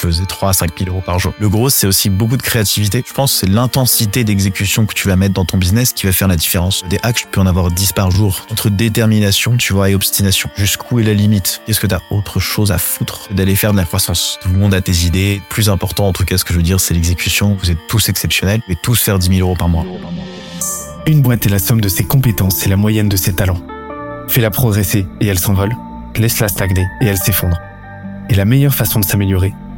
faisais 3 à 5 000 euros par jour. Le gros, c'est aussi beaucoup de créativité. Je pense que c'est l'intensité d'exécution que tu vas mettre dans ton business qui va faire la différence. Des hacks, je peux en avoir 10 par jour. Entre détermination, tu vois, et obstination. Jusqu'où est la limite? Qu'est-ce que tu as autre chose à foutre d'aller faire de la croissance? Tout le monde a tes idées. Plus important, en tout cas, ce que je veux dire, c'est l'exécution. Vous êtes tous exceptionnels. Vous pouvez tous faire 10 000 euros par mois. Une boîte est la somme de ses compétences et la moyenne de ses talents. Fais-la progresser et elle s'envole. Laisse-la stagner et elle s'effondre. Et la meilleure façon de s'améliorer,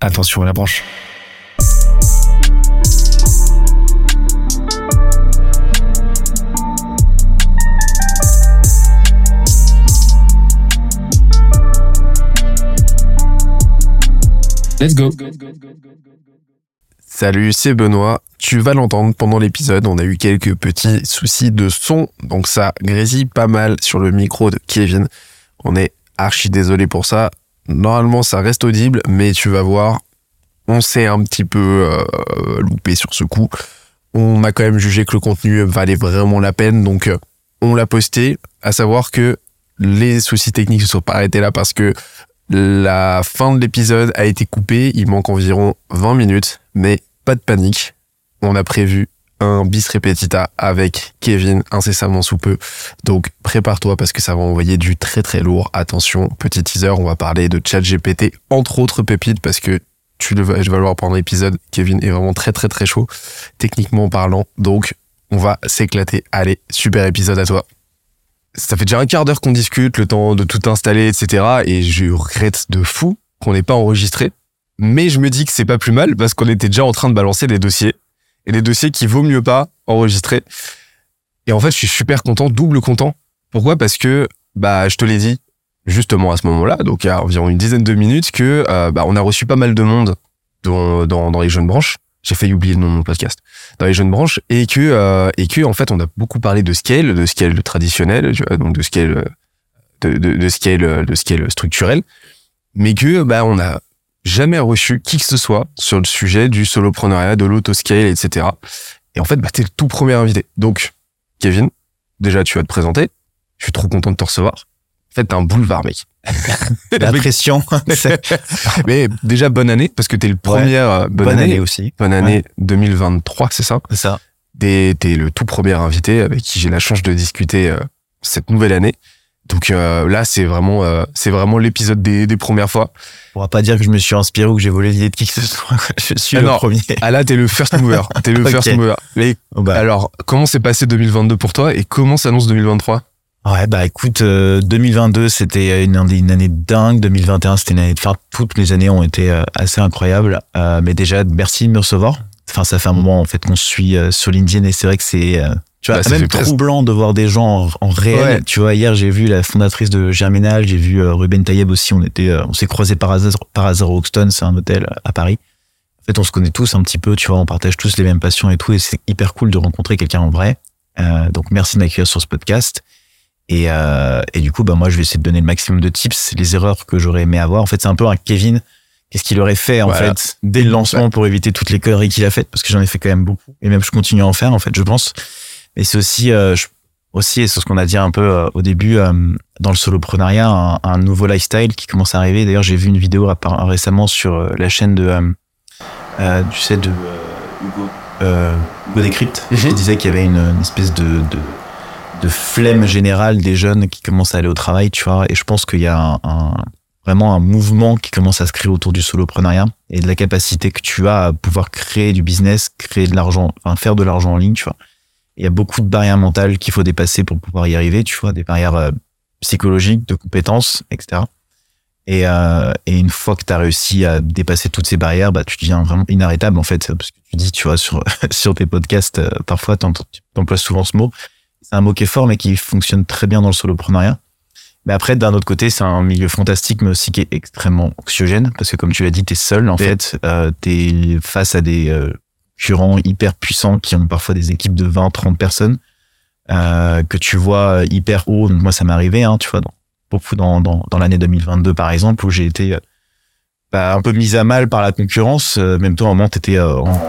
attention à la branche. Let's go. Salut, c'est Benoît. Tu vas l'entendre pendant l'épisode, on a eu quelques petits soucis de son, donc ça grésille pas mal sur le micro de Kevin. On est archi désolé pour ça. Normalement, ça reste audible, mais tu vas voir, on s'est un petit peu euh, loupé sur ce coup. On a quand même jugé que le contenu valait vraiment la peine, donc euh, on l'a posté. À savoir que les soucis techniques ne sont pas arrêtés là parce que la fin de l'épisode a été coupée. Il manque environ 20 minutes, mais pas de panique. On a prévu un bis repetita avec Kevin incessamment sous peu. Donc prépare-toi parce que ça va envoyer du très très lourd. Attention, petit teaser, on va parler de ChatGPT, entre autres pépites parce que tu le vas, je vais le voir pendant l'épisode. Kevin est vraiment très très très chaud, techniquement parlant. Donc on va s'éclater. Allez, super épisode à toi. Ça fait déjà un quart d'heure qu'on discute, le temps de tout installer, etc. Et je regrette de fou qu'on n'ait pas enregistré. Mais je me dis que c'est pas plus mal parce qu'on était déjà en train de balancer des dossiers et des dossiers qui vaut mieux pas enregistrer. Et en fait, je suis super content, double content. Pourquoi? Parce que, bah, je te l'ai dit justement à ce moment-là, donc il y a environ une dizaine de minutes, que euh, bah, on a reçu pas mal de monde dans, dans, les jeunes branches. J'ai failli oublier le nom de mon podcast. Dans les jeunes branches et que euh, et que en fait, on a beaucoup parlé de scale, de scale traditionnel, donc de scale euh, de, de, de scale de scale structurel, mais que bah on a jamais reçu qui que ce soit sur le sujet du solopreneuriat, de l'autoscale, etc. Et en fait, bah, t'es le tout premier invité. Donc, Kevin, déjà, tu vas te présenter. Je suis trop content de te recevoir. En fait, t'as un boulevard, mec. La pression. Mais déjà, bonne année, parce que t'es le premier... euh, bonne, Bonne année. année aussi. Bonne année 2023, c'est ça C'est ça. T'es t'es le tout premier invité avec qui j'ai la chance de discuter euh, cette nouvelle année. Donc euh, là, c'est vraiment, euh, c'est vraiment l'épisode des, des premières fois. On pourra pas dire que je me suis inspiré ou que j'ai volé l'idée de qui que ce soit. Je suis Ah le non. premier. Ah là, t'es le first mover. T'es le first mover. Mais Oh bah, alors, comment s'est passé 2022 pour toi et comment s'annonce 2023 Ouais, bah écoute, euh, 2022 c'était une, année- une année dingue, 2021 c'était une année de phare. Toutes les années ont été euh, assez incroyables. Euh, mais déjà, merci de me recevoir. Enfin, ça fait un moment en fait qu'on se suit euh, sur LinkedIn et c'est vrai que c'est, euh, tu vois, Bah, même troublant de voir des gens en, en réel. Ouais. Tu vois, hier j'ai vu la fondatrice de Germinal, j'ai vu euh, Ruben Tayeb aussi. On était, euh, on s'est croisés par hasard, par hasard au Hoxton, c'est un hôtel euh, à Paris. En fait, on se connaît tous un petit peu, tu vois, on partage tous les mêmes passions et tout, et c'est hyper cool de rencontrer quelqu'un en vrai. Euh, donc merci de m'accueillir sur ce podcast. Et, euh, et du coup, bah moi, je vais essayer de donner le maximum de tips, les erreurs que j'aurais aimé avoir. En fait, c'est un peu un Kevin. Qu'est-ce qu'il aurait fait en Voilà. fait dès le lancement pour éviter toutes les conneries qu'il a faites? Parce que j'en ai fait quand même beaucoup, et même je continue à en faire en fait, je pense. Mais c'est aussi, euh, je- aussi, et c'est ce qu'on a dit un peu euh, au début euh, dans le soloprenariat, un, un nouveau lifestyle qui commence à arriver. D'ailleurs, j'ai vu une vidéo récemment sur la chaîne de, tu sais, de Hugo, Hugo Décrypte, Mhm. qui disait qu'il y avait une, une espèce de, de de flemme générale des jeunes qui commencent à aller au travail, tu vois. Et je pense qu'il y a un, un- vraiment un mouvement qui commence à se créer autour du soloprenariat et de la capacité que tu as à pouvoir créer du business, créer de l'argent, enfin faire de l'argent en ligne, tu vois. Il y a beaucoup de barrières mentales qu'il faut dépasser pour pouvoir y arriver, tu vois, des barrières euh, psychologiques, de compétences, etc. Et, euh, et une fois que tu as réussi à dépasser toutes ces barrières, bah, tu deviens vraiment inarrêtable, en fait, parce que tu dis, tu vois, sur, sur tes podcasts, euh, parfois, tu emploies souvent ce mot. C'est un mot qui est fort, mais qui fonctionne très bien dans le soloprenariat. Mais après, d'un autre côté, c'est un milieu fantastique, mais aussi qui est extrêmement anxiogène, parce que comme tu l'as dit, t'es seul, en Ouais. fait. Euh, t'es face à des euh, concurrents hyper puissants qui ont parfois des équipes de 20, 30 personnes, euh, que tu vois hyper haut. Donc moi, ça m'est arrivé, hein, tu vois, dans, beaucoup dans, dans, dans l'année 2022, par exemple, où j'ai été euh, bah, un peu mise à mal par la concurrence. Euh, même toi, à un moment, t'étais euh, en,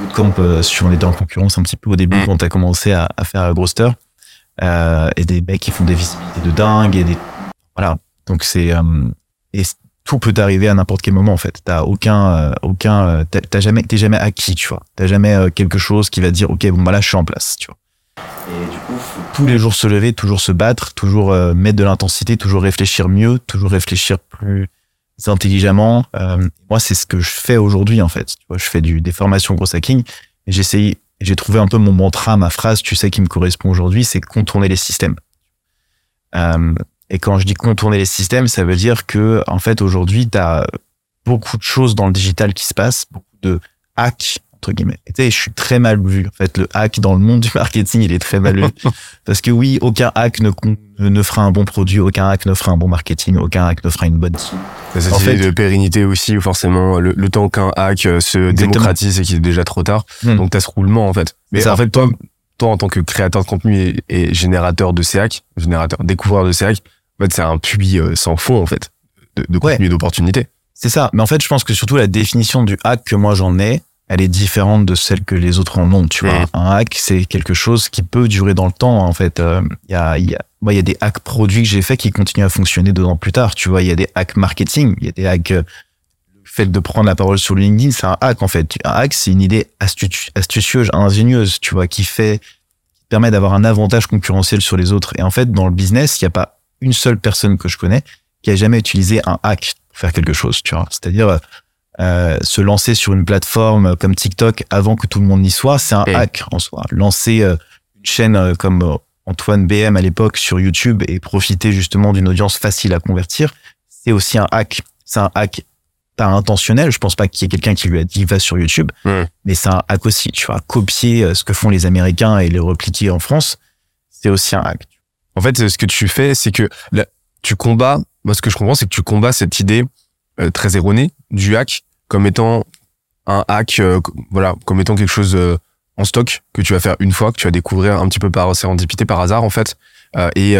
bootcamp, euh, on était en concurrence un petit peu au début, Mm. quand t'as commencé à, à faire Groster. Euh, et des mecs qui font des visibilités de dingue et des voilà donc c'est et tout peut t'arriver à n'importe quel moment en fait. T'as aucun euh, aucun euh, t'as jamais t'es jamais acquis tu vois. T'as jamais euh, quelque chose qui va dire ok bon bah là je suis en place tu vois. Et du coup tous les jours se lever toujours se battre toujours euh, mettre de l'intensité toujours réfléchir mieux toujours réfléchir plus intelligemment. Euh, moi c'est ce que je fais aujourd'hui en fait. Tu vois je fais du des formations gros hacking. J'essaye j'ai trouvé un peu mon mantra ma phrase tu sais qui me correspond aujourd'hui c'est contourner les systèmes. Euh, et quand je dis contourner les systèmes, ça veut dire que en fait aujourd'hui, tu as beaucoup de choses dans le digital qui se passent, beaucoup de hacks entre guillemets. Et tu sais, je suis très mal vu. En fait, le hack dans le monde du marketing, il est très mal vu parce que oui, aucun hack ne fera un bon produit, aucun hack ne fera un bon marketing, aucun hack ne fera une bonne team. Cette En idée fait- de pérennité aussi, où forcément, le, le temps qu'un hack euh, se Exactement. démocratise et qu'il est déjà trop tard. Hmm. Donc, t'as ce roulement, en fait. Mais ça. en fait, toi, toi, en tant que créateur de contenu et, et générateur de ces hacks, générateur, découvreur de ces hacks, en fait, c'est un puits euh, sans fond, en fait, de, de Ouais. contenu d'opportunités. C'est ça. Mais en fait, je pense que surtout la définition du hack que moi j'en ai, elle est différente de celle que les autres en ont. Tu vois, un hack, c'est quelque chose qui peut durer dans le temps. En fait, Euh, il y a, il y a, moi, il y a des hacks produits que j'ai fait qui continuent à fonctionner deux ans plus tard. Tu vois, il y a des hacks marketing, il y a des hacks. euh, Le fait de prendre la parole sur LinkedIn, c'est un hack en fait. Un hack, c'est une idée astuci- astucieuse, ingénieuse, tu vois, qui fait, qui permet d'avoir un avantage concurrentiel sur les autres. Et en fait, dans le business, il n'y a pas une seule personne que je connais qui a jamais utilisé un hack pour faire quelque chose, tu vois. C'est-à-dire euh, se lancer sur une plateforme comme TikTok avant que tout le monde n'y soit, c'est un Et- hack en soi. Lancer euh, une chaîne euh, comme euh, Antoine BM à l'époque sur YouTube et profiter justement d'une audience facile à convertir, c'est aussi un hack. C'est un hack pas intentionnel. Je pense pas qu'il y ait quelqu'un qui lui a dit va sur YouTube, mais c'est un hack aussi. Tu vois, copier ce que font les Américains et les repliquer en France, c'est aussi un hack. En fait, ce que tu fais, c'est que tu combats, moi, ce que je comprends, c'est que tu combats cette idée euh, très erronée du hack comme étant un hack, euh, voilà, comme étant quelque chose euh, en stock que tu vas faire une fois, que tu vas découvrir un petit peu par sérendipité, par hasard, en fait, et,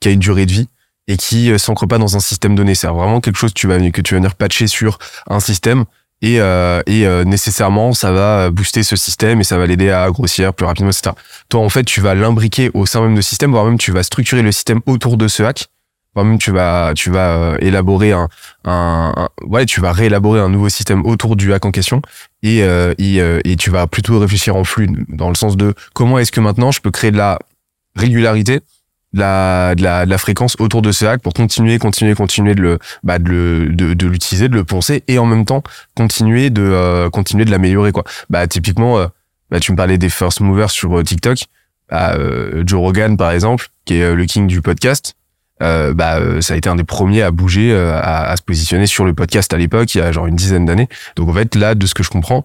qui a une durée de vie et qui s'ancre pas dans un système donné. C'est vraiment quelque chose que tu vas, que tu vas venir patcher sur un système et, euh, et euh, nécessairement, ça va booster ce système et ça va l'aider à grossir plus rapidement, etc. Toi, en fait, tu vas l'imbriquer au sein même de système, voire même tu vas structurer le système autour de ce hack. Voire même tu vas, tu vas euh, élaborer un, un, ouais, tu vas réélaborer un nouveau système autour du hack en question et, euh, et, euh, et tu vas plutôt réfléchir en flux dans le sens de comment est-ce que maintenant je peux créer de la régularité, de la, de la, de la fréquence autour de ce hack pour continuer, continuer, continuer de le, bah, de le, de, de l'utiliser, de le poncer et en même temps continuer de, euh, continuer de l'améliorer, quoi. Bah, typiquement, euh, bah, tu me parlais des first movers sur euh, TikTok. Bah, euh, Joe Rogan, par exemple, qui est euh, le king du podcast, bah, ça a été un des premiers à bouger, à, à se positionner sur le podcast à l'époque, il y a genre une dizaine d'années. Donc en fait, là, de ce que je comprends,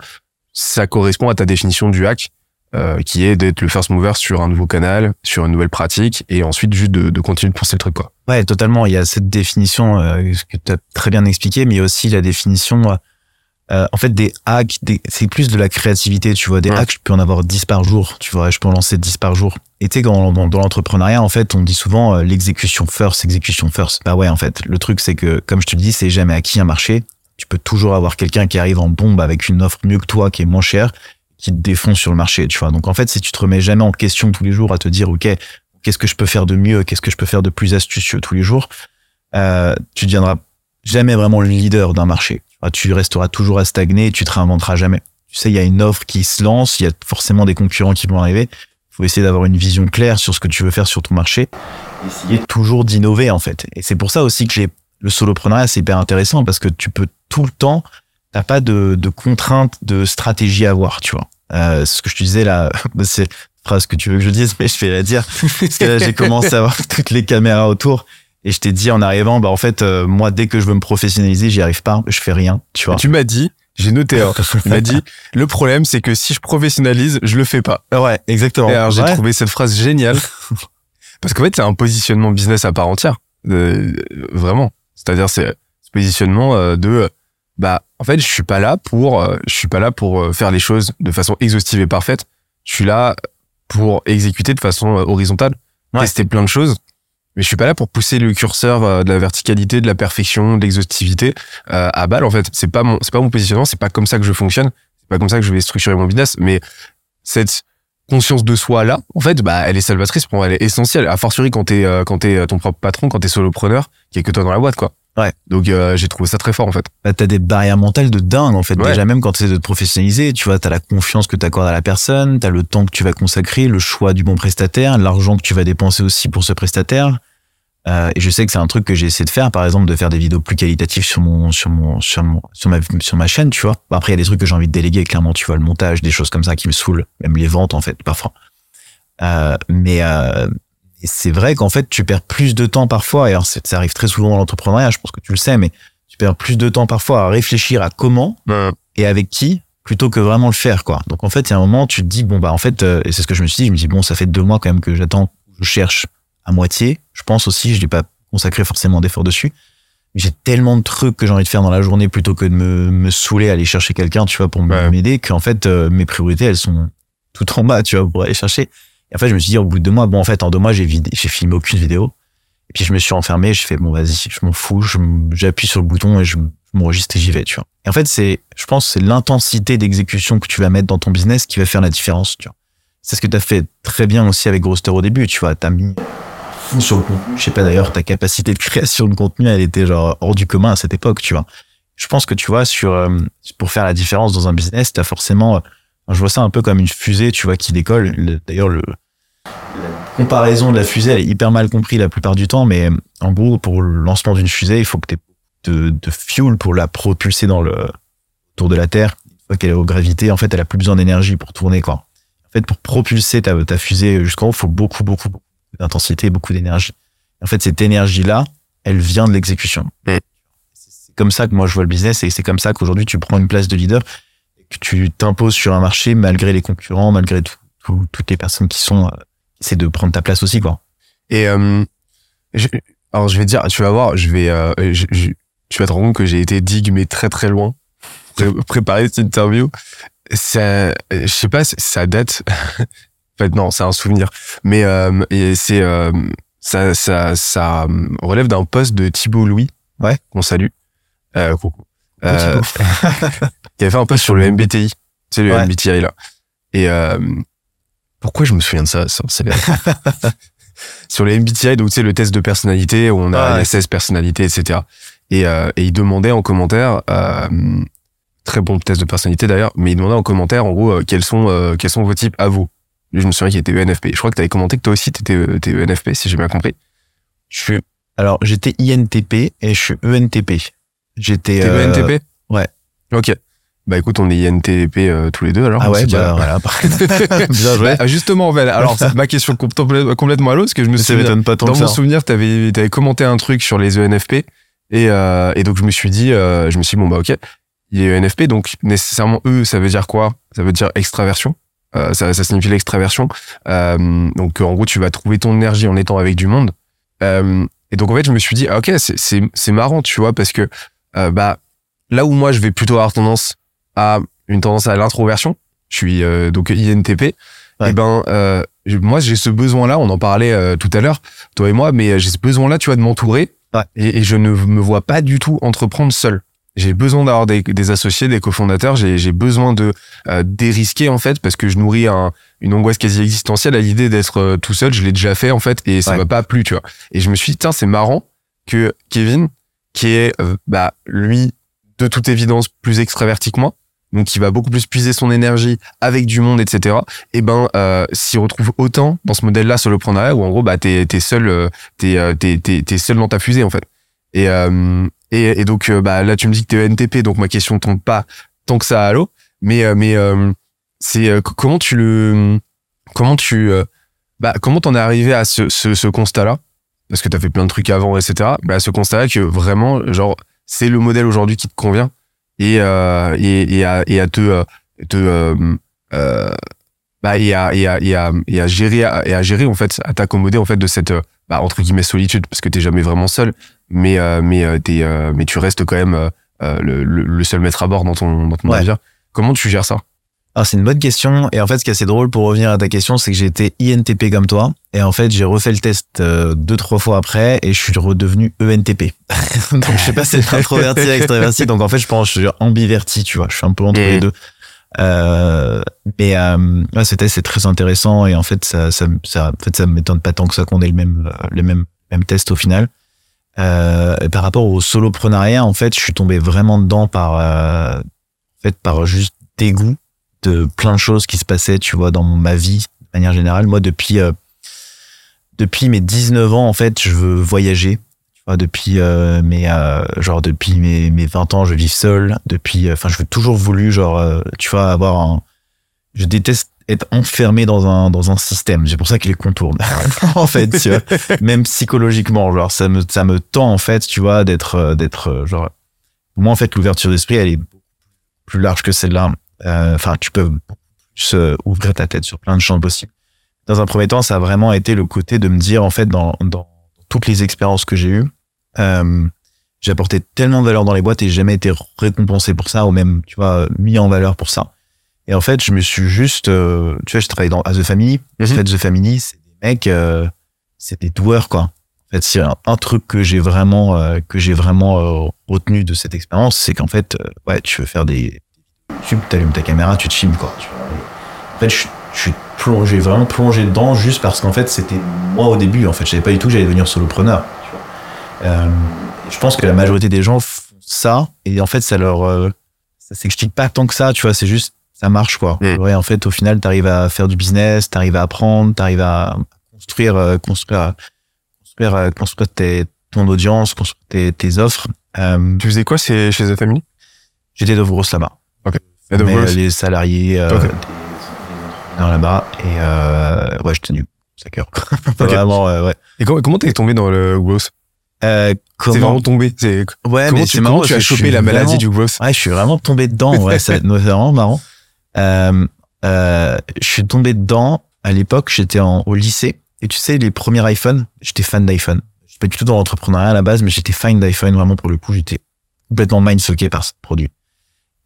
ça correspond à ta définition du hack, euh, qui est d'être le first mover sur un nouveau canal, sur une nouvelle pratique, et ensuite juste de, de continuer de penser le truc, quoi. Ouais, totalement. Il y a cette définition euh, que tu as très bien expliqué, mais il y a aussi la définition, euh, euh, en fait, des hacks. Des, c'est plus de la créativité, tu vois. Des Ouais. hacks, je peux en avoir 10 par jour, tu vois. Je peux en lancer 10 par jour. Et tu sais, dans, dans, dans l'entrepreneuriat, en fait, on dit souvent euh, l'exécution first, exécution first. Bah ouais, en fait, le truc, c'est que, comme je te le dis, c'est jamais acquis un marché. Tu peux toujours avoir quelqu'un qui arrive en bombe avec une offre mieux que toi, qui est moins chère, qui te défonce sur le marché, tu vois. Donc, en fait, si tu te remets jamais en question tous les jours à te dire, OK, qu'est-ce que je peux faire de mieux, qu'est-ce que je peux faire de plus astucieux tous les jours, euh, tu deviendras jamais vraiment le leader d'un marché. Tu resteras toujours à stagner et tu te réinventeras jamais. Tu sais, il y a une offre qui se lance, il y a forcément des concurrents qui vont arriver. Il faut essayer d'avoir une vision claire sur ce que tu veux faire sur ton marché. Essayer toujours d'innover, en fait. Et c'est pour ça aussi que les, le soloprenariat, c'est hyper intéressant parce que tu peux tout le temps, t'as pas de, de contraintes de stratégie à avoir, tu vois. Euh, ce que je te disais là, c'est une phrase que tu veux que je dise, mais je vais la dire. Parce que là, j'ai commencé à avoir toutes les caméras autour. Et je t'ai dit en arrivant, bah en fait, euh, moi, dès que je veux me professionnaliser, j'y arrive pas, je fais rien, tu vois. Tu m'as dit, j'ai noté, hein, tu m'as dit, le problème, c'est que si je professionnalise, je le fais pas. Ouais, exactement. Et alors, j'ai Ouais. trouvé cette phrase géniale. parce qu'en fait, c'est un positionnement business à part entière, euh, vraiment. C'est-à-dire, c'est ce positionnement euh, de, bah, en fait, je suis pas là pour, euh, je suis pas là pour euh, faire les choses de façon exhaustive et parfaite. Je suis là pour exécuter de façon euh, horizontale, Ouais. tester plein de choses. Mais je suis pas là pour pousser le curseur de la verticalité, de la perfection, de l'exhaustivité euh, à balle. En fait, c'est pas mon, c'est pas mon positionnement. C'est pas comme ça que je fonctionne. C'est pas comme ça que je vais structurer mon business. Mais cette conscience de soi là, en fait, bah, elle est salvatrice pour moi, elle est essentielle. A fortiori quand t'es quand t'es ton propre patron, quand t'es solopreneur, qu'il y a que toi dans la boîte, quoi. Ouais. Donc euh, j'ai trouvé ça très fort en fait. Bah, t'as des barrières mentales de dingue en fait. Ouais. Déjà même quand tu essaies de te professionnaliser, tu vois, t'as la confiance que t'accordes à la personne, t'as le temps que tu vas consacrer, le choix du bon prestataire, l'argent que tu vas dépenser aussi pour ce prestataire. Euh, et je sais que c'est un truc que j'ai essayé de faire, par exemple, de faire des vidéos plus qualitatives sur mon, sur mon, sur mon, sur ma, sur ma chaîne, tu vois. Bon, après, il y a des trucs que j'ai envie de déléguer, clairement, tu vois, le montage, des choses comme ça qui me saoulent, même les ventes en fait, parfois. Euh, mais euh, et c'est vrai qu'en fait, tu perds plus de temps parfois, et alors ça arrive très souvent dans l'entrepreneuriat, je pense que tu le sais, mais tu perds plus de temps parfois à réfléchir à comment et avec qui plutôt que vraiment le faire quoi. Donc en fait, il y a un moment tu te dis bon bah en fait euh, et c'est ce que je me suis dit, je me dis bon ça fait deux mois quand même que j'attends, je cherche à moitié. Je pense aussi, je n'ai pas consacré forcément d'efforts dessus. Mais J'ai tellement de trucs que j'ai envie de faire dans la journée plutôt que de me, me saouler à aller chercher quelqu'un, tu vois, pour Ouais. m'aider, qu'en fait euh, mes priorités elles sont tout en bas, tu vois, pour aller chercher. En fait je me suis dit au bout de deux mois, bon en fait en deux mois j'ai filmé aucune vidéo. Et puis je me suis enfermé, j'ai fait bon vas-y, je m'en fous, je j'appuie sur le bouton et je, je m'enregistre et j'y vais, tu vois. Et en fait c'est, je pense, c'est l'intensité d'exécution que tu vas mettre dans ton business qui va faire la différence, tu vois. C'est ce que tu as fait très bien aussi avec Grosster au début, tu vois. T'as mis sur le contenu. Je sais pas d'ailleurs, ta capacité de création de contenu, elle était genre hors du commun à cette époque, tu vois. Je pense que tu vois, sur euh, pour faire la différence dans un business, t'as forcément, euh, je vois ça un peu comme une fusée, tu vois, qui décolle. Le- D'ailleurs, le la comparaison de la fusée, elle est hyper mal comprise la plupart du temps, mais euh, en gros, pour le lancement d'une fusée, il faut que tu de, de fuel pour la propulser dans le autour de la Terre. Une fois qu'elle est aux gravités, en fait, elle a plus besoin d'énergie pour tourner, quoi. En fait, pour propulser ta, ta fusée jusqu'en haut, il faut beaucoup, beaucoup, beaucoup d'intensité, beaucoup d'énergie. En fait, cette énergie-là, elle vient de l'exécution. Mm. C'est comme ça que moi je vois le business et c'est comme ça qu'aujourd'hui tu prends une place de leader et que tu t'imposes sur un marché malgré les concurrents, malgré tout, tout- toutes les personnes qui sont, essaient de prendre ta place aussi, quoi. Et euh, je- alors je vais te dire, tu vas voir, je vais, euh, je, je- tu vas te rendre compte que j'ai été digue mais très très loin pré- préparer cette interview. Ça, je sais pas, c'est- ça date. en fait non, c'est un souvenir, mais euh, c'est ça, ça, ça relève d'un poste de Thibaut Louis, Ouais. qu'on salue. Euh, coucou. Euh, qui avait fait un post sur le MBTI, sais le Ouais. MBTI là. Et euh, pourquoi je me souviens de ça, sur les MBTI, donc tu sais le test de personnalité où on a Ah ouais. les 16 personnalités, etc. Et, euh, et il demandait en commentaire, euh, très bon test de personnalité d'ailleurs, mais il demandait en commentaire en gros euh, quels sont euh, quels sont vos types à vous. Je me souviens qu'il était ENFP. Je crois que tu avais commenté que toi aussi t'étais euh, t'es ENFP si j'ai bien compris. Je suis Alors, j'étais INTP et je suis E ENTP. J'étais. euh, ENTP. ouais. Ok. Bah écoute, on est INTP euh, tous les deux alors. Ah ouais, bah voilà. Bien joué. Bah, justement, Ben, alors c'est ma question complè- complètement à l'eau, parce que je me souviens, pas tant dans que mon ça. souvenir, t'avais avais commenté un truc sur les ENFP, et, euh, et donc je me suis dit, euh, je me suis dit, bon bah ok, il est ENFP, donc nécessairement E, ça veut dire quoi? Ça veut dire extraversion. Euh, ça, ça signifie l'extraversion. Euh, donc en gros, tu vas trouver ton énergie en étant avec du monde. Euh, et donc en fait, je me suis dit, ah, ok, c'est- c'est c'est marrant, tu vois, parce que bah là où moi je vais plutôt avoir tendance à une tendance à l'introversion, je suis euh, donc INTP. Ouais. Et ben euh, moi j'ai ce besoin-là, on en parlait euh, tout à l'heure, toi et moi, mais euh, j'ai ce besoin-là, tu vois, de m'entourer. Ouais. Et, et je ne me vois pas du tout entreprendre seul. J'ai besoin d'avoir des, des associés, des cofondateurs. J'ai besoin de euh, dérisquer en fait parce que je nourris un, une angoisse quasi existentielle à l'idée d'être euh, tout seul. Je l'ai déjà fait en fait et ça Ouais. m'a pas plu, tu vois. Et je me suis dit tiens c'est marrant que Kevin, qui est bah lui de toute évidence plus extraverti que moi, donc qui va beaucoup plus puiser son énergie avec du monde, etc. Et ben euh, s'y retrouve autant dans ce modèle-là soloprenariat où en gros bah t'es t'es seul, euh, t'es euh, t'es t'es seul dans ta fusée en fait. Et euh, et, donc bah là tu me dis que t'es ENTP, donc ma question tombe pas tant que ça à l'eau. Mais mais c'est comment tu le comment tu bah comment t'en es arrivé à ce ce, ce constat-là? Parce que t'as fait plein de trucs avant, etc. Bah, ce constat-là que vraiment genre c'est le modèle aujourd'hui qui te convient et euh, et, et à et à te euh, te euh, euh, bah, et à, et à, et à, et à gérer, et à gérer, en fait, à t'accommoder, en fait, de cette, euh, bah, entre guillemets, solitude, parce que t'es jamais vraiment seul, mais, euh, mais, euh, t'es, euh, mais tu restes quand même le, le, le seul maître à bord dans ton, dans ton Ouais. navire. Comment tu gères ça? Ah, c'est une bonne question. Et en fait, ce qui est assez drôle pour revenir à ta question, c'est que j'ai été INTP comme toi. Et en fait, j'ai refait le test euh, deux, trois fois après et je suis redevenu ENTP. donc, je sais pas si c'est introverti, extraverti. Donc, en fait, je pense que je suis ambiverti, tu vois. Je suis un peu entre les deux. Euh, mais euh, ouais, ce test c'est très intéressant et en fait ça ça ça en fait ça m'étonne pas tant que ça qu'on ait le même euh, le même même test au final. Euh, et par rapport au soloprenariat, en fait, je suis tombé vraiment dedans par euh, en fait par juste dégoût de plein de choses qui se passaient, tu vois, dans ma vie de manière générale. Moi, depuis euh, depuis mes 19 ans, en fait, je veux voyager. Tu vois, depuis euh, mes euh, genre depuis mes, mes 20 ans, je vis seul. Depuis, enfin, je veux toujours voulu, genre, tu vois, avoir un. Je déteste être enfermé dans un dans un système. C'est pour ça qu'il les contourne. en fait, même psychologiquement, genre, ça me ça me tend en fait, tu vois, d'être d'être genre. Moi, en fait, l'ouverture d'esprit, elle est plus large que celle-là. Euh, Enfin, tu peux se ouvrir ta tête sur plein de champs possibles. Dans un premier temps, ça a vraiment été le côté de me dire, en fait, dans, dans toutes les expériences que j'ai eues, euh, j'ai apporté tellement de valeur dans les boîtes et j'ai jamais été récompensé pour ça ou même, tu vois, mis en valeur pour ça. Et en fait, je me suis juste, euh, tu vois, je travaille dans à The Family. En fait, The Family, c'est des mecs, euh, c'est des doueurs, quoi. En fait, c'est un, un truc que j'ai vraiment, euh, que j'ai vraiment euh, retenu de cette expérience, c'est qu'en fait, ouais, tu veux faire des YouTube, t'allumes ta caméra, tu te filmes, quoi. Tu vois. En fait, je, je suis plongé, vraiment plongé dedans, juste parce qu'en fait, c'était moi au début. En fait, je savais pas du tout que j'allais devenir solopreneur. Tu vois. Euh, je pense que la majorité des gens font ça, et en fait, ça leur, euh, ça s'explique pas tant que ça, tu vois. C'est juste, ça marche, quoi. Mm. Ouais, en fait, au final, t'arrives à faire du business, t'arrives à apprendre, t'arrives à construire, euh, construire, construire, construire tes, ton audience, construire tes, tes offres. Tu faisais quoi chez, The Family? J'étais de grosse là-bas. Mais, euh, les salariés euh, là-bas et euh, ouais j'étais nul. Ça cœur. Vraiment euh, ouais. Et comment comment t'es tombé dans le growth euh, C'est comment vraiment tombé. C'est ouais comment mais tu, c'est marrant comment tu as je chopé la maladie vraiment- du growth ouais je suis vraiment tombé dedans ouais c'est c'est vraiment marrant. Euh, euh, je suis tombé dedans à l'époque j'étais en au lycée et tu sais les premiers iPhone j'étais fan d'iPhone. Je suis pas du tout dans l'entrepreneuriat à la base mais j'étais fan d'iPhone vraiment pour le coup j'étais complètement mindfucké par ce produit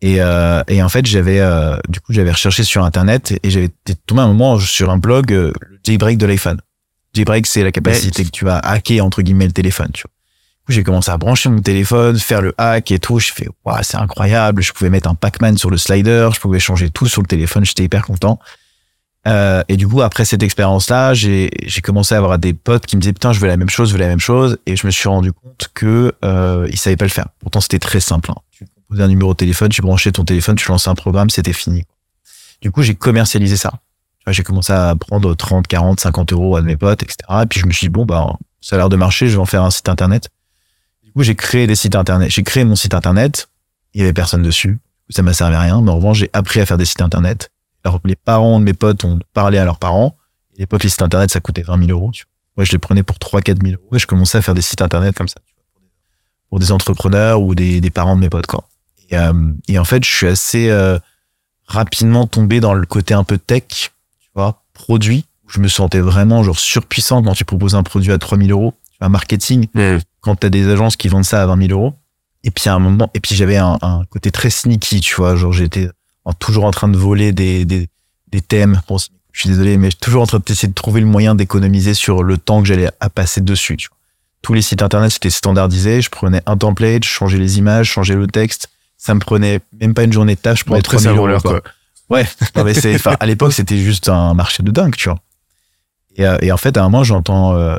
et, euh, et en fait, j'avais euh, du coup j'avais recherché sur internet et j'avais tombé un moment sur un blog euh, le jailbreak de l'iPhone. Jailbreak, c'est la capacité que tu vas hacker entre guillemets le téléphone. Tu vois. Du coup, j'ai commencé à brancher mon téléphone, faire le hack et tout. Je fais waouh, c'est incroyable. Je pouvais mettre un Pac-Man sur le slider, je pouvais changer tout sur le téléphone. J'étais hyper content. Euh, et du coup, après cette expérience-là, j'ai j'ai commencé à avoir des potes qui me disaient putain, je veux la même chose, je veux la même chose, et je me suis rendu compte que euh, ils savaient pas le faire. Pourtant, c'était très simple. hein. Tu composais un numéro de téléphone, tu branchais ton téléphone, tu lançais un programme, c'était fini. Du coup, j'ai commercialisé ça. J'ai commencé à prendre 30, 40, 50 euros à mes potes, etc. Et puis je me suis dit bon bah ça a l'air de marcher, je vais en faire un site internet. Du coup, j'ai créé des sites internet. J'ai créé mon site internet. Il y avait personne dessus. Ça m'a servi à rien. Mais en revanche, j'ai appris à faire des sites internet. Alors, les parents de mes potes ont parlé à leurs parents. À l'époque, les sites internet, ça coûtait 20 000 euros. Tu. Moi, je les prenais pour 3 4 000 euros et je commençais à faire des sites internet comme ça. Pour des entrepreneurs ou des, des parents de mes potes, quoi. Et, euh, et en fait, je suis assez euh, rapidement tombé dans le côté un peu tech, tu vois, produit. où Je me sentais vraiment genre surpuissant quand tu proposes un produit à 3 000 euros. Tu vois, marketing, quand t'as des agences qui vendent ça à 20 000 euros. Et puis à un moment, et puis j'avais un, un côté très sneaky, tu vois, genre j'étais toujours en train de voler des, des, des thèmes. Bon, je suis désolé, mais toujours en train d'essayer de trouver le moyen d'économiser sur le temps que j'allais à passer dessus. Tu vois. Tous les sites internet c'était standardisé. Je prenais un template, je changeais les images, je changeais le texte. Ça me prenait même pas une journée de tâche pour Bon, être très 3000 euros. quoi. Ouais, non, mais c'est, à l'époque, c'était juste un marché de dingue, tu vois. Et, euh, et en fait, à un moment, j'entends, euh,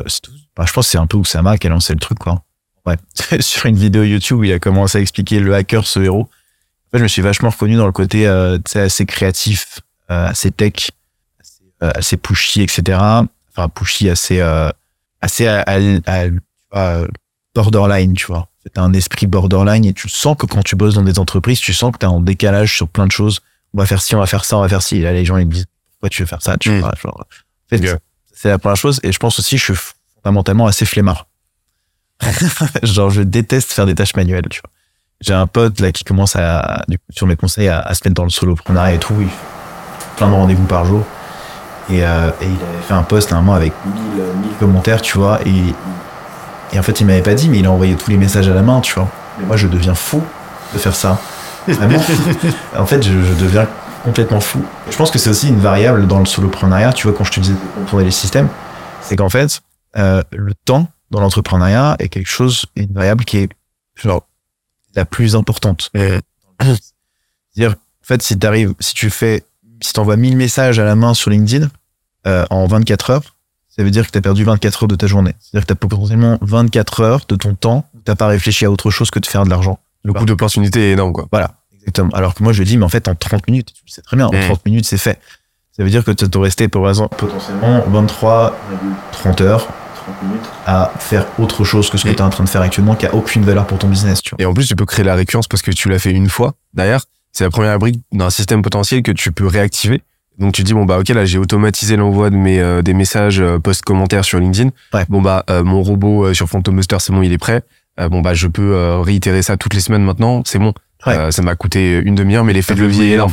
bah, je pense que c'est un peu Oussama qui a lancé le truc, quoi. Ouais. Sur une vidéo YouTube où il a commencé à expliquer le hacker, ce héros. En fait, je me suis vachement reconnu dans le côté, euh, assez créatif, euh, assez tech, assez, euh, assez pushy, etc. Enfin, pushy, assez, euh, assez à, à- à- tu vois, borderline, tu. T'as un esprit borderline et tu sens que quand tu bosses dans des entreprises, tu sens que t'es en décalage sur plein de choses. On va faire ci, on va faire ça, on va faire ci. Et là, les gens, ils me disent, pourquoi tu veux faire ça? Tu Mm. vois, genre, Yeah. c'est la première chose. Et je pense aussi, je suis fondamentalement assez flemmard. genre, je déteste faire des tâches manuelles, tu vois. J'ai un pote, là, qui commence à, sur mes conseils, à, à se mettre dans le soloprenariat et tout. Il fait plein de rendez-vous par jour. Et, euh, et il avait fait un post à un moment avec 1000, 1000 commentaires, tu vois. Et, et en fait, il m'avait pas dit, mais il a envoyé tous les messages à la main, tu vois. Mais moi, je deviens fou de faire ça. Vraiment. en fait, je, je deviens complètement fou. Je pense que c'est aussi une variable dans le soloprenariat, tu vois, quand je te disais de contourner les systèmes, c'est qu'en fait, euh, le temps dans l'entrepreneuriat est quelque chose, une variable qui est genre la plus importante. C'est-à-dire, en fait, si t'arrives, si tu fais, si t'envoies 1000 messages à la main sur LinkedIn euh, en 24 heures, ça veut dire que t'as perdu 24 heures de ta journée. C'est-à-dire que t'as potentiellement 24 heures de ton temps où t'as pas réfléchi à autre chose que de faire de l'argent. Le coût d'opportunité est énorme, quoi. Voilà, exactement. Alors que moi, je dis, mais en fait, en 30 minutes, tu le sais très bien, en Mm. 30 minutes, c'est fait. Ça veut dire que tu dois rester, par exemple, potentiellement 23, 30 heures, 30 minutes à faire autre chose que ce que Mm. tu es en train de faire actuellement qui a aucune valeur pour ton business, tu vois. Et en plus, tu peux créer la récurrence parce que tu l'as fait une fois. Derrière, c'est la première brique d'un système potentiel que tu peux réactiver. Donc tu dis bon bah ok là j'ai automatisé l'envoi de mes euh, des messages euh, post-commentaires sur LinkedIn. Ouais. Bon bah euh, mon robot euh, sur Phantom Buster c'est bon il est prêt. Euh, bon bah je peux euh, réitérer ça toutes les semaines maintenant c'est bon. Ouais. Euh, ça m'a coûté une demi-heure mais l'effet de levier est énorme.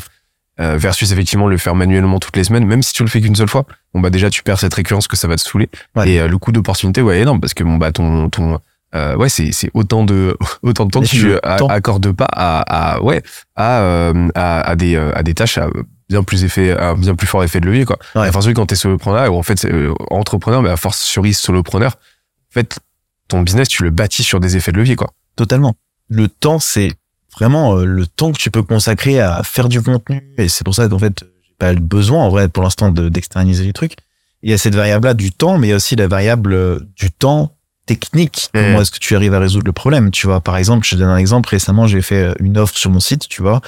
Euh, versus effectivement le faire manuellement toutes les semaines même si tu le fais qu'une seule fois. Bon bah déjà tu perds cette récurrence que ça va te saouler. Ouais. Et euh, le coût d'opportunité ouais énorme parce que bon bah ton ton euh, ouais c'est c'est autant de autant de temps que tu accordes pas à, à ouais à, euh, à à des à des tâches à bien plus effet un bien plus fort effet de levier quoi. Ouais. Enfin celui quand t'es solopreneur ou en fait euh, entrepreneur mais à force cerise solopreneur en fait ton business tu le bâtis sur des effets de levier quoi. Totalement. Le temps, c'est vraiment euh, le temps que tu peux consacrer à faire du contenu. Et c'est pour ça qu'en fait, j'ai pas le besoin, en vrai, pour l'instant, de- d'externaliser les trucs. Il y a cette variable-là du temps, mais il y a aussi la variable euh, du temps technique. Comment est-ce que tu arrives à résoudre le problème Tu vois, par exemple, je te donne un exemple. Récemment, j'ai fait euh, une offre sur mon site, tu vois.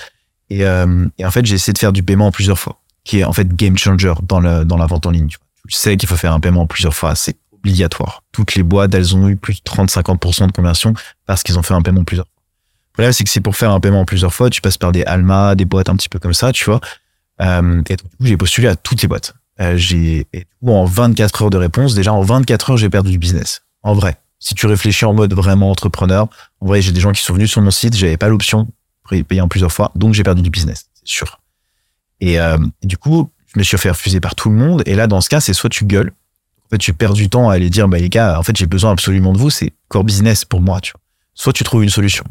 Et, euh, et en fait, j'ai essayé de faire du paiement en plusieurs fois, qui est en fait game changer dans, le, dans la vente en ligne. Tu, sais qu'il faut faire un paiement en plusieurs fois. C'est obligatoire. Toutes les boîtes, elles ont eu plus de 30-50% de conversion parce qu'ils ont fait un paiement plusieurs fois. Le problème, c'est que c'est pour faire un paiement en plusieurs fois, tu passes par des Alma, des boîtes un petit peu comme ça, tu vois. Euh, et donc, du coup, j'ai postulé à toutes les boîtes. Euh, j'ai, en 24 heures de réponse, déjà en 24 heures, j'ai perdu du business. En vrai. Si tu réfléchis en mode vraiment entrepreneur, en vrai, j'ai des gens qui sont venus sur mon site, j'avais pas l'option en plusieurs fois, donc j'ai perdu du business, c'est sûr. Et, euh, du coup, je me suis fait refuser par tout le monde. Et là, dans ce cas, c'est soit tu gueules, en fait, tu perds du temps à aller dire, bah les gars, en fait, j'ai besoin absolument de vous, c'est core business pour moi, tu vois. Soit tu trouves une solution.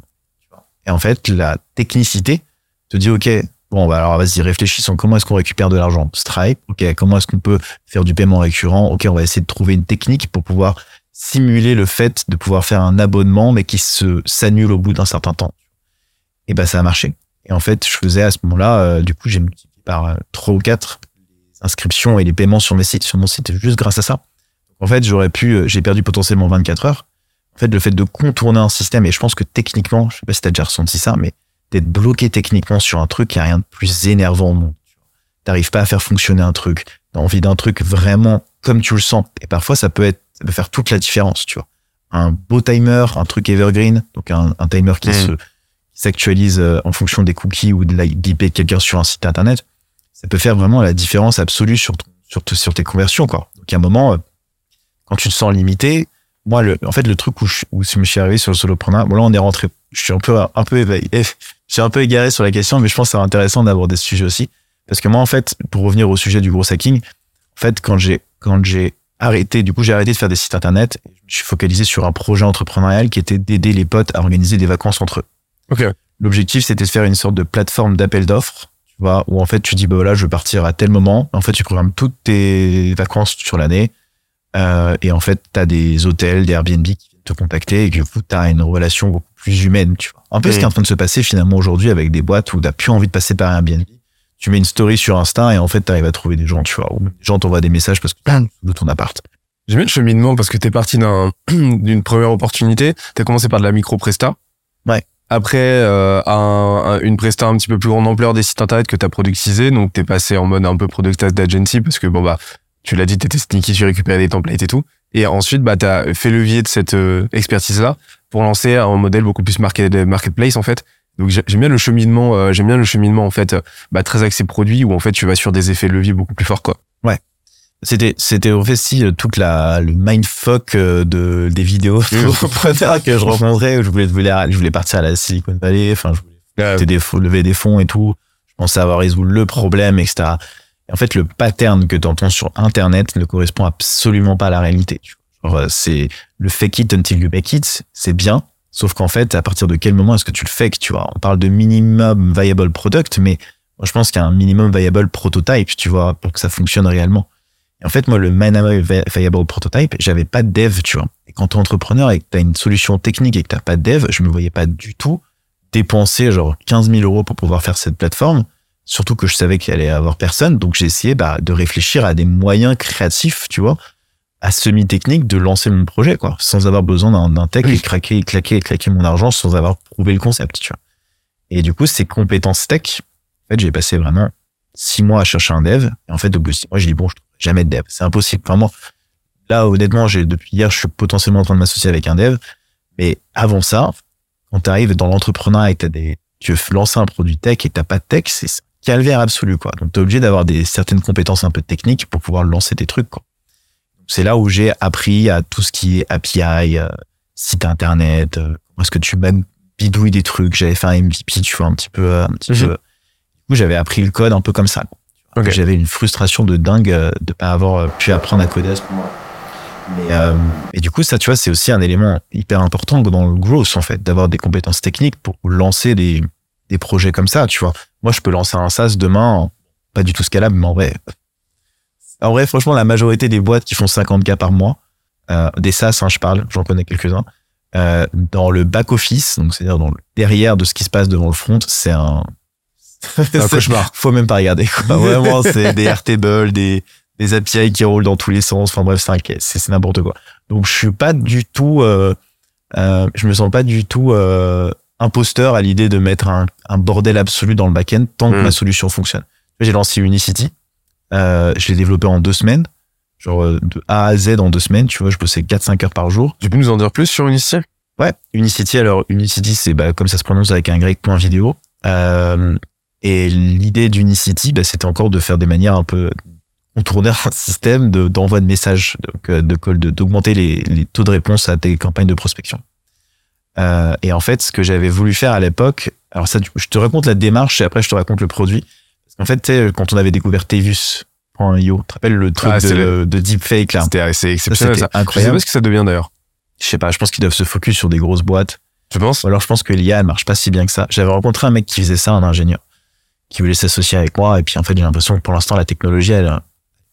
Et en fait, la technicité te dit, ok, bon, bah alors vas-y, réfléchissons, comment est-ce qu'on récupère de l'argent Stripe, ok, comment est-ce qu'on peut faire du paiement récurrent? Ok, on va essayer de trouver une technique pour pouvoir simuler le fait de pouvoir faire un abonnement, mais qui se s'annule au bout d'un certain temps. Et ben ça a marché. Et en fait, je faisais à ce moment-là, euh, du coup, j'ai multiplié par euh, trois ou quatre les inscriptions et les paiements sur mes sites, sur mon site, juste grâce à ça. En fait, j'aurais pu, euh, j'ai perdu potentiellement 24 heures. En fait, le fait de contourner un système, et je pense que techniquement, je sais pas si t'as déjà ressenti ça, mais d'être bloqué techniquement sur un truc, il n'y a rien de plus énervant au monde. T'arrives pas à faire fonctionner un truc. T'as envie d'un truc vraiment comme tu le sens. Et parfois, ça peut être, ça peut faire toute la différence, tu vois. Un beau timer, un truc evergreen, donc un, un timer qui Mm. se, s'actualise euh, en fonction des cookies ou de l'IP de quelqu'un sur un site internet, ça peut faire vraiment la différence absolue sur, sur, te- sur tes conversions, quoi. Donc, à un moment, euh, quand tu te sens limité, moi, le, en fait, le truc où je, où je me suis arrivé sur le solopreneur, bon, là, on est rentré, je suis un peu, un peu éveillé, je un peu égaré sur la question, mais je pense que c'est intéressant d'aborder ce sujet aussi. Parce que moi, en fait, pour revenir au sujet du gros hacking, en fait, quand j'ai, quand j'ai arrêté, du coup, j'ai arrêté de faire des sites internet, et je suis focalisé sur un projet entrepreneurial qui était d'aider les potes à organiser des vacances entre eux. L'objectif, c'était de faire une sorte de plateforme d'appel d'offres, tu vois, où en fait, tu dis, bah voilà, je veux partir à tel moment. En fait, tu programmes toutes tes vacances sur l'année. Euh, et en fait, tu as des hôtels, des Airbnb qui viennent te contacter et que tu as une relation beaucoup plus humaine, tu vois. Un peu ce qui est en train de se passer finalement aujourd'hui avec des boîtes où tu plus envie de passer par Airbnb. Tu mets une story sur Insta et en fait, tu arrives à trouver des gens, tu vois. Ou des gens t'envoient des messages parce que de ton appart. J'aime bien le cheminement parce que t'es parti d'un d'une première opportunité. T'as commencé par de la micro presta. Ouais. Après, euh, un, un- une presta un petit peu plus grande ampleur des sites internet que t'as productisé. Donc t'es passé en mode un peu product as d'agency parce que bon bah tu l'as dit, t'étais sneaky, tu récupérais des templates et tout. Et ensuite, bah t'as fait levier de cette euh, expertise là pour lancer un modèle beaucoup plus market, marketplace en fait. Donc j'ai- j'aime bien le cheminement, euh, j'aime bien le cheminement en fait, euh, bah, très axé produit où en fait tu vas sur des effets de levier beaucoup plus forts quoi. C'était, c'était en fait si euh, toute la, le mindfuck euh, de, des vidéos entrepreneurs que je rencontrais, où je voulais, je voulais, partir à la Silicon Valley, enfin, je voulais des lever des fonds et tout. Je pensais avoir résolu le problème, etc. Et en fait, le pattern que tu entends sur Internet ne correspond absolument pas à la réalité. euh, c'est le fake it until you make it, c'est bien. Sauf qu'en fait, à partir de quel moment est-ce que tu le fake, tu vois? On parle de minimum viable product, mais moi, je pense qu'il y a un minimum viable prototype, tu vois, pour que ça fonctionne réellement. En fait, moi, le vi- viable prototype, j'avais pas de dev, tu vois. Et quand t'es entrepreneur et que t'as une solution technique et que t'as pas de dev, je me voyais pas du tout dépenser genre 15 000 euros pour pouvoir faire cette plateforme. Surtout que je savais qu'il allait y avoir personne. Donc, j'ai essayé, bah, de réfléchir à des moyens créatifs, tu vois, à semi-technique de lancer mon projet, quoi. Sans avoir besoin d'un, tech et craquer, et claquer, et claquer mon argent sans avoir prouvé le concept, tu vois. Et du coup, ces compétences tech, en fait, j'ai passé vraiment six mois à chercher un dev. Et en fait, au bout de six mois, j'ai dit, bon, je jamais de dev. C'est impossible. Vraiment, là, honnêtement, j'ai, depuis hier, je suis potentiellement en train de m'associer avec un dev. Mais avant ça, quand tu arrives dans l'entrepreneuriat et que t'as des, tu veux lancer un produit tech et t'as pas de tech, c'est calvaire absolu, quoi. Donc, t'es obligé d'avoir des, certaines compétences un peu techniques pour pouvoir lancer tes trucs, quoi. C'est là où j'ai appris à tout ce qui est API, euh, site internet, euh, comment est-ce que tu même bidouilles des trucs. J'avais fait un MVP, tu vois, un petit peu, euh, un petit Mhm. peu. Du coup, j'avais appris le code un peu comme ça. quoi. Ok. J'avais une frustration de dingue euh, de pas avoir euh, pu apprendre à coder à ce. Mais euh, et du coup, ça, tu vois, c'est aussi un élément hyper important dans le growth, en fait, d'avoir des compétences techniques pour lancer des, des projets comme ça, tu vois. Moi, je peux lancer un SaaS demain, pas du tout scalable, mais en vrai. En vrai, franchement, la majorité des boîtes qui font 50K par mois, euh, des SaaS, hein, je parle, j'en connais quelques-uns, euh, dans le back-office, donc c'est-à-dire dans le derrière de ce qui se passe devant le front, c'est un... C'est un cauchemar. Faut même pas regarder, quoi. Vraiment, c'est des Airtable, des, des API qui roulent dans tous les sens. Enfin bref, c'est n'importe quoi. Donc je suis pas du tout, euh, euh, je me sens pas du tout euh, imposteur à l'idée de mettre un, un bordel absolu dans le back-end tant que Mm. ma solution fonctionne. J'ai lancé Unicity, euh, je l'ai développé en deux semaines, genre euh, de A à Z en deux semaines. Tu vois, je bossais 4-5 heures par jour. Tu peux nous en dire plus sur Unicity? Ouais, Unicity, alors Unicity, c'est bah, comme ça se prononce avec un grec point vidéo. Euh, et l'idée d'Unicity, bah, c'était encore de faire des manières un peu contourner un système de- d'envoi de, messages, donc euh, de call, de- d'augmenter les, les taux de réponse à tes campagnes de prospection. Euh, et en fait, ce que j'avais voulu faire à l'époque, alors ça, je te raconte la démarche et après je te raconte le produit. Qu'en fait, quand on avait découvert Tevus.io, tu te rappelles le truc Ah, de, de deepfake là? C'était exceptionnel ça. Je sais incroyable. pas ce que ça devient d'ailleurs. Je sais pas, je pense qu'ils doivent se focus sur des grosses boîtes. Tu penses? Ou alors je pense que l'IA elle marche pas si bien que ça. J'avais rencontré un mec qui faisait ça, un ingénieur, qui voulait s'associer avec moi. Et puis en fait j'ai l'impression que pour l'instant la technologie elle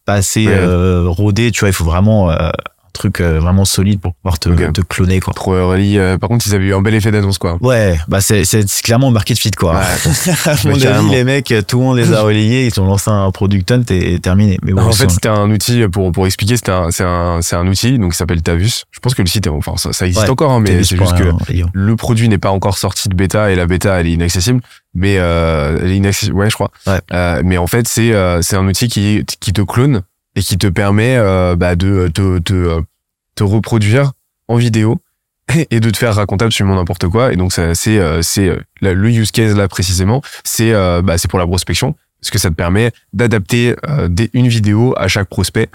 pas assez Ouais. euh, rodée. Tu vois, il faut vraiment euh, truc euh, vraiment solide pour pouvoir te, te cloner quoi. Trop early. euh, par contre, ils avaient eu un bel effet d'annonce quoi. Ouais, bah c'est c'est c'est clairement market fit quoi. à mon avis les mecs, tout le monde les a relayés, ils ont lancé un product hunt et, et terminé. Mais bon, en fait, c'était un outil pour pour expliquer. C'était un c'est un c'est un outil donc qui s'appelle Tavus. Je pense que le site est enfin ça, ça existe Ouais, encore hein, mais c'est juste que le produit n'est pas encore sorti de bêta et la bêta elle est inaccessible mais euh, elle est inaccessible ouais je crois Ouais. Euh, mais en fait c'est euh, c'est un outil qui qui te clone et qui te permet euh, bah, de te te euh, te reproduire en vidéo et de te faire raconter absolument n'importe quoi et donc ça c'est euh, c'est euh, le use case là précisément c'est euh, bah, c'est pour la prospection parce que ça te permet d'adapter euh, des- une vidéo à chaque prospect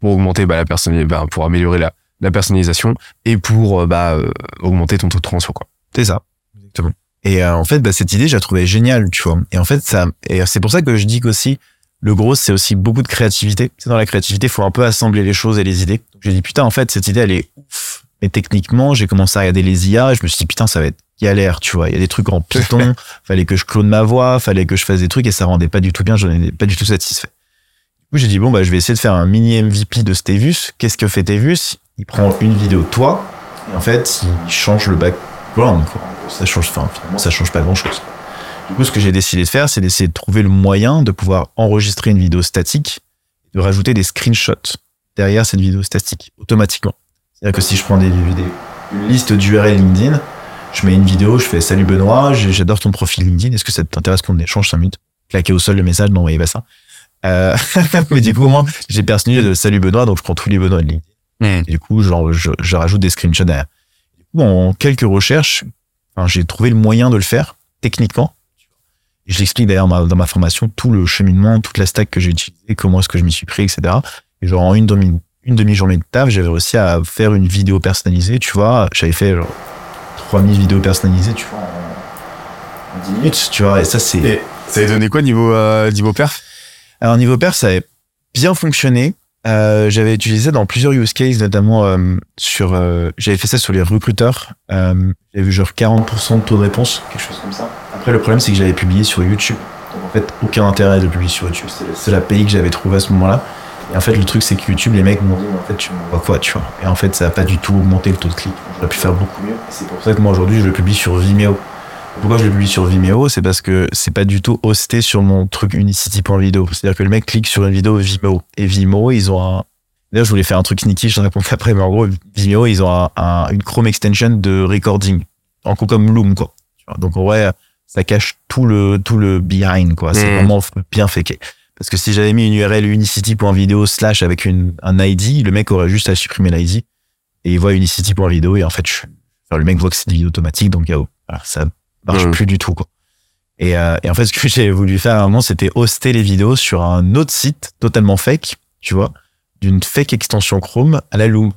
pour augmenter bah, la personne bah, pour améliorer la la personnalisation et pour euh, bah, euh, augmenter ton taux de transfert quoi. C'est ça. Exactement. Et euh, en fait, bah, cette idée, je la trouvais géniale, tu vois. Et en fait, ça, et c'est pour ça que je dis qu'aussi, le gros, c'est aussi beaucoup de créativité. C'est dans la créativité, il faut un peu assembler les choses et les idées. J'ai dit, putain, en fait, cette idée, elle est ouf. Mais techniquement, j'ai commencé à regarder les IA et je me suis dit, putain, ça va être galère, tu vois. Il y a des trucs en Python, fallait que je clone ma voix, fallait que je fasse des trucs et ça rendait pas du tout bien, j'en étais pas du tout satisfait. Du coup, j'ai dit, bon, bah, je vais essayer de faire un mini MVP de Stevus. Qu'est-ce que fait Stevus? Il prend une vidéo de toi et en fait, il change le background, quoi. Ça change, enfin, finalement, ça change pas grand chose. Du coup, ce que j'ai décidé de faire, c'est d'essayer de trouver le moyen de pouvoir enregistrer une vidéo statique, de rajouter des screenshots derrière cette vidéo statique, automatiquement. C'est-à-dire que si je prends des vidéos, une liste d'URL LinkedIn, je mets une vidéo, je fais salut Benoît, j'adore ton profil LinkedIn, est-ce que ça t'intéresse qu'on échange 5 minutes? Claquer au sol le message, n'envoyez pas ça. Euh, mais du coup, moi, j'ai personnalisé de salut Benoît, donc je prends tous les Benoît de LinkedIn. Et du coup, genre, je, je rajoute des screenshots derrière. Du coup, en quelques recherches, enfin, j'ai trouvé le moyen de le faire, techniquement. Je l'explique d'ailleurs dans ma- dans ma formation, tout le cheminement, toute la stack que j'ai utilisée, comment est-ce que je m'y suis pris, etc. Et genre, en une demi, une demi-journée de taf, j'avais réussi à faire une vidéo personnalisée, tu vois. J'avais fait, genre, 3000 vidéos personnalisées, tu vois, en, en 10 minutes, tu vois. Et ça, c'est, Et ça a donné quoi niveau euh, niveau perf? Alors niveau perf, ça avait bien fonctionné. Euh, j'avais utilisé dans plusieurs use cases, notamment euh, sur. j'avais fait ça sur les recruteurs. J'avais vu genre 40% de taux de réponse, quelque chose comme ça. Après, le problème, c'est que j'avais publié sur YouTube. Donc en fait, aucun intérêt de publier sur YouTube. C'est la seule API que j'avais trouvé à ce moment-là. Et en fait, le truc, c'est que YouTube, les mecs m'ont dit, en fait, tu m'envoies quoi, tu vois? Et en fait, ça a pas du tout augmenté le taux de clic. J'aurais pu faire beaucoup mieux. C'est pour ça que moi, aujourd'hui, je le publie sur Vimeo. Pourquoi je le publie sur Vimeo? C'est parce que c'est pas du tout hosté sur mon truc unicity.video. C'est-à-dire que le mec clique sur une vidéo Vimeo. Et Vimeo, ils ont un. D'ailleurs, je voulais faire un truc sneaky, je te réponds après, mais en gros, Vimeo, ils ont un, un- une Chrome extension de recording. En gros, comme Loom, quoi. Donc, en vrai, ça cache tout le, tout le behind, quoi. C'est Mhm. vraiment bien fait. Parce que si j'avais mis une URL unicity.video slash avec une, un ID, le mec aurait juste à supprimer l'ID et il voit unicity.video et en fait, je, enfin, le mec voit que c'est des vidéos automatiques, donc euh, voilà, ça marche Mhm. plus du tout, quoi. Et, euh, et en fait, ce que j'ai voulu faire à un moment, c'était hoster les vidéos sur un autre site totalement fake, tu vois, d'une fake extension Chrome à la Loom.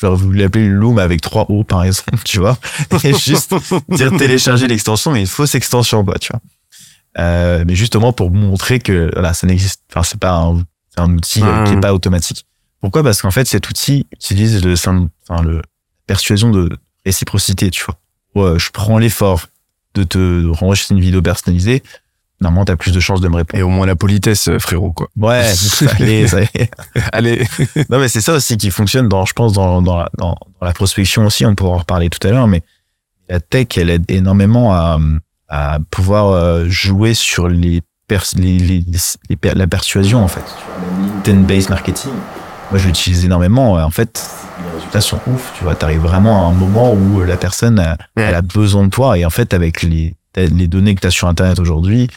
J'aurais voulu l'appeler Loom avec trois O, par exemple, tu vois, et juste dire télécharger l'extension, mais une fausse extension, quoi, tu vois. Euh, mais justement pour montrer que voilà, ça n'existe. Enfin, c'est pas un, c'est un outil euh, qui est pas automatique. Pourquoi? Parce qu'en fait, cet outil utilise le, enfin, le la persuasion de réciprocité, tu vois. Ouais, je prends l'effort de te renvoyer une vidéo personnalisée. Normalement, t'as plus de chances de me répondre. Et au moins la politesse, euh, frérot, quoi. Ouais, ça allait. Allez. Non, mais c'est ça aussi qui fonctionne dans, je pense, dans, dans, la, dans, dans la prospection aussi. On pourra en reparler tout à l'heure, mais la tech, elle aide énormément à, à pouvoir euh, jouer sur les, pers les, les, les per- la persuasion, en fait. Intent-based marketing. Moi, je l'utilise énormément. En fait, les résultats sont ouf. Tu vois, t'arrives vraiment à un moment où la personne, a- elle a besoin de toi. Et en fait, avec les, les données que tu as sur Internet aujourd'hui,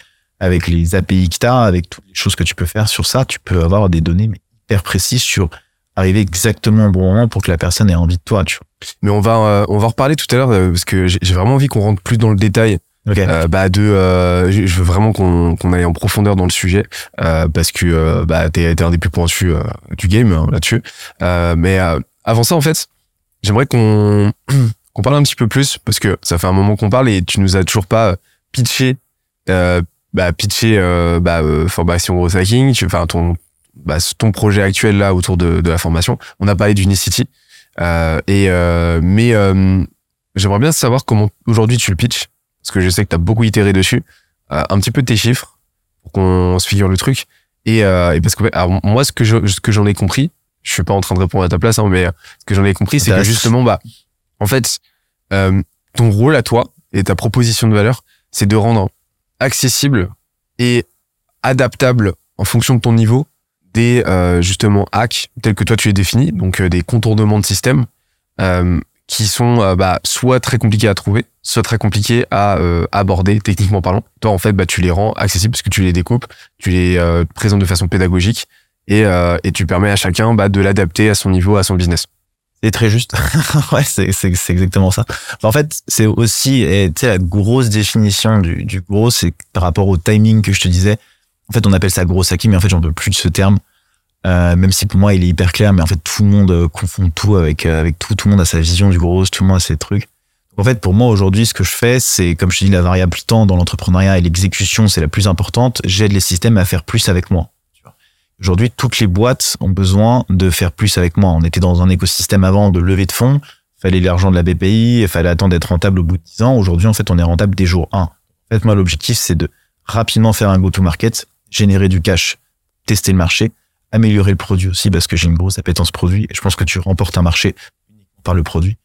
avec les API que tu as, avec toutes les choses que tu peux faire sur ça, tu peux avoir des données mais hyper précises sur arriver exactement au bon moment pour que la personne ait envie de toi, tu Mais on va, euh, on va reparler tout à l'heure euh, parce que j'ai vraiment envie qu'on rentre plus dans le détail vois. Ok. Euh, bah de je veux vraiment qu'on qu'on aille en profondeur dans le sujet parce que bah t'es t'es un des plus pointus du game hein, là-dessus mais avant ça en fait j'aimerais qu'on qu'on parle un petit peu plus parce que ça fait un moment qu'on parle et tu nous as toujours pas pitché bah pitché euh, bah euh, formation gros hacking tu enfin ton bah, ton projet actuel là autour de, de la formation on a parlé d'Unicity euh, et euh, mais euh, j'aimerais bien savoir comment aujourd'hui tu le pitches parce que je sais que tu as beaucoup itéré dessus, euh, un petit peu tes chiffres pour qu'on se figure le truc. Et, euh, et parce que alors, moi, ce que je, ce que j'en ai compris, je suis pas en train de répondre à ta place, hein, mais ce que j'en ai compris, c'est que justement, bah, en fait, euh, ton rôle à toi et ta proposition de valeur, c'est de rendre accessible et adaptable en fonction de ton niveau des euh, justement hacks tels que toi tu les définis, donc euh, des contournements de système euh, qui sont bah, soit très compliqués à trouver, soit très compliqués à aborder techniquement parlant. Toi en fait bah, tu les rends accessibles parce que tu les découpes, tu les présentes de façon pédagogique et, et tu permets à chacun bah, de l'adapter à son niveau, à son business. C'est très juste. ouais, c'est, c'est, c'est exactement ça. Enfin, en fait, c'est aussi, tu sais, la grosse définition du, du gros, c'est par rapport au timing que je te disais. En fait, on appelle ça gros hacking, mais en fait, j'en veux plus de ce terme. Euh, même si pour moi, il est hyper clair, mais en fait, tout le monde euh, confond tout avec, euh, avec tout. Tout le monde a sa vision du gros, tout le monde a ses trucs. En fait, pour moi, aujourd'hui, ce que je fais, c'est, comme je te dis, la variable temps dans l'entrepreneuriat et l'exécution, c'est la plus importante. J'aide les systèmes à faire plus avec moi. Aujourd'hui, toutes les boîtes ont besoin de faire plus avec moi. On était dans un écosystème avant de lever de fonds. Fallait l'argent de la BPI, il fallait attendre d'être rentable au bout de 10 ans. Aujourd'hui, en fait, on est rentable dès jour 1. En fait, moi, l'objectif, c'est de rapidement faire un go-to-market, générer du cash, tester le marché, améliorer le produit aussi, parce que j'ai une grosse appétence produit. Et je pense que tu remportes un marché par le produit.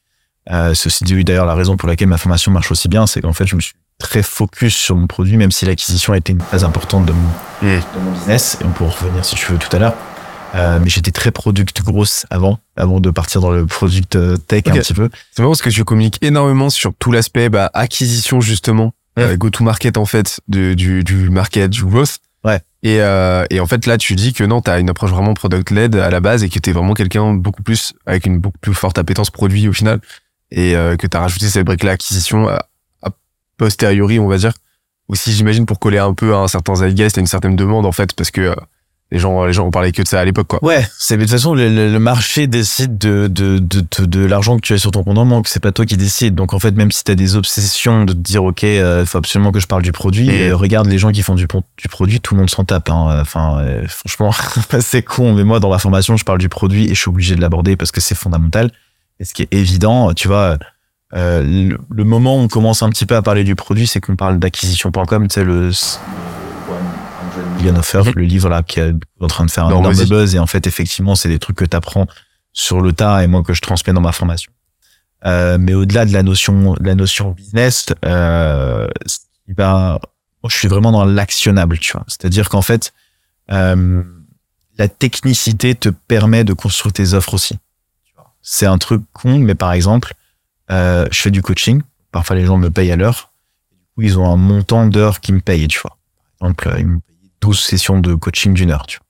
Euh, ceci dit, d'ailleurs, la raison pour laquelle ma formation marche aussi bien, c'est qu'en fait, je me suis très focus sur mon produit, même si l'acquisition a été une phase importante de mon, Mm. de mon business. Et on pourra revenir si tu veux tout à l'heure. Euh, mais j'étais très product grosse avant, avant de partir dans le product euh, tech un petit peu. C'est marrant parce que tu communiques énormément sur tout l'aspect bah, acquisition justement, euh, go-to-market en fait, de, du, du market, du growth. Ouais. Et, euh, et en fait là tu dis que non, tu as une approche vraiment product-led à la base et que tu es vraiment quelqu'un beaucoup plus avec une beaucoup plus forte appétence produit au final et que tu as rajouté cette brique-là acquisition à, à posteriori on va dire. Aussi j'imagine pour coller un peu à un certain zeitgeist et une certaine demande en fait parce que euh, Les gens, les gens ont parlé que de ça à l'époque, quoi. Ouais, c'est de toute façon le, le- marché décide de de de, de, de l'argent que tu as sur ton compte en banque. C'est pas toi qui décide. Donc en fait, même si t'as des obsessions de te dire ok, il faut absolument que je parle du produit. Et- euh, regarde les gens qui font du du produit, tout le monde s'en tape. Hein. Enfin, euh, franchement, c'est con. Mais moi, dans ma formation, je parle du produit et je suis obligé de l'aborder parce que c'est fondamental. Et ce qui est évident, tu vois. Euh, le, le moment où on commence un petit peu à parler du produit, c'est qu'on parle d'acquisition.com, tu sais, le Offer, le livre là qui est en train de faire un Non, énorme buzz. Et en fait, effectivement, c'est des trucs que tu apprends sur le tas et moi que je transmets dans ma formation. Euh, mais au-delà de la notion, de la notion business, euh, moi, je suis vraiment dans l'actionnable, tu vois. C'est-à-dire qu'en fait, euh, la technicité te permet de construire tes offres aussi. C'est un truc con, mais par exemple, je fais du coaching. Parfois, les gens me payent à l'heure. Du coup, ils ont un montant d'heures qui me payent, tu vois. Par exemple, euh, ils me payent 12 sessions de coaching d'une heure, tu vois.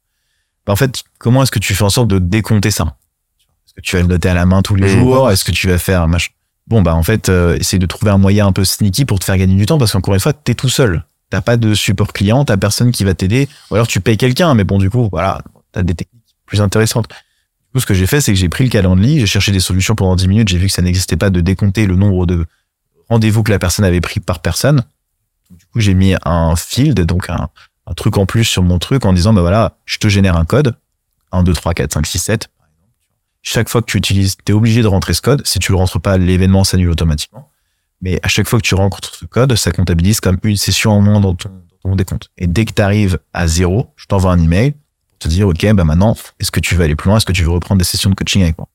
Bah, en fait, comment est-ce que tu fais en sorte de décompter ça? Est-ce que tu vas le noter à la main tous les Mmh. jours? Est-ce que tu vas faire un machin Bon, bah en fait, euh, essaye de trouver un moyen un peu sneaky pour te faire gagner du temps parce qu'encore une fois, t'es tout seul. T'as pas de support client, t'as personne qui va t'aider. Ou alors tu payes quelqu'un, mais bon, du coup, voilà, t'as des techniques plus intéressantes. Coup, ce que j'ai fait, c'est que j'ai pris le calendrier, j'ai cherché des solutions pendant 10 minutes, j'ai vu que ça n'existait pas de décompter le nombre de rendez-vous que la personne avait pris par personne. Du coup, j'ai mis un field, donc un, truc en plus sur mon truc en disant, bah voilà, je te génère un code. 1, 2, 3, 4, 5, 6, 7. Chaque fois que tu utilises, tu es obligé de rentrer ce code. Si tu le rentres pas, l'événement s'annule automatiquement. Mais à chaque fois que tu rencontres ce code, ça comptabilise comme une session en moins dans ton, dans ton décompte. Et dès que tu arrives à zéro, je t'envoie un email te dire, OK, bah maintenant, est-ce que tu veux aller plus loin? Est-ce que tu veux reprendre des sessions de coaching avec moi?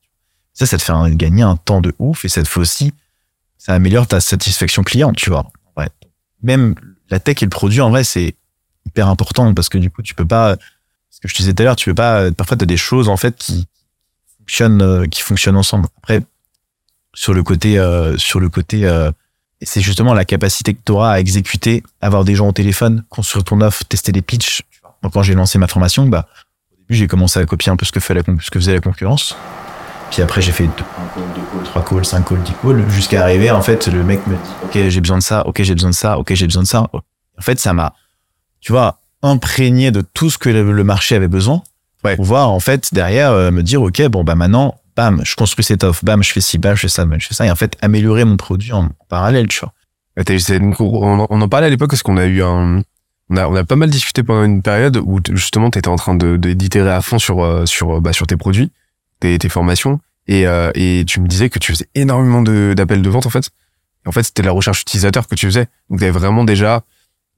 Ça, ça te fait gagner un temps de ouf et ça te fait aussi, ça améliore ta satisfaction client, tu vois. Ouais. Même la tech et le produit, en vrai, c'est hyper important parce que du coup, tu peux pas, ce que je te disais tout à l'heure, tu peux pas, parfois, tu as des choses, en fait, qui fonctionnent, euh, qui fonctionnent ensemble. Après, sur le côté, euh, sur le côté, euh, c'est justement la capacité que tu auras à exécuter, avoir des gens au téléphone, construire ton offre, tester des pitchs. Donc, quand j'ai lancé ma formation, bah, au début, j'ai commencé à copier un peu ce que, fait la, con- ce que faisait la concurrence. Puis après, j'ai fait deux, un call, deux calls, trois calls, cinq calls, dix calls, jusqu'à arriver, en fait, le mec me dit, OK, j'ai besoin de ça, OK, j'ai besoin de ça, OK, j'ai besoin de ça. En fait, ça m'a, tu vois, imprégné de tout ce que le marché avait besoin. Ouais. Pour pouvoir, en fait, derrière, euh, me dire, OK, bon, bah, maintenant, bam, je construis cette offre, bam, je fais ci, bam, je fais ça, bam, je fais ça. Et en fait, améliorer mon produit en parallèle, tu vois. On, on en parlait à l'époque parce qu'on a eu un, on a, on a pas mal discuté pendant une période où justement t'étais en train de, de- d'itérer à fond sur, euh, sur, euh, bah, sur tes produits, tes, tes formations, et, euh, et tu me disais que tu faisais énormément de, d'appels de vente en fait. Et en fait, c'était la recherche utilisateur que tu faisais. Donc t'avais vraiment déjà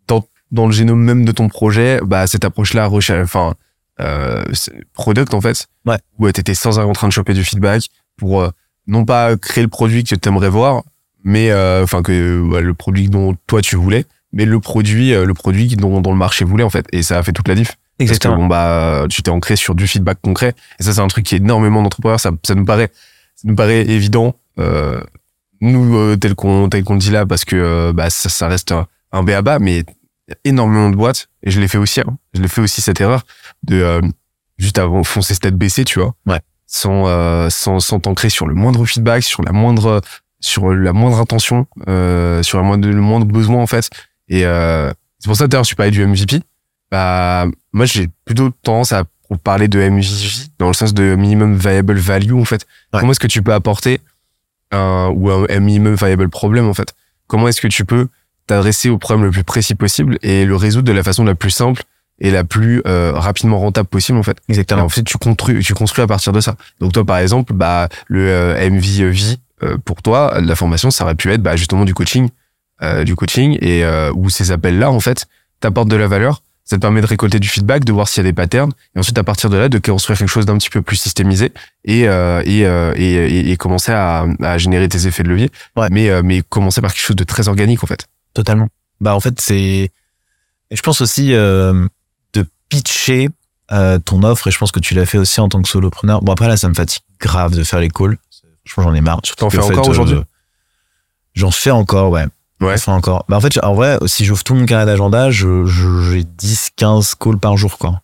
dans, dans le génome même de ton projet, bah cette approche-là, recherche, enfin, euh, product en fait, Ouais. où t'étais sans arrêt en train de choper du feedback pour euh, non pas créer le produit que tu aimerais voir, mais euh, enfin que ouais, le produit dont toi tu voulais mais le produit euh, le produit dont, dont le marché voulait en fait. Et ça a fait toute la diff. Parce que bon bah tu t'es ancré sur du feedback concret. Et ça c'est un truc qui est énormément d'entrepreneurs. Ça, ça nous paraît ça nous paraît évident euh, nous euh, tel qu'on tel qu'on le dit là parce que euh, bah ça, ça reste un, un béaba mais énormément de boîtes et je l'ai fait aussi hein. je l'ai fait aussi cette erreur de euh, juste avant foncer tête baissée tu vois. Ouais. sans euh, sans sans t'ancrer sur le moindre feedback sur la moindre sur la moindre intention euh, sur la moindre, le moindre besoin en fait et euh, c'est pour ça d'ailleurs je parlais du MVP bah moi j'ai plutôt tendance à parler de MVP dans le sens de minimum viable value en fait Ouais. comment est-ce que tu peux apporter un ou un, minimum viable problème en fait? Comment est-ce que tu peux t'adresser au problème le plus précis possible et le résoudre de la façon la plus simple et la plus euh, rapidement rentable possible en fait? Et Exactement. en fait, tu construis, tu construis à partir de ça. Donc toi, par exemple, bah le euh, MVV euh, pour toi, la formation, ça aurait pu être bah, justement du coaching, euh, du coaching et euh, où ces appels-là, en fait, t'apportent de la valeur. Ça te permet de récolter du feedback, de voir s'il y a des patterns, et ensuite à partir de là, de construire quelque chose d'un petit peu plus systémisé et euh, et, et, et, commencer à, à générer tes effets de levier. Ouais. Mais mais commencer par quelque chose de très organique en fait. Totalement. Bah en fait c'est et je pense aussi de pitcher ton offre et je pense que tu l'as fait aussi en tant que solopreneur. Bon après là ça me fatigue grave de faire les calls. Franchement j'en ai marre. T'en fais en fait, encore aujourd'hui? J'en fais encore ouais. Ouais. Encore. Bah en fait en vrai si j'ouvre tout mon carré d'agenda je je- j'ai 10 15 calls par jour quoi.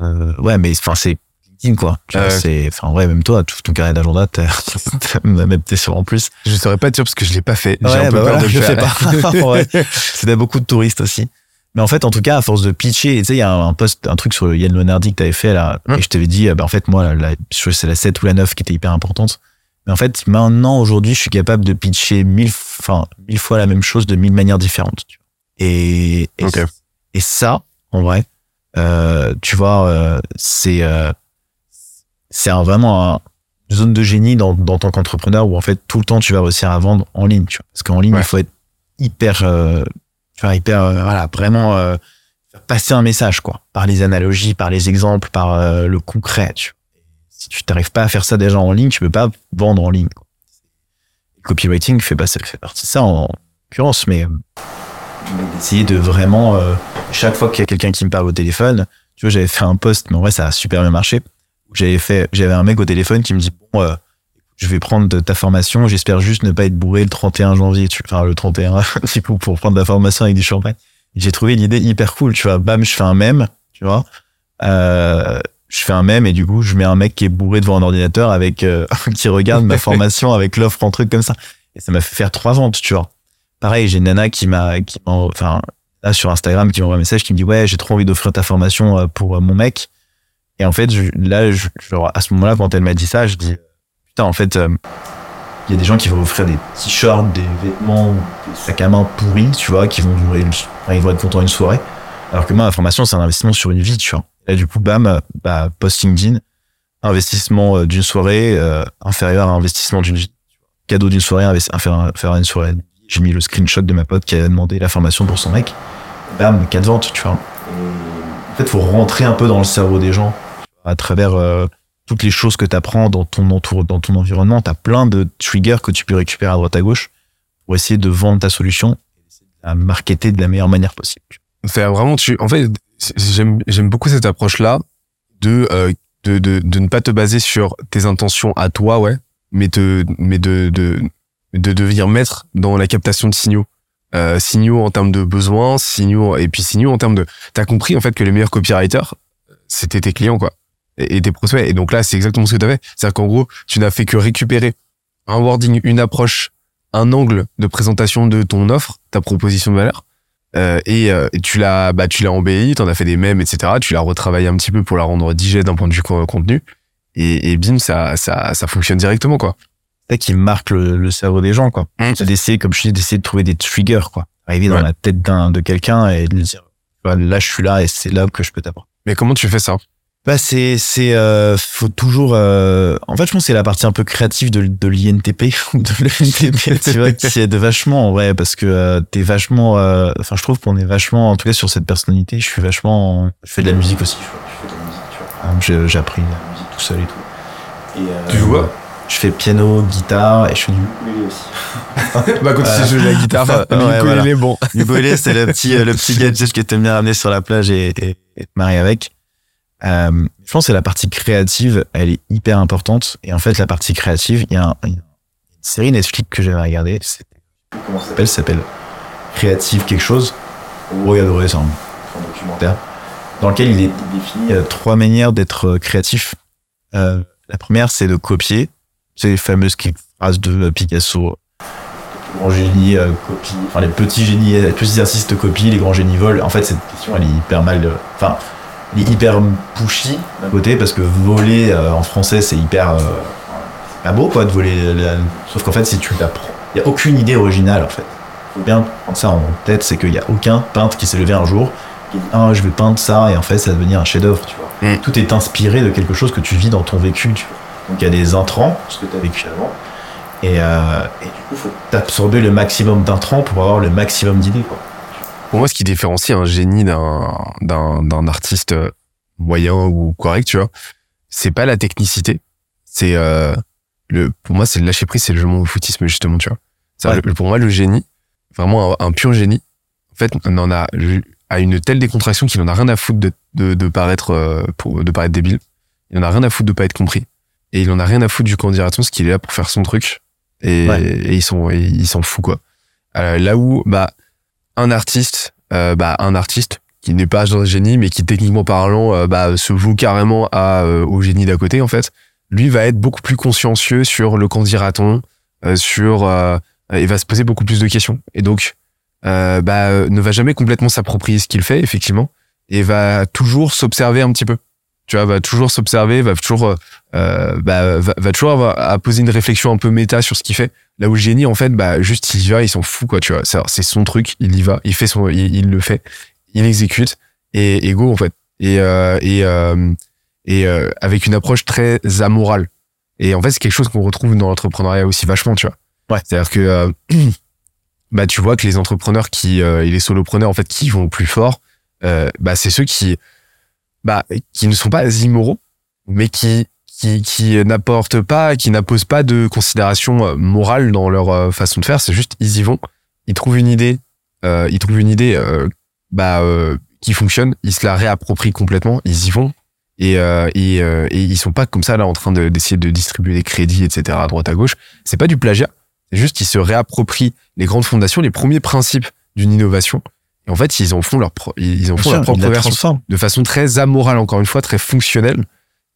Euh, ouais mais enfin c'est LinkedIn quoi. Tu vois, c'est enfin en vrai même toi tu ouvres ton carré d'agenda t'es même t'es sûr en plus. Je saurais pas dire parce que je l'ai pas fait. J'ai Ouais, un peu bah peur voilà, de le je faire. fais pas. T'as beaucoup de touristes aussi. Mais en fait, en tout cas, à force de pitcher, tu sais, il y a un post, un truc sur le Yann Leonardi que t'avais fait là, et je t'avais dit, euh, bah, en fait, moi, la, je c'est la 7 ou la 9 qui était hyper importante. Mais en fait, maintenant, aujourd'hui, je suis capable de pitcher mille, enfin, mille fois la même chose de mille manières différentes. tu vois. Et, et, ça, en vrai, euh, tu vois, euh, c'est, euh, c'est vraiment un- une zone de génie dans, dans tant qu'entrepreneur où en fait tout le temps tu vas réussir à vendre en ligne, tu vois. Parce qu'en ligne, Ouais. il faut être hyper, euh, tu vois, hyper, euh, voilà, vraiment euh, passer un message, quoi, par les analogies, par les exemples, par le concret. Tu vois. Si tu t'arrives pas à faire ça déjà en ligne, tu peux pas vendre en ligne. Copywriting fait, pas, partie de ça en l'occurrence, mais euh, d'essayer de vraiment euh, chaque fois qu'il y a quelqu'un qui me parle au téléphone, tu vois, j'avais fait un post, mais en vrai ça a super bien marché. J'avais fait, j'avais un mec au téléphone qui me dit bon, euh, je vais prendre ta formation, j'espère juste ne pas être bourré le 31 janvier, tu, enfin le 31 du coup pour prendre la formation avec du champagne. J'ai trouvé l'idée hyper cool, tu vois. Bam, je fais un mème, tu vois. Je fais un mème et du coup je mets un mec qui est bourré devant un ordinateur avec euh, qui regarde ma formation avec l'offre en truc comme ça. Et ça m'a fait faire trois ventes, tu vois. Pareil, j'ai une nana qui m'a, qui enfin, là sur Instagram, qui m'envoie un message qui me dit ouais, j'ai trop envie d'offrir ta formation euh, pour euh, mon mec. Et en fait, je, là, je, genre, à ce moment-là, quand elle m'a dit ça, je dis putain, en fait, euh, il y a des gens qui vont offrir des t-shirts, des vêtements, des sacs à main pourris, tu vois, qui vont durer, une- ils vont être contents une soirée. Alors que moi, ma formation, c'est un investissement sur une vie, tu vois. Et du coup, bam, bah, post LinkedIn, investissement euh, d'une soirée euh, inférieur à investissement d'une. Cadeau d'une soirée inférieur à une soirée. J'ai mis le screenshot de ma pote qui a demandé la formation pour son mec. Bam, quatre ventes, tu vois. En fait, faut rentrer un peu dans le cerveau des gens à travers euh, toutes les choses que tu apprends dans ton entour, dans ton environnement. Tu as plein de triggers que tu peux récupérer à droite à gauche pour essayer de vendre ta solution la marketer de la meilleure manière possible. C'est vraiment tu en fait j'aime beaucoup cette approche là de, euh, de de de ne pas te baser sur tes intentions à toi ouais mais te mais de de de devenir maître dans la captation de signaux. Euh, signaux en termes de besoins signaux et puis signaux en termes de t'as compris en fait que les meilleurs copywriters c'était tes clients quoi et, et tes prospects. Et donc là c'est exactement ce que tu fait c'est-à-dire qu'en gros tu n'as fait que récupérer un wording une approche un angle de présentation de ton offre ta proposition de valeur euh, et, euh, et tu l'as bah tu l'as embelli t'en as fait des mèmes etc tu l'as retravaillé un petit peu pour la rendre digeste d'un point de vue co- contenu et, et bim ça ça ça fonctionne directement quoi C'est ça qui marque le, le cerveau des gens, quoi. Mm. C'est d'essayer, comme je dis, d'essayer de trouver des triggers, quoi. Arriver dans la tête d'un, de quelqu'un et de lui dire, là, je suis là et c'est là que je peux t'apporter. mais comment tu fais ça? Bah, c'est, c'est, euh, faut toujours, euh, en fait, je pense que c'est la partie un peu créative de, de l'INTP ou de l'INTP, tu vois, qui aide vachement, en vrai, parce que euh, t'es vachement, euh, enfin, je trouve qu'on est vachement, en tout cas, sur cette personnalité, je suis vachement, je fais de la musique aussi, je, fais de la musique, vois. J'ai- appris la musique tout seul et tout. Et, euh, Tu joues quoi Je fais piano, guitare et je fais du ukulélé aussi. bah quand tu sais jouer de la guitare Ouais, le ukulélé, voilà. bon Du ukulélé, c'est le petit, euh, le petit gadget que t'aimes bien ramener sur la plage et, et, et te marier avec. Euh, je pense que la partie créative, elle est hyper importante. Et en fait, la partie créative, il y a, un- une série Netflix que j'avais regardée. Comment ça s'appelle? Ça s'appelle Créative quelque chose. Regarderez, c'est un, c'est un documentaire dans lequel il, est, il définit euh, trois manières d'être euh, créatif. Euh, la première, c'est de copier. C'est les fameuses phrases de Picasso. Les grands génies copient. Enfin, les petits génies, les petits artistes copient, les grands génies volent. En fait, cette question, elle est hyper mal. Enfin, elle est hyper pushy d'un côté parce que voler euh, en français, c'est hyper. euh, pas beau, quoi, de voler. la- Sauf qu'en fait, si tu l'apprends, il n'y a aucune idée originale, en fait. faut bien prendre ça en tête, c'est qu'il n'y a aucun peintre qui s'est levé un jour qui dit Ah, je vais peindre ça, et en fait, ça va devenir un chef-d'œuvre, tu vois. Mm. Tout est inspiré de quelque chose que tu vis dans ton vécu, tu vois. Donc, il y a des intrants, ce que tu as vécu avant. Et, euh, et du coup, il faut t'absorber le maximum d'intrants pour avoir le maximum d'idées, quoi. Pour moi ce qui différencie un génie d'un d'un d'un artiste moyen ou correct tu vois c'est pas la technicité. C'est euh, le pour moi c'est le lâcher prise c'est le jeu au footisme justement tu vois. Ça, Ouais. le- pour moi le génie vraiment un, un pur génie en fait on en a à une telle décontraction qu'il en a rien à foutre de de, de paraître euh, pour de paraître débile. Il en a rien à foutre de pas être compris. Et il en a rien à foutre du candidaton ce qu'il est là pour faire son truc. Et, Ouais. et ils sont et il s'en fout quoi. Euh, là où bah un artiste euh, bah un artiste qui n'est pas un génie mais qui techniquement parlant euh, bah, se voue carrément à euh, au génie d'à côté en fait lui va être beaucoup plus consciencieux sur le qu'en dira-t-on sur il va se poser beaucoup plus de questions et donc bah, ne va jamais complètement s'approprier ce qu'il fait, effectivement, et va toujours s'observer un petit peu. Tu vois, va toujours s'observer, va toujours, euh, euh, bah, va, va toujours avoir à poser une réflexion un peu méta sur ce qu'il fait. Là où le génie, en fait, bah, juste il y va, il s'en fout, quoi, tu vois. C'est son truc, il y va, il fait son, il, il le fait, il exécute, et, et go, en fait. Et, euh, et, euh, et avec une approche très amorale. Et en fait, c'est quelque chose qu'on retrouve dans l'entrepreneuriat aussi vachement, tu vois. Ouais. C'est-à-dire que, bah, tu vois que les entrepreneurs qui, et les solopreneurs, en fait, qui vont plus fort, bah, c'est ceux qui, bah, qui ne sont pas immoraux, mais qui, qui, qui n'apportent pas, qui n'apposent pas de considération euh, morale dans leur euh, façon de faire. C'est juste, ils y vont, ils trouvent une idée, euh, ils trouvent une idée, euh, bah, euh, qui fonctionne, ils se la réapproprient complètement, ils y vont. Et, euh, et, et ils sont pas comme ça là en train de- d'essayer de, distribuer des crédits, etc. à droite à gauche. C'est pas du plagiat. C'est juste qu'ils se réapproprient les grandes fondations, les premiers principes d'une innovation. Et en fait, ils en font leur, pro- ils en font leur propre version transforme. de façon très amorale, encore une fois, très fonctionnelle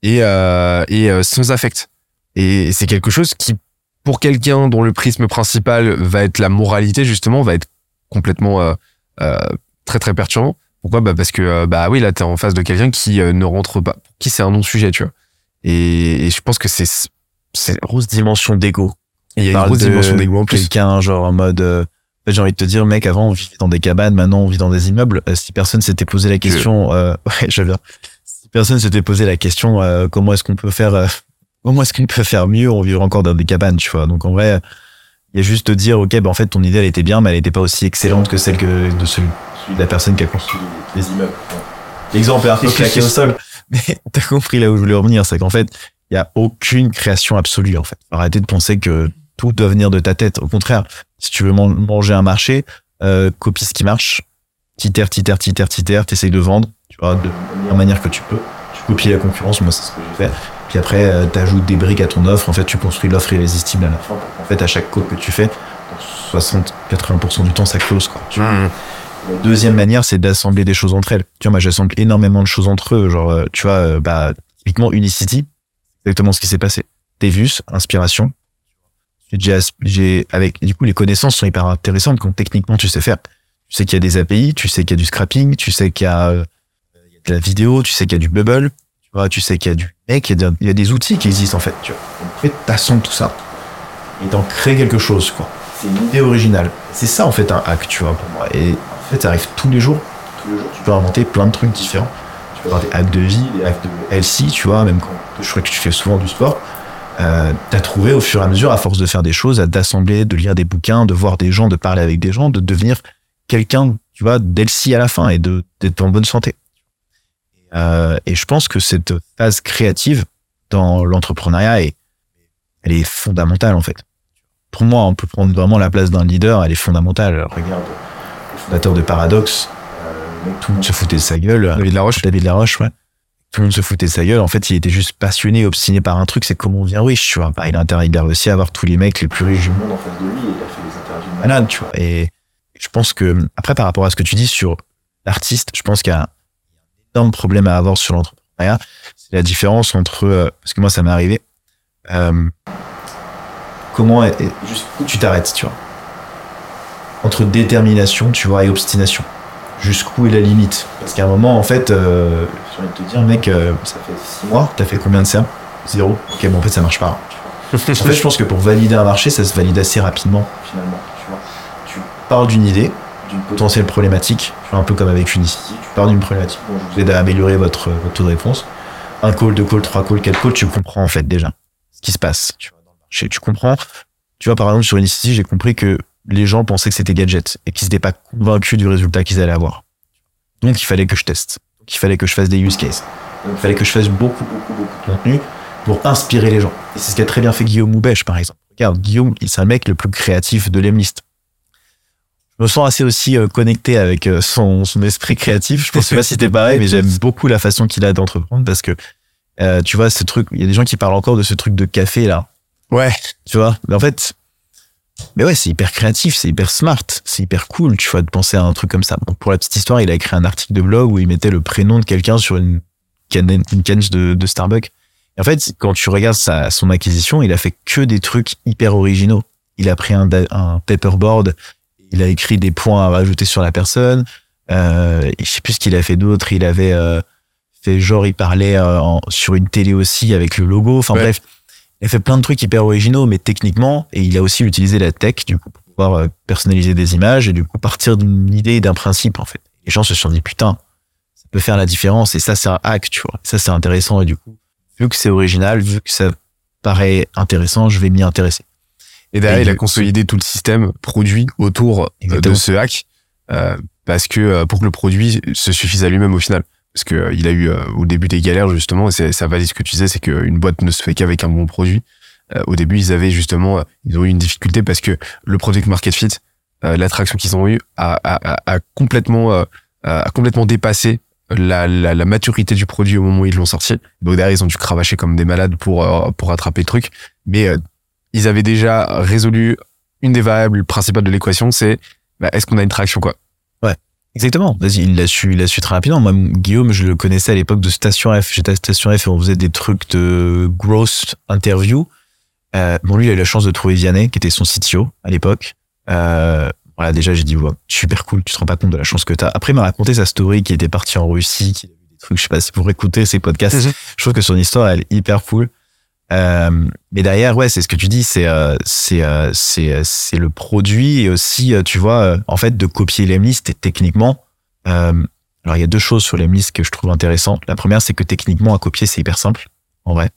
et, euh, et euh, sans affect. Et c'est quelque chose qui, pour quelqu'un dont le prisme principal va être la moralité, justement, va être complètement euh, euh, très très perturbant. Pourquoi? Bah Parce que, bah oui, là, t'es en face de quelqu'un qui euh, ne rentre pas, pour qui c'est un non-sujet, tu vois. Et, et je pense que c'est... une grosse dimension d'ego. Il y a une grosse de dimension d'égo en plus. Quelqu'un, genre, en mode, euh, j'ai envie de te dire, mec, avant, on vivait dans des cabanes, maintenant, on vit dans des immeubles. Euh, si personne s'était posé la question, euh, ouais, je viens. Si personne s'était posé la question, euh, comment est-ce qu'on peut faire, euh, comment est-ce qu'on peut faire mieux, on vivrait encore dans des cabanes, tu vois. Donc, en vrai, il y a juste de dire, ok, ben, en fait, ton idée, elle était bien, mais elle était pas aussi excellente que celle que, de celui, celui de la personne qui a construit les immeubles. L'exemple est un peu claqué au sol, mais t'as compris là où je voulais revenir, c'est qu'en fait, il y a aucune création absolue, en fait. Arrêtez de penser que tout doit venir de ta tête. Au contraire, si tu veux man- manger un marché, euh, copie ce qui marche, titère, titère, titère, titère, t'essayes de vendre, tu vois, de la meilleure manière que tu peux. Tu copies la concurrence, moi c'est ce que j'ai fait. Puis après, euh, t'ajoutes des briques à ton offre, en fait, tu construis l'offre irrésistible à la fin. En fait, à chaque code que tu fais, 60-80% du temps, ça close, quoi. Tu. Mmh. La deuxième manière, c'est d'assembler des choses entre elles. Tu vois, moi, j'assemble énormément de choses entre eux. Genre, euh, tu vois, euh, bah, typiquement Unicity, exactement ce qui s'est passé. Devus, inspiration. J'ai avec, du coup, les connaissances sont hyper intéressantes quand techniquement tu sais faire. Tu sais qu'il y a des API, tu sais qu'il y a du scrapping, tu sais qu'il y a, euh, y a de la vidéo, tu sais qu'il y a du bubble, tu vois, tu sais qu'il y a du mec, il y a, il y a des outils qui existent, en fait, tu vois. T'assembles tout ça. Et t'en crées quelque chose, quoi. C'est une idée originale. C'est ça, en fait, un hack, tu vois, pour moi. Et en fait, ça arrive tous les jours. Tous les jours, tu peux inventer plein de trucs différents. Tu peux avoir des hacks de vie, des hacks de LC, tu vois, même quand je crois que tu fais souvent du sport. Euh, t'as trouvé au fur et à mesure, à force de faire des choses, à d'assembler, de lire des bouquins, de voir des gens, de parler avec des gens, de devenir quelqu'un, tu vois, d'LC à la fin et d'être en bonne santé. Euh, et je pense que cette phase créative dans l'entrepreneuriat est, elle est fondamentale en fait. Pour moi, on peut prendre vraiment la place d'un leader, elle est fondamentale. Regarde le fondateur de Paradox, euh, tout le monde se foutait de sa gueule. David Laroche. David Laroche, ouais. Tout le monde se foutait de sa gueule. En fait, il était juste passionné, obstiné par un truc, c'est comment on devient riche, tu vois. Il a il a réussi à avoir tous les mecs les plus riches du monde en face de lui et il a fait des interviews de malade, tu vois. Et je pense que, après, par rapport à ce que tu dis sur l'artiste, je pense qu'il y a un énorme problème à avoir sur l'entrepreneuriat. C'est la différence entre, euh, parce que moi, ça m'est arrivé, euh, comment, jusqu'où tu t'arrêtes, tu vois. Entre détermination, tu vois, et obstination jusqu'où est la limite Parce qu'à un moment, en fait, euh, j'ai envie de te dire, mec, euh, ça fait six mois, t'as fait combien de ça Zéro. Ok, bon, en fait, ça marche pas. en fait, je pense que pour valider un marché, ça se valide assez rapidement, finalement. Tu, vois. tu parles d'une idée, d'une potentielle problématique, un peu comme avec Unicity, tu parles d'une problématique, bon, je vous aide à améliorer votre, votre taux de réponse. Un call, deux calls, trois calls, quatre calls, tu comprends, en fait, déjà, ce qui se passe, tu vois, dans le marché. Tu comprends? Tu vois, par exemple, sur Unicity, j'ai compris que les gens pensaient que c'était gadget et qu'ils n'étaient pas convaincus du résultat qu'ils allaient avoir. Donc, il fallait que je teste. Donc, il fallait que je fasse des use cases. Il fallait que je fasse beaucoup, beaucoup, beaucoup de contenu pour inspirer les gens. Et c'est ce qu'a très bien fait Guillaume Moubèche, par exemple. Regarde, Guillaume, il- c'est un mec le plus créatif de l'Emlist. Je me sens assez aussi euh, connecté avec euh, son, son esprit créatif. Je ne sais pas si t'es pareil, mais j'aime beaucoup la façon qu'il a d'entreprendre parce que, euh, tu vois, ce truc, il y a des gens qui parlent encore de ce truc de café, là. Ouais. Tu vois, mais en fait, mais ouais, c'est hyper créatif, c'est hyper smart, c'est hyper cool, tu vois, de penser à un truc comme ça. Bon, pour la petite histoire, il a écrit un article de blog où il mettait le prénom de quelqu'un sur une canne, une canne de, de Starbucks. Et en fait, quand tu regardes sa, son acquisition, il a fait que des trucs hyper originaux. Il a pris un, paperboard, il a écrit des points à rajouter sur la personne. Euh, je sais plus ce qu'il a fait d'autre. Il avait euh, fait genre, il parlait euh, en- sur une télé aussi avec le logo. Enfin Ouais. bref, il a fait plein de trucs hyper originaux, mais techniquement, et il a aussi utilisé la tech du coup pour pouvoir euh, personnaliser des images et du coup partir d'une idée et d'un principe en fait. Les gens se sont dit putain, ça peut faire la différence et ça c'est un hack, tu vois. Ça c'est intéressant et du coup, vu que c'est original, vu que ça paraît intéressant, je vais m'y intéresser. Et derrière, Et il a consolidé tout le système produit autour euh, Exactement. de ce hack euh, parce que pour que le produit se suffise à lui-même au final. Parce que euh, il a eu euh, au début des galères justement, et ça valide ce que tu disais, c'est qu'une boîte ne se fait qu'avec un bon produit. Euh, au début, ils avaient justement, euh, ils ont eu une difficulté parce que le product market fit, euh, l'attraction qu'ils ont eu, a, a, a, complètement, euh, a complètement dépassé la, la, la maturité du produit au moment où ils l'ont sorti. Donc derrière, ils ont dû cravacher comme des malades pour pour rattraper le truc. Mais euh, ils avaient déjà résolu une des variables principales de l'équation, c'est bah, est-ce qu'on a une traction quoi? Exactement. Vas-y, il l'a su, il l'a su très rapidement. Moi, Guillaume, je le connaissais à l'époque de Station F. J'étais à Station F et on faisait des trucs de growth interview. Euh, bon, lui, il a eu la chance de trouver Vianney, qui était son CTO à l'époque. Euh, voilà, déjà, j'ai dit, ouais, super cool, tu te rends pas compte de la chance que t'as. Après, il m'a raconté sa story qui était parti en Russie, qui a vu des trucs, je sais pas si pour écouter ses podcasts. Mhm. Je trouve que son histoire, elle est hyper cool. Euh, mais derrière, ouais, c'est ce que tu dis, c'est euh, c'est euh, c'est euh, c'est le produit et aussi, euh, tu vois, en fait, de copier l'Emlist techniquement. Alors, il y a deux choses sur l'Emlist que je trouve intéressantes. La première, c'est que techniquement, à copier, c'est hyper simple, en vrai.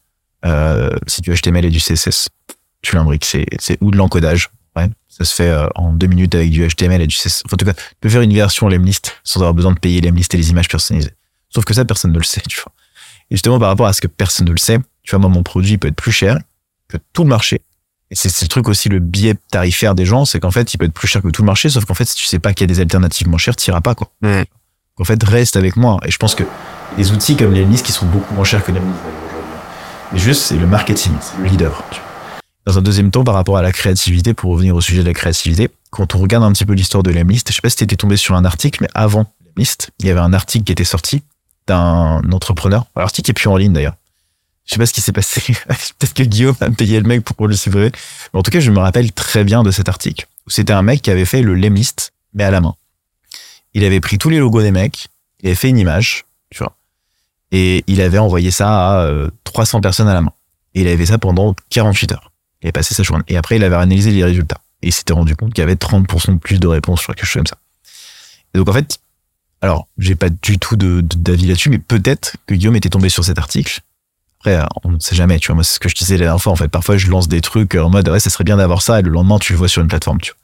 Si tu HTML et du CSS, tu l'imbriques, c'est c'est ou de l'encodage. Ouais, ça se fait en deux minutes avec du HTML et du CSS. En tout cas, tu peux faire une version l'Emlist sans avoir besoin de payer l'Emlist et les images personnalisées. Sauf que ça, personne ne le sait, tu vois. Et justement, par rapport à ce que personne ne le sait, tu vois, moi, mon produit peut être plus cher que tout le marché. Et c'est le truc aussi, le biais tarifaire des gens, c'est qu'en fait, il peut être plus cher que tout le marché, sauf qu'en fait, si tu sais pas qu'il y a des alternatives moins chères, t'iras pas, quoi. En fait, reste avec moi. Et je pense que les outils comme les qui sont beaucoup moins chers que les. Mais juste, c'est le marketing, c'est le leader. tu. Dans un deuxième temps, par rapport à la créativité, pour revenir au sujet de la créativité, quand on regarde un petit peu l'histoire de l'Emlist, je sais pas si t'étais tombé sur un article, mais avant l'Emlist, il y avait un article qui était sorti d'un entrepreneur. L'article est plus en ligne d'ailleurs. Je sais pas ce qui s'est passé. Peut-être que Guillaume a payé le mec pour le supprimer. Mais en tout cas, je me rappelle très bien de cet article. C'était un mec qui avait fait le Lemlist, mais à la main. Il avait pris tous les logos des mecs, il avait fait une image, tu vois. Et il avait envoyé ça à euh, 300 personnes à la main. Et il avait fait ça pendant 48 heures. Il avait passé sa journée. Et après, il avait analysé les résultats. Et il s'était rendu compte qu'il y avait 30% de plus de réponses sur quelque chose comme ça. Donc, en fait, alors, j'ai pas du tout de- de- d'avis là-dessus, mais peut-être que Guillaume était tombé sur cet article. Après, euh, on ne sait jamais, tu vois. Moi, c'est ce que je disais la dernière fois. En fait, parfois, je lance des trucs en mode, ouais, ça serait bien d'avoir ça, et le lendemain, tu le vois sur une plateforme, tu vois.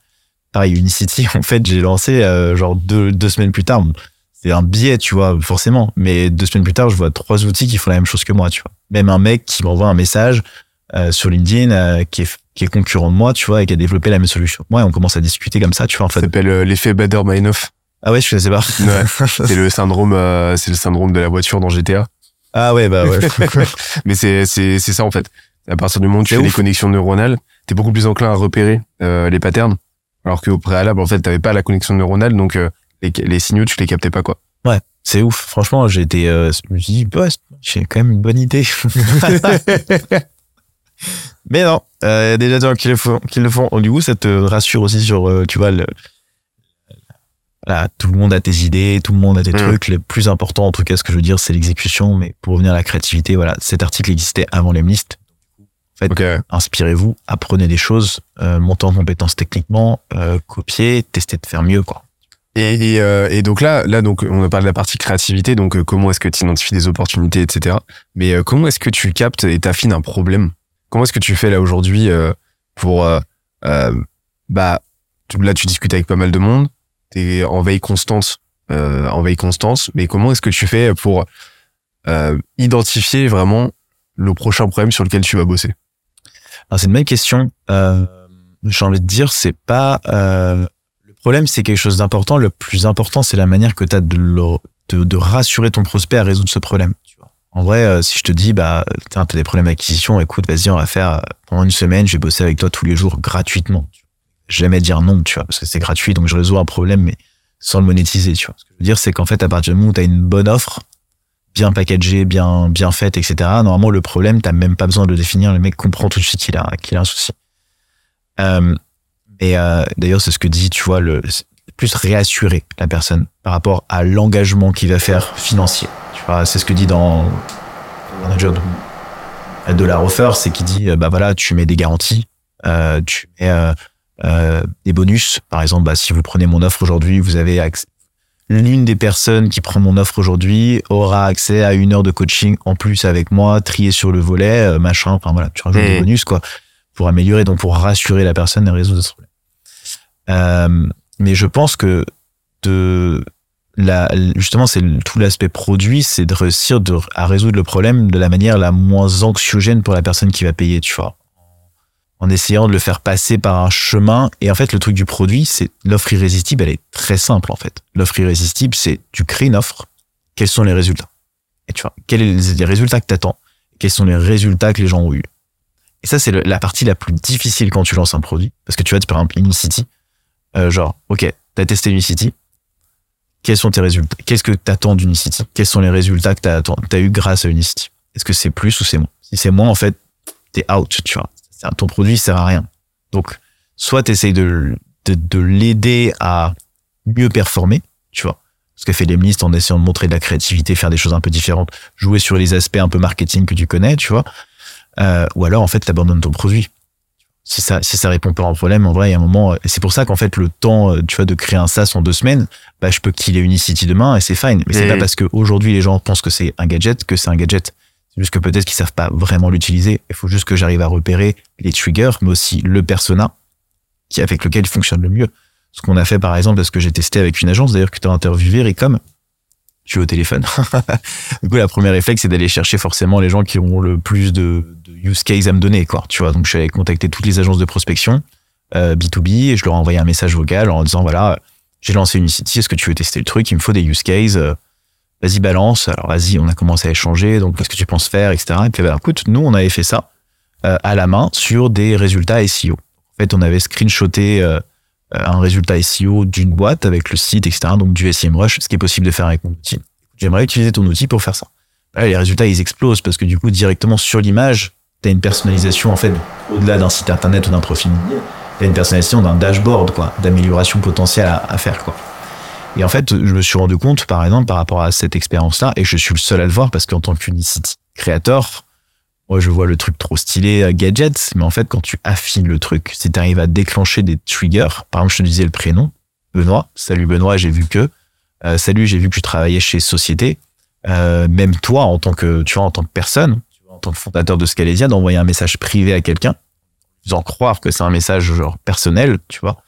Pareil, Unicity, en fait, j'ai lancé, euh, genre, deux, deux semaines plus tard. C'est un biais, tu vois, forcément. Mais deux semaines plus tard, je vois trois outils qui font la même chose que moi, tu vois. Même un mec qui m'envoie un message euh, sur LinkedIn euh, qui, est, qui est concurrent de moi, tu vois, et qui a développé la même solution. Moi, et on commence à discuter comme ça, tu vois, en Ça fait. s'appelle euh, l'effet Bader Meinhof. Ah ouais, je sais pas. Ouais. C'est le syndrome, euh, c'est le syndrome de la voiture dans GTA. ah ouais, bah ouais. Mais c'est c'est c'est ça en fait. À partir du moment où tu fais ouf. des connexions neuronales, t'es beaucoup plus enclin à repérer euh, les patterns, alors qu'au préalable en fait t'avais pas la connexion neuronale, donc euh, les, les signaux tu les captais pas quoi. C'est ouf. Franchement, j'ai été, euh, je me suis dit, ouais, j'ai quand même une bonne idée. Mais non, euh, y a des gens qui le font, qui le font. Du coup, ça te rassure aussi sur, tu vois, le, voilà, tout le monde a tes idées, tout le monde a tes Mm. trucs. Le plus important, en tout cas, ce que je veux dire, c'est l'exécution. Mais pour revenir à la créativité, voilà, cet article existait avant l'Emlist. Ok. ouais. Inspirez-vous, apprenez des choses, euh, montez en compétences techniquement, euh, copiez, testez de faire mieux, quoi. Et, et, euh, et donc là, là donc on a parlé de la partie créativité, donc euh, comment est-ce que tu identifies des opportunités, etc. Mais comment est-ce que tu captes et t'affines un problème? Comment est-ce que tu fais là aujourd'hui pour bah là tu discutes avec pas mal de monde, t'es en veille constante, euh, en veille constante, mais comment est-ce que tu fais pour euh, identifier vraiment le prochain problème sur lequel tu vas bosser? Alors c'est une bonne question. Euh, J'ai envie de dire, c'est pas le problème, c'est quelque chose d'important. Le plus important, c'est la manière que tu as de, de, rassurer ton prospect à résoudre ce problème. En vrai, si je te dis, bah, t'as as des problèmes d'acquisition, écoute, vas-y, on va faire pendant une semaine, je vais bosser avec toi tous les jours gratuitement. Jamais dire non, tu vois, parce que c'est gratuit, donc je résous un problème, mais sans le monétiser, tu vois. Ce que je veux dire, c'est qu'en fait, à partir du moment où tu as une bonne offre, bien packagée, bien, bien faite, etc., normalement, le problème, t'as même pas besoin de le définir, le mec comprend tout de suite qu'il a, qu'il a un souci. Euh, Mais euh, d'ailleurs, c'est ce que dit, tu vois, le plus réassurer la personne par rapport à l'engagement qu'il va faire financier. Tu vois, c'est ce que dit dans manager de, la Rofer, c'est qu'il dit, euh, bah voilà, tu mets des garanties, euh, tu mets euh, des bonus. Par exemple, bah, si vous prenez mon offre aujourd'hui, vous avez accès. L'une des personnes qui prend mon offre aujourd'hui aura accès à une heure de coaching en plus avec moi, trié sur le volet, euh, machin. Enfin voilà, tu rajoutes des bonus quoi pour améliorer, donc pour rassurer la personne et résoudre ce problème. Euh, mais je pense que de la, justement, c'est tout l'aspect produit, c'est de réussir de, à résoudre le problème de la manière la moins anxiogène pour la personne qui va payer, tu vois. En essayant de le faire passer par un chemin. Et en fait, le truc du produit, c'est l'offre irrésistible, elle est très simple, en fait. L'offre irrésistible, c'est tu crées une offre. Quels sont les résultats? Et tu vois, quels sont les résultats que t'attends? Quels sont les résultats que les gens ont eu? Et ça, c'est la partie la plus difficile quand tu lances un produit. Parce que tu vois, par exemple, Unicity, euh, genre, OK, t'as testé Unicity. Quels sont tes résultats? Qu'est-ce que t'attends d'Unicity? Quels sont les résultats que as eu grâce à Unicity? Est-ce que c'est plus ou c'est moins? Si c'est moins, en fait, t'es out, tu vois. Ton produit sert à rien. Donc, soit t'essayes de, de, de l'aider à mieux performer, tu vois. Ce que fait Lemlist en essayant de montrer de la créativité, faire des choses un peu différentes, jouer sur les aspects un peu marketing que tu connais, tu vois. Euh, ou alors, en fait, t'abandonnes ton produit. Si ça, si ça répond pas à un problème, en vrai, il y a un moment, euh, et c'est pour ça qu'en fait, le temps, euh, tu vois, de créer un SaaS en deux semaines, bah, je peux killer Unicity demain et c'est fine. Mais c'est pas parce qu'aujourd'hui, les gens pensent que c'est un gadget que c'est un gadget. Juste que peut-être qu'ils savent pas vraiment l'utiliser. Il faut juste que j'arrive à repérer les triggers, mais aussi le persona qui, avec lequel il fonctionne le mieux. Ce qu'on a fait, par exemple, parce que j'ai testé avec une agence, d'ailleurs, que tu as interviewé, Ricom. Tu es au téléphone. du coup, la première réflexe, c'est d'aller chercher forcément les gens qui ont le plus de, use case à me donner, quoi. Tu vois, donc je suis allé contacter toutes les agences de prospection, euh, B2B, et je leur ai envoyé un message vocal en disant, voilà, j'ai lancé Unicity, est-ce que tu veux tester le truc? Il me faut des use cases. Vas-y, balance. Alors, vas-y, on a commencé à échanger. Donc, qu'est-ce que tu penses faire, etc. Et puis, bah, écoute, nous, on avait fait ça euh, à la main sur des résultats SEO. En fait, on avait screenshoté euh, un résultat SEO d'une boîte avec le site, etc. Donc, du SEMrush, ce qui est possible de faire avec mon outil. J'aimerais utiliser ton outil pour faire ça. Là, les résultats, ils explosent parce que du coup, directement sur l'image, tu as une personnalisation, en fait, au-delà d'un site internet ou d'un profil tu as une personnalisation d'un dashboard, quoi, d'amélioration potentielle à faire, quoi. Et en fait, je me suis rendu compte, par exemple, par rapport à cette expérience-là, et je suis le seul à le voir parce qu'en tant qu'Unicity créateur, moi, je vois le truc trop stylé, euh, gadgets, mais en fait, quand tu affines le truc, si tu arrives à déclencher des triggers, par exemple, je te disais le prénom, Benoît, salut Benoît, j'ai vu que, euh, salut, j'ai vu que tu travaillais chez Société, euh, même toi, en tant que, tu vois, en tant que personne, en tant que fondateur de Scalesia, d'envoyer un message privé à quelqu'un, faisant croire que c'est un message genre personnel, tu vois.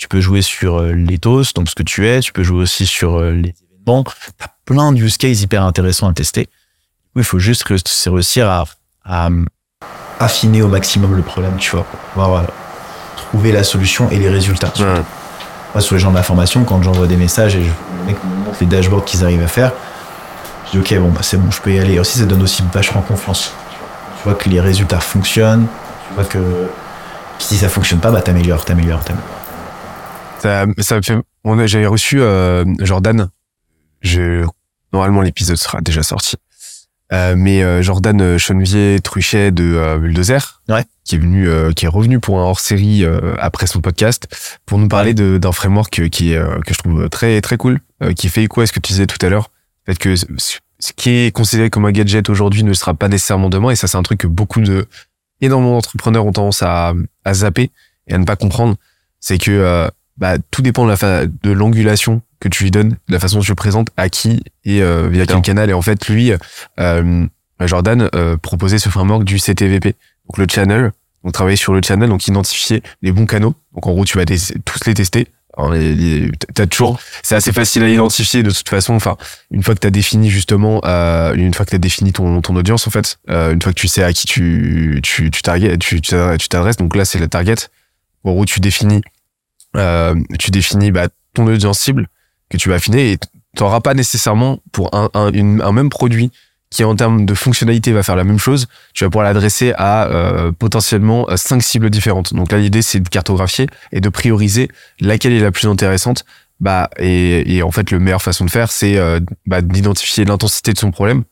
Tu peux jouer sur euh, l'ethos, donc ce que tu es, tu peux jouer aussi sur euh, les événements. T'as plein de use cases hyper intéressants à tester. Oui, il faut juste réussir à, à euh, affiner au maximum le problème, tu vois, pour pouvoir trouver la solution et les résultats. Ouais. Moi, sur les gens de la formation, quand j'envoie des messages et je, les mecs me montrent les dashboards qu'ils arrivent à faire, je dis ok, bon, bah, c'est bon, je peux y aller. Et aussi, ça donne aussi vachement confiance. Tu vois que les résultats fonctionnent, tu vois que si ça fonctionne pas, bah, t'améliores, t'améliores, t'améliores. Ça, ça me fait. On a, j'avais reçu euh, Jordan. Je, normalement, l'épisode sera déjà sorti. Euh, mais euh, Jordan euh, Chenevier Truchet de euh, Bulldozer, Ouais. qui est venu, euh, qui est revenu pour un hors-série euh, après son podcast pour nous parler de, d'un framework qui est, euh, que je trouve très très cool, euh, qui fait écho à ce que tu disais tout à l'heure, fait que ce qui est considéré comme un gadget aujourd'hui ne sera pas nécessairement demain, et ça c'est un truc que beaucoup de énormément d'entrepreneurs ont tendance à, à zapper et à ne pas comprendre, c'est que euh, bah, tout dépend de la fa- de l'angulation que tu lui donnes, de la façon dont tu le présentes, à qui et euh, via quel canal. Et en fait, lui, euh, Jordan euh, proposait ce framework du CTVP, donc le channel. Donc travailler sur le channel, donc identifier les bons canaux. Donc en gros, tu vas tous les tester. T'as toujours, c'est assez facile à identifier de toute façon. Enfin, une fois que t'as défini justement, euh, une fois que t'as défini ton, ton audience en fait, euh, une fois que tu sais à qui tu tu tu target, tu tu t'adresses. Donc là, c'est la target. En gros, tu définis, euh, tu définis bah, ton audience cible que tu vas affiner et t'auras pas nécessairement pour un, un, un même produit qui en termes de fonctionnalité va faire la même chose, tu vas pouvoir l'adresser à euh, potentiellement euh, cinq cibles différentes. Donc là, l'idée c'est de cartographier et de prioriser laquelle est la plus intéressante. Bah et, et en fait, le meilleure façon de faire, c'est euh, bah, d'identifier l'intensité de son problème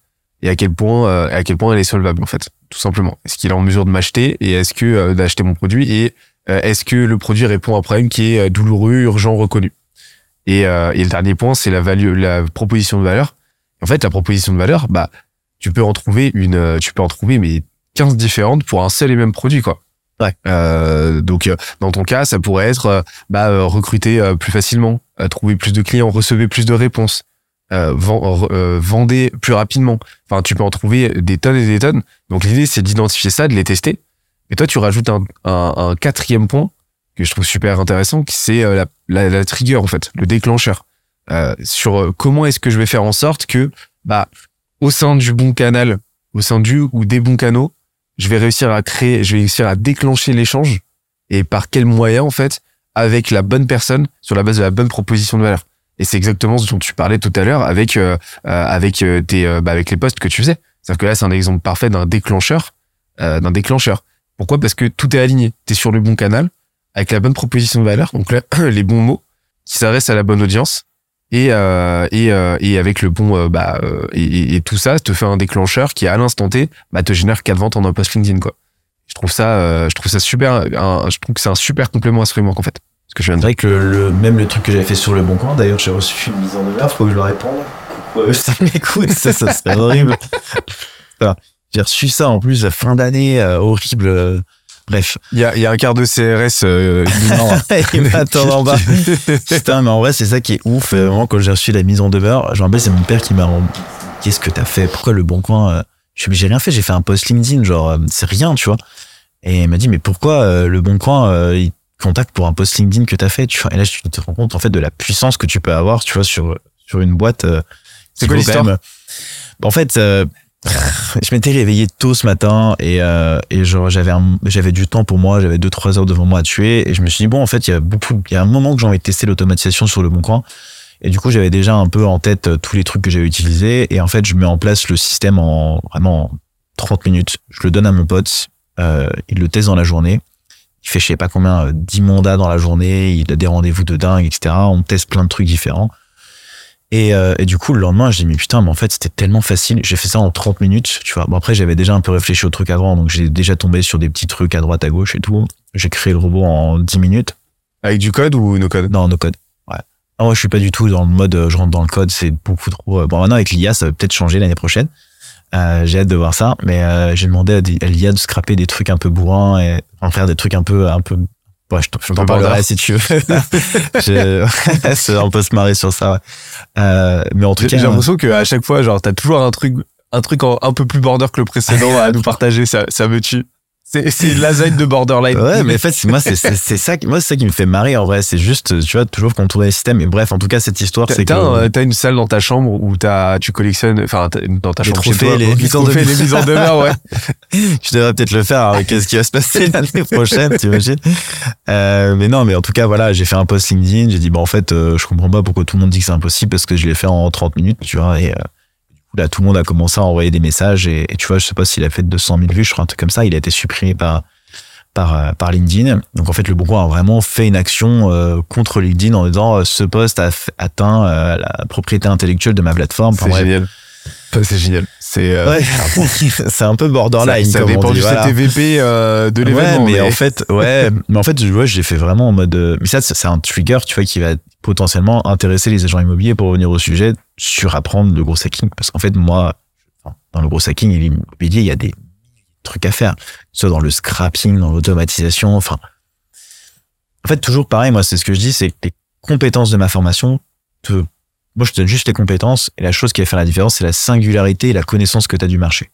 et à quel point euh, à quel point elle est solvable en fait, tout simplement. Est-ce qu'il est en mesure de m'acheter et est-ce que d'acheter mon produit et est-ce que le produit répond à un problème qui est euh, douloureux, urgent, reconnu? Et, euh, et le dernier point, c'est la value, la proposition de valeur. En fait, la proposition de valeur, bah, tu peux en trouver une, euh, tu peux en trouver mais 15 différentes pour un seul et même produit, quoi. Ouais. Euh, donc, euh, dans ton cas, ça pourrait être euh, bah, euh, recruter euh, plus facilement, euh, trouver plus de clients, recevoir plus de réponses, euh, vend- euh, vendez plus rapidement. Enfin, tu peux en trouver des tonnes et des tonnes. Donc, l'idée, c'est d'identifier ça, de les tester. Et toi, tu rajoutes un, un, un quatrième point que je trouve super intéressant, qui c'est euh, la, la, la trigger en fait, le déclencheur. Euh, sur euh, comment est-ce que je vais faire en sorte que, bah, au sein du bon canal, au sein du ou des bons canaux, je vais réussir à créer, je vais réussir à déclencher l'échange et par quel moyen en fait, avec la bonne personne, sur la base de la bonne proposition de valeur. Et c'est exactement ce dont tu parlais tout à l'heure avec euh, euh, avec tes bah, avec les posts que tu faisais. C'est-à-dire que là, c'est un exemple parfait d'un déclencheur, euh, d'un déclencheur. Pourquoi? Parce que tout est aligné. Tu es sur le bon canal, avec la bonne proposition de valeur, donc là, les bons mots qui s'adressent à la bonne audience, et euh, et, euh, et avec le bon euh, bah euh, et, et- tout ça te fait un déclencheur qui à l'instant T bah te génère quatre ventes en un post LinkedIn quoi. Je trouve ça euh, je trouve ça super un- je trouve que c'est un super complément à ce framework en fait. Ce que je viens de dire. vrai que le, le- même le truc que j'avais fait sur le bon coin, d'ailleurs, j'ai reçu une mise en demeure, faut que je le réponde. Ouais, ça m'écoute, ça, ça serait horrible. J'ai reçu ça en plus fin d'année, euh, horrible. euh, Bref. Il y a il y a un quart de CRS euh, m'attend en bas. Putain, mais en vrai, c'est ça qui est ouf. Euh, Vraiment, quand j'ai reçu la mise en demeure, je me rappelle, c'est mon père qui m'a rem- Qu'est-ce que t'as fait? Pourquoi le bon coin euh? Je suis j'ai rien fait, j'ai fait un post LinkedIn, genre, euh, c'est rien, tu vois. Et il m'a dit, mais pourquoi euh, le bon coin, euh, il te contacte pour un post LinkedIn que t'as fait, tu vois? Et là, tu te rends compte, en fait, de la puissance que tu peux avoir, tu vois, sur, sur une boîte. euh, C'est qui quoi vaut quand l'histoire même- En fait, euh, je m'étais réveillé tôt ce matin et, euh, j'avais j'avais du temps pour moi, j'avais deux trois heures devant moi à tuer et je me suis dit bon en fait il y a beaucoup il y a un moment que j'ai envie de tester l'automatisation sur le bon coin et du coup j'avais déjà un peu en tête euh, tous les trucs que j'avais utilisés et en fait je mets en place le système en vraiment en 30 minutes, je le donne à mon pote, euh, il le teste dans la journée. Il fait je sais pas combien, euh, 10 mandats dans la journée, il a des rendez-vous de dingue, etc. On teste plein de trucs différents. Et, euh, et du coup, le lendemain, j'ai dit, mais putain, mais en fait, c'était tellement facile. J'ai fait ça en 30 minutes, tu vois. Bon, après, j'avais déjà un peu réfléchi au truc avant, donc j'ai déjà tombé sur des petits trucs à droite, à gauche et tout. J'ai créé le robot en 10 minutes. avec du code ou no code? Non, no code. Ouais. Ah, moi, je suis pas du tout dans le mode, euh, je rentre dans le code, c'est beaucoup trop. euh, Bon, maintenant, avec l'IA, ça va peut-être changer l'année prochaine. Euh, j'ai hâte de voir ça, mais euh, j'ai demandé à, à l'IA de scraper des trucs un peu bourrins et en faire des trucs un peu, un peu. Ouais, je t'en parlerai si tu veux. On peut se marrer sur ça. Ouais. Euh, mais en tout cas, j'ai l'impression qu'à chaque fois, genre, t'as toujours un truc, un truc en- un peu plus border que le précédent à nous partager. Ça, ça me tue. C'est, c'est lasagne de borderline. Ouais, mais en fait, moi, c'est ça, qui- moi, c'est ça qui me fait marrer en vrai. C'est juste, tu vois, toujours qu'on tourne les systèmes. Et bref, en tout cas, cette histoire, c'est que. t'as un- t'as une salle dans ta chambre où t'as, tu collectionnes, enfin, dans ta Les chambre trophées, toi, les mises en demeure. les mises en demeure, ouais. Je devrais peut-être le faire. hein, Qu'est-ce qui va se passer l'année prochaine, t'imagines? Euh, Mais non, mais en tout cas, voilà, j'ai fait un post LinkedIn. J'ai dit, bah en fait, euh, je comprends pas pourquoi tout le monde dit que c'est impossible parce que je l'ai fait en 30 minutes, tu vois. Et euh, là, tout le monde a commencé à envoyer des messages. Et, et tu vois, je sais pas s'il a fait 200 000 vues, je crois, un truc comme ça. Il a été supprimé par par euh, par LinkedIn. Donc en fait, le Bourgoin a vraiment fait une action euh, contre LinkedIn en disant euh, ce post a atteint euh, la propriété intellectuelle de ma plateforme. C'est génial. C'est génial. C'est, euh, Ouais, c'est un peu borderline. ça, ça comme on dépend dit, du voilà. CTVP euh, de l'événement. Ouais, mais, en fait, ouais, mais en fait, je vois, j'ai fait vraiment en mode. euh, Mais ça, c'est un trigger, tu vois, qui va potentiellement intéresser les agents immobiliers pour revenir au sujet sur apprendre le gros hacking. Parce qu'en fait, moi, dans le gros hacking et l'immobilier, il y a des trucs à faire. Soit dans le scrapping, dans l'automatisation, enfin. En fait, toujours pareil, moi, c'est ce que je dis, c'est que les compétences de ma formation te. Moi, je te donne juste les compétences et la chose qui va faire la différence, c'est la singularité et la connaissance que tu as du marché.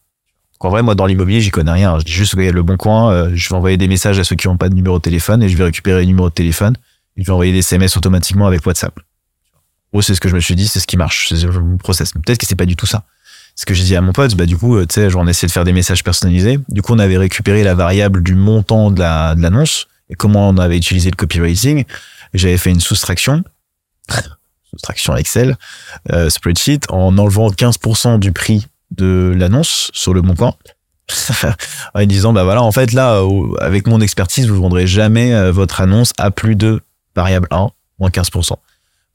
En vrai, moi, dans l'immobilier, j'y connais rien. Je dis juste, le bon coin, euh, je vais envoyer des messages à ceux qui n'ont pas de numéro de téléphone et je vais récupérer les numéros de téléphone et je vais envoyer des SMS automatiquement avec WhatsApp. Gros, c'est ce que je me suis dit, c'est ce qui marche, c'est mon process. Peut-être que c'est pas du tout ça. Ce que j'ai dit à mon pote, bah, du coup, euh, tu sais, j'en essayé de faire des messages personnalisés. Du coup, on avait récupéré la variable du montant de la, de l'annonce et comment on avait utilisé le copywriting. J'avais fait une soustraction, soustraction Excel, euh, spreadsheet, en enlevant 15% du prix de l'annonce sur le coin. en disant bah voilà en fait là avec mon expertise vous vendrez jamais euh, votre annonce à plus de variable 1 moins 15%.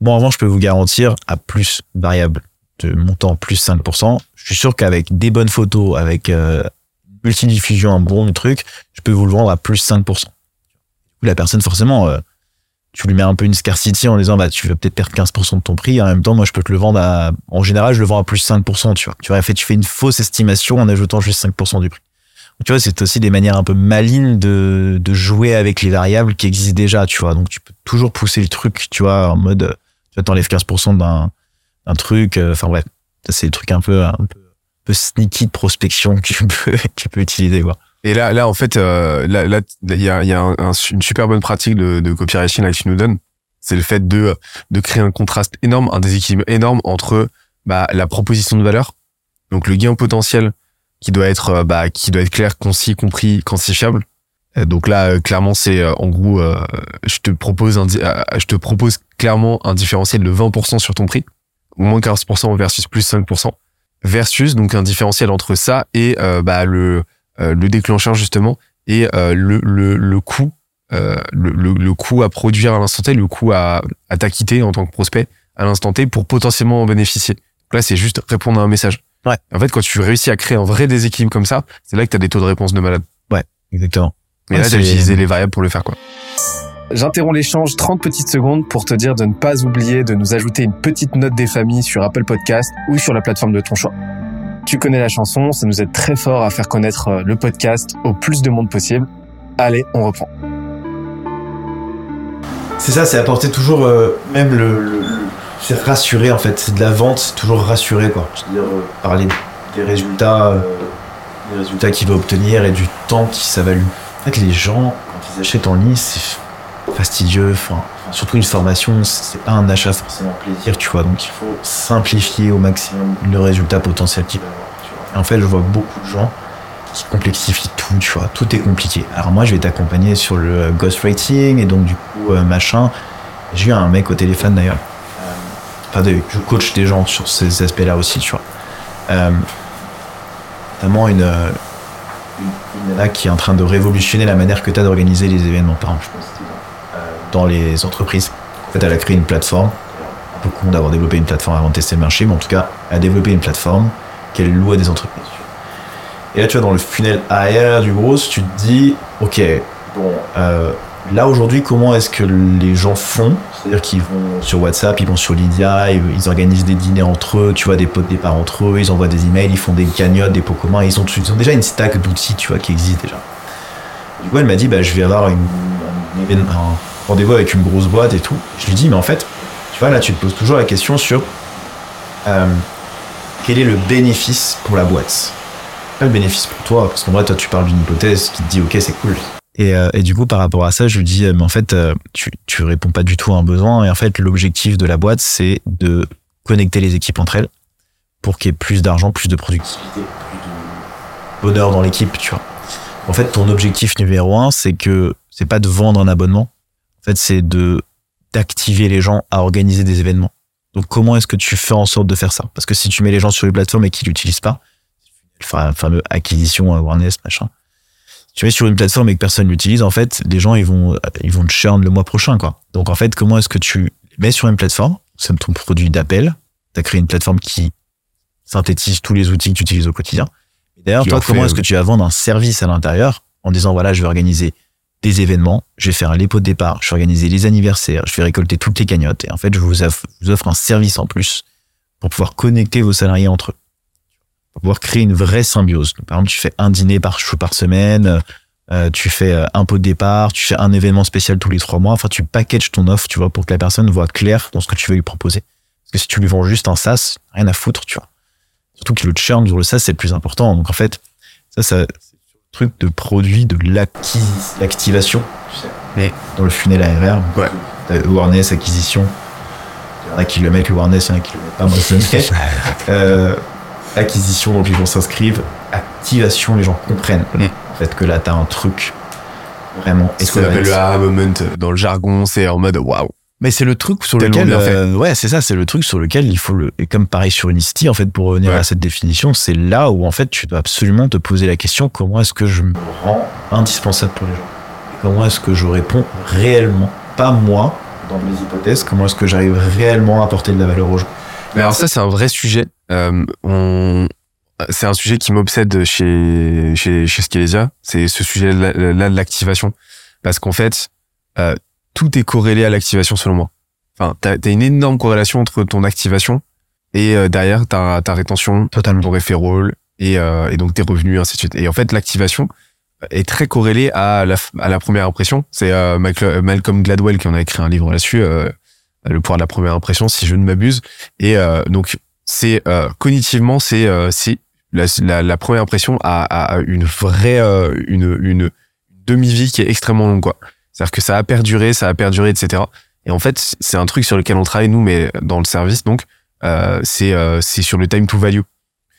Bon revanche je peux vous garantir à plus variable de montant plus 5%. Je suis sûr qu'avec des bonnes photos avec euh, multidiffusion un bon truc, je peux vous le vendre à plus 5%. La personne, forcément, euh, tu lui mets un peu une scarcity en disant, bah, tu vas peut-être perdre 15% de ton prix. En même temps, moi, je peux te le vendre à, en général, je le vends à plus 5%, tu vois. Tu vois, fait, tu fais une fausse estimation en ajoutant juste 5% du prix. Tu vois, c'est aussi des manières un peu malignes de, de jouer avec les variables qui existent déjà, tu vois. Donc, tu peux toujours pousser le truc, tu vois, en mode, euh, tu vois, t'enlèves 15% d'un, d'un truc. euh, Enfin, bref. Ça, c'est des trucs un peu, un peu, un peu sneaky de prospection que tu peux, tu peux utiliser, quoi. Et là, là, en fait, euh, là, là, il y a, y a un- un- une super bonne pratique de, de copywriting là, que tu nous donnes. C'est le fait de, de créer un contraste énorme, un déséquilibre énorme entre bah, la proposition de valeur, donc le gain potentiel qui doit être, euh, bah, qui doit être clair, concis, compris, quantifiable. Euh, Donc là, euh, clairement, c'est en gros, euh, je te propose un, je te propose clairement un différentiel de 20% sur ton prix, au moins 15% versus plus 5%, versus donc un différentiel entre ça et bah, le le déclencheur justement et euh, le, le, le coût euh, le, le, le coût à produire à l'instant T, le coût à, à t'acquitter en tant que prospect à l'instant T pour potentiellement en bénéficier. Donc là, c'est juste répondre à un message. Ouais. En fait, quand tu réussis à créer un vrai déséquilibre comme ça, c'est là que tu as des taux de réponse de malade. Exactement. Et Ouais, là, tu c'est- utilisé les variables pour le faire, quoi. J'interromps l'échange 30 petites secondes pour te dire de ne pas oublier de nous ajouter une petite note des familles sur Apple Podcast ou sur la plateforme de ton choix. Tu connais la chanson, ça nous aide très fort à faire connaître euh, le podcast au plus de monde possible. Allez, on reprend. C'est ça, c'est apporter toujours, euh, même le, c'est rassurer en fait, c'est de la vente, c'est toujours rassurer quoi. C'est-à-dire euh, parler des résultats, des résultats qu'il va obtenir et du temps qui ça va lui. En fait, les gens quand ils achètent en ligne, c'est fastidieux. Enfin, surtout une formation, c'est pas un achat forcément plaisir, tu vois. Donc il faut simplifier au maximum le résultat potentiel qu'il va avoir. En fait, je vois beaucoup de gens qui complexifie tout, tu vois, tout est compliqué. Alors moi, je vais t'accompagner sur le ghostwriting et donc du coup, euh, machin. J'ai eu un mec au téléphone d'ailleurs. Euh, Enfin, je coach des gens sur ces aspects-là aussi, tu vois. Euh, notamment une, euh, une, une nana qui est en train de révolutionner la manière que tu as d'organiser les événements. Par exemple, je pense dans, les entreprises. En fait, elle a créé une plateforme. Con d'avoir développé une plateforme avant de tester le marché, mais en tout cas, elle a développé une plateforme qu'elle loue à des entreprises. Et là, tu vois, dans le funnel arrière du gros, tu te dis, ok, bon, euh, là aujourd'hui, comment est-ce que les gens font? C'est-à-dire qu'ils vont sur WhatsApp, ils vont sur Lydia, ils, organisent des dîners entre eux, tu vois, des pots de départ entre eux, ils envoient des emails, ils font des cagnottes, des pots communs, ils ont, déjà une stack d'outils, tu vois, qui existe déjà. Du coup, elle m'a dit, bah, je vais avoir une, un, un rendez-vous avec une grosse boîte et tout. Je lui dis, mais en fait, tu vois, là, tu te poses toujours la question sur euh, quel est le bénéfice pour la boîte? Pas le bénéfice pour toi, parce qu'en vrai, toi, tu parles d'une hypothèse qui te dit, ok, c'est cool. Et, euh, et du coup, par rapport à ça, je lui dis, euh, mais en fait, tu, tu réponds pas du tout à un besoin. Et en fait, l'objectif de la boîte, c'est de connecter les équipes entre elles pour qu'il y ait plus d'argent, plus de productivité, plus de bonheur dans l'équipe, tu vois. En fait, ton objectif numéro un, c'est que c'est pas de vendre un abonnement. En fait, c'est de d'activer les gens à organiser des événements. Donc, comment est-ce que tu fais en sorte de faire ça? Parce que si tu mets les gens sur une plateforme et qu'ils l'utilisent pas, le fa- fameux acquisition, awareness, machin. Si tu mets sur une plateforme et que personne l'utilise, en fait, les gens, ils vont, ils vont te churn le mois prochain, quoi. Donc, en fait, comment est-ce que tu mets sur une plateforme? C'est ton produit d'appel. Tu as créé une plateforme qui synthétise tous les outils que tu utilises au quotidien. D'ailleurs, toi, en comment est-ce que tu vas vendre un service à l'intérieur en disant, voilà, je vais organiser des événements, je vais faire les pots de départ, je vais organiser les anniversaires, je vais récolter toutes les cagnottes. Et en fait, je vous offre, un service en plus pour pouvoir connecter vos salariés entre eux pour pouvoir créer une vraie symbiose. Par exemple, tu fais un dîner par, par semaine, euh, tu fais euh, un pot de départ, tu fais un événement spécial tous les trois mois. Enfin, tu packages ton offre, tu vois, pour que la personne voit clair dans ce que tu veux lui proposer. Parce que si tu lui vends juste un SaaS, rien à foutre, tu vois. Surtout que le churn sur le SaaS, c'est le plus important. Donc, en fait, ça, ça truc de produit de l'acquis- l'activation, tu sais. Mais- dans le funnel ARR. Ouais. T'as awareness, acquisition. Il y en a qui le mettent, le awareness, il y en a qui le mettent pas, moi, je le mets. Euh, acquisition, donc les gens s'inscrivent. Activation, les gens comprennent Mm. en fait que là t'as un truc vraiment. Ce qu'on appelle le aha moment dans le jargon, c'est en mode waouh. Mais c'est le truc sur Tellement lequel, euh, ouais, c'est ça, c'est le truc sur lequel il faut le, et comme pareil sur Unicity, en fait, pour revenir Ouais. à cette définition, c'est là où en fait tu dois absolument te poser la question comment est-ce que je me rends indispensable pour les gens? Comment est-ce que je réponds réellement, pas moi, dans mes hypothèses, comment est-ce que j'arrive réellement à apporter de la valeur aux gens? Mais alors ça, c'est un vrai sujet. Euh, on... C'est un sujet qui m'obsède chez, chez, chez Skelesia. C'est ce sujet-là là, de l'activation. Parce qu'en fait, euh, tout est corrélé à l'activation selon moi. Enfin, t'as as une énorme corrélation entre ton activation et euh, derrière ta, ta rétention, Totalement. ton referral et, euh, et donc tes revenus, ainsi de suite. Et en fait, l'activation est très corrélée à la, à la première impression. C'est euh, Mal- Malcolm Gladwell qui en a écrit un livre là-dessus, euh, Le pouvoir de la première impression, si je ne m'abuse. Et euh, donc, c'est euh, cognitivement, c'est euh, c'est la, la, la première impression a, a une vraie euh, une, une demi-vie qui est extrêmement longue, quoi. C'est-à-dire que ça a perduré, ça a perduré, etc. Et en fait, c'est un truc sur lequel on travaille nous, mais dans le service, donc euh, c'est euh, sur le time to value.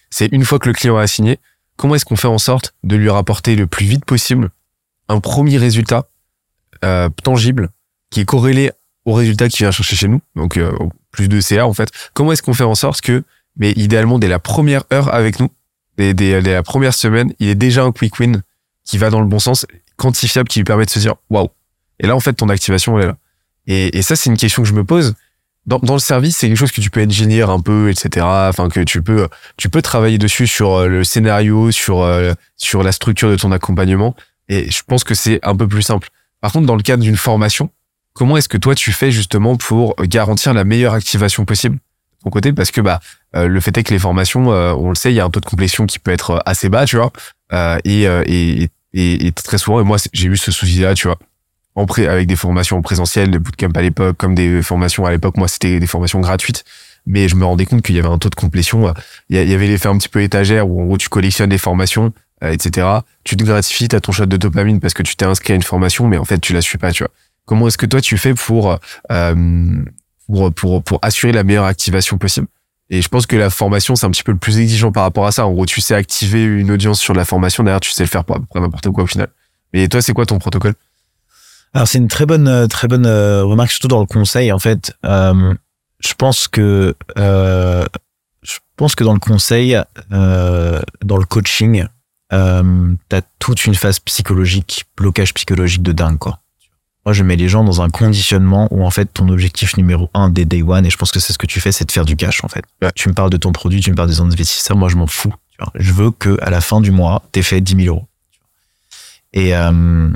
C'est une fois que le client a signé, comment est-ce qu'on fait en sorte de lui rapporter le plus vite possible un premier résultat euh, tangible qui est corrélé au résultat qu'il vient chercher chez nous, donc euh, plus de CA en fait? Comment est-ce qu'on fait en sorte que, mais idéalement dès la première heure avec nous, dès, dès, dès la première semaine, il est déjà un quick win qui va dans le bon sens, quantifiable, qui lui permet de se dire waouh. Et là en fait ton activation elle est là. Et, et ça c'est une question que je me pose. Dans, dans le service, c'est quelque chose que tu peux engineer un peu, etc. Enfin que tu peux tu peux travailler dessus sur euh, le scénario, sur euh, sur la structure de ton accompagnement. Et je pense que c'est un peu plus simple. Par contre, dans le cadre d'une formation, comment est-ce que toi tu fais justement pour garantir la meilleure activation possible de ton côté? Parce que bah euh, le fait est que les formations, on le sait, il y a un taux de complétion qui peut être assez bas, tu vois. Et, et, et, et très souvent, et moi j'ai eu ce souci-là, tu vois, en pré avec des formations en présentiel, des bootcamp à l'époque, comme des formations à l'époque, moi c'était des formations gratuites. Mais je me rendais compte qu'il y avait un taux de complétion. euh, Il y, avait l'effet un petit peu étagère où en gros tu collectionnes des formations, euh, etc. Tu te gratifies, t'as ton shot de dopamine parce que tu t'es inscrit à une formation, mais en fait tu la suis pas, tu vois. Comment est-ce que toi tu fais pour euh, pour pour assurer la meilleure activation possible? Et je pense que la formation c'est un petit peu le plus exigeant par rapport à ça. En gros, tu sais activer une audience sur la formation, derrière tu sais le faire pour à n'importe quoi au final. Mais toi, c'est quoi ton protocole? Alors c'est une très bonne euh, très bonne euh, remarque surtout dans le conseil en fait. Euh, je pense que euh, je pense que dans le conseil, euh, dans le coaching, euh, t'as toute une phase psychologique, blocage psychologique de dingue quoi. Moi, je mets les gens dans un conditionnement où en fait ton objectif numéro un des day one, et je pense que c'est ce que tu fais, c'est de faire du cash en fait. Ouais. Tu me parles de ton produit, tu me parles des investisseurs, moi je m'en fous. tu vois. Je veux que à la fin du mois, t'aies fait 10 000 euros. Et euh,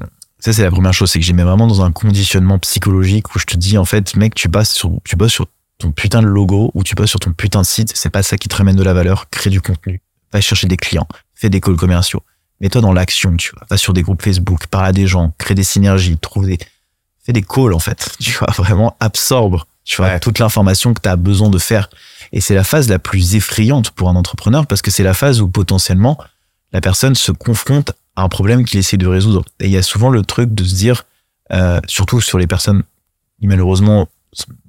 ça, c'est la première chose, c'est que j'ai mis vraiment dans un conditionnement psychologique où je te dis, en fait, mec, tu bosses sur, tu bosses sur ton putain de logo ou tu bosses sur ton putain de site, c'est pas ça qui te ramène de la valeur, crée du contenu, va chercher des clients, fais des calls commerciaux, mets-toi dans l'action, tu vois, va sur des groupes Facebook, parle à des gens, crée des synergies, trouve des, fais des calls, en fait, tu vois, vraiment absorbe, tu vois, Ouais. toute l'information que tu as besoin de faire. Et c'est la phase la plus effrayante pour un entrepreneur parce que c'est la phase où potentiellement la personne se confronte à un problème qu'il essaie de résoudre. Et il y a souvent le truc de se dire, euh, surtout sur les personnes qui malheureusement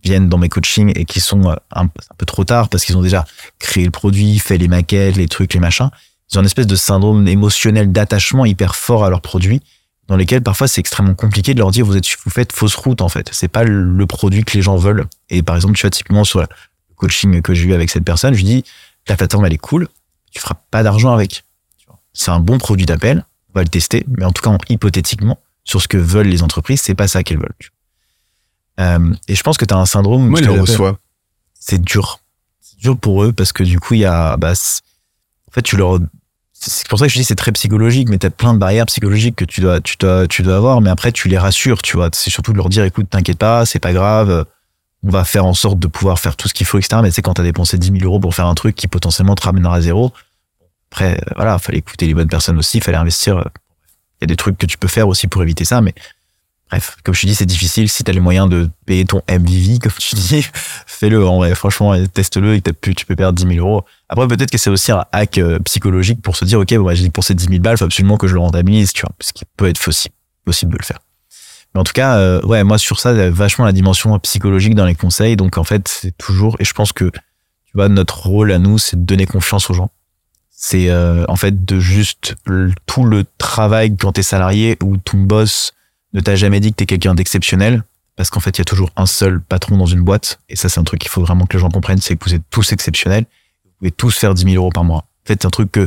viennent dans mes coachings et qui sont euh, un, peu trop tard parce qu'ils ont déjà créé le produit, fait les maquettes, les trucs, les machins. Ils ont une espèce de syndrome émotionnel d'attachement hyper fort à leur produit dans lesquels parfois c'est extrêmement compliqué de leur dire vous êtes vous faites fausse route en fait c'est pas le produit que les gens veulent et par exemple tu vois typiquement sur le coaching que j'ai eu avec cette personne je lui dis ta plateforme elle est cool tu feras pas d'argent avec c'est un bon produit d'appel va le tester mais en tout cas en- hypothétiquement sur ce que veulent les entreprises c'est pas ça qu'elles veulent tu. Euh, et je pense que tu as un syndrome Moi, le j'appelle- reçoit. c'est dur. C'est dur pour eux parce que du coup, il y a, bah, en fait, tu leur, c'est pour ça que je dis c'est très psychologique, mais t'as plein de barrières psychologiques que tu dois, tu dois, tu dois avoir, mais après, tu les rassures, tu vois. C'est surtout de leur dire, écoute, t'inquiète pas, c'est pas grave, on va faire en sorte de pouvoir faire tout ce qu'il faut, etc. Mais c'est quand t'as dépensé 10 000 euros pour faire un truc qui potentiellement te ramènera à zéro. Après, euh, voilà, fallait écouter les bonnes personnes aussi, fallait investir. euh, Il y a des trucs que tu peux faire aussi pour éviter ça, mais bref, comme je te dis, c'est difficile. Si t'as les moyens de payer ton MVV, comme tu dis, fais-le. En vrai, franchement, teste-le et pu- tu peux perdre 10 000 euros. Après, peut-être que c'est aussi un hack euh, psychologique pour se dire, OK, bon, bah, j'ai dépensé 10 000 balles, faut absolument que je le rentabilise, tu vois, ce qui peut être possible, possible de le faire. Mais en tout cas, ouais, moi, sur ça, vachement la dimension psychologique dans les conseils. Donc, en fait, c'est toujours, et je pense que, tu vois, notre rôle à nous, c'est de donner confiance aux gens. C'est, euh, en fait, de juste tout le travail quand t'es salarié ou ton boss ne t'a jamais dit que t'es quelqu'un d'exceptionnel parce qu'en fait, il y a toujours un seul patron dans une boîte. Et ça, c'est un truc qu'il faut vraiment que les gens comprennent, c'est que vous êtes tous exceptionnels. Vous pouvez tous faire 10 000 euros par mois. En fait, c'est un truc que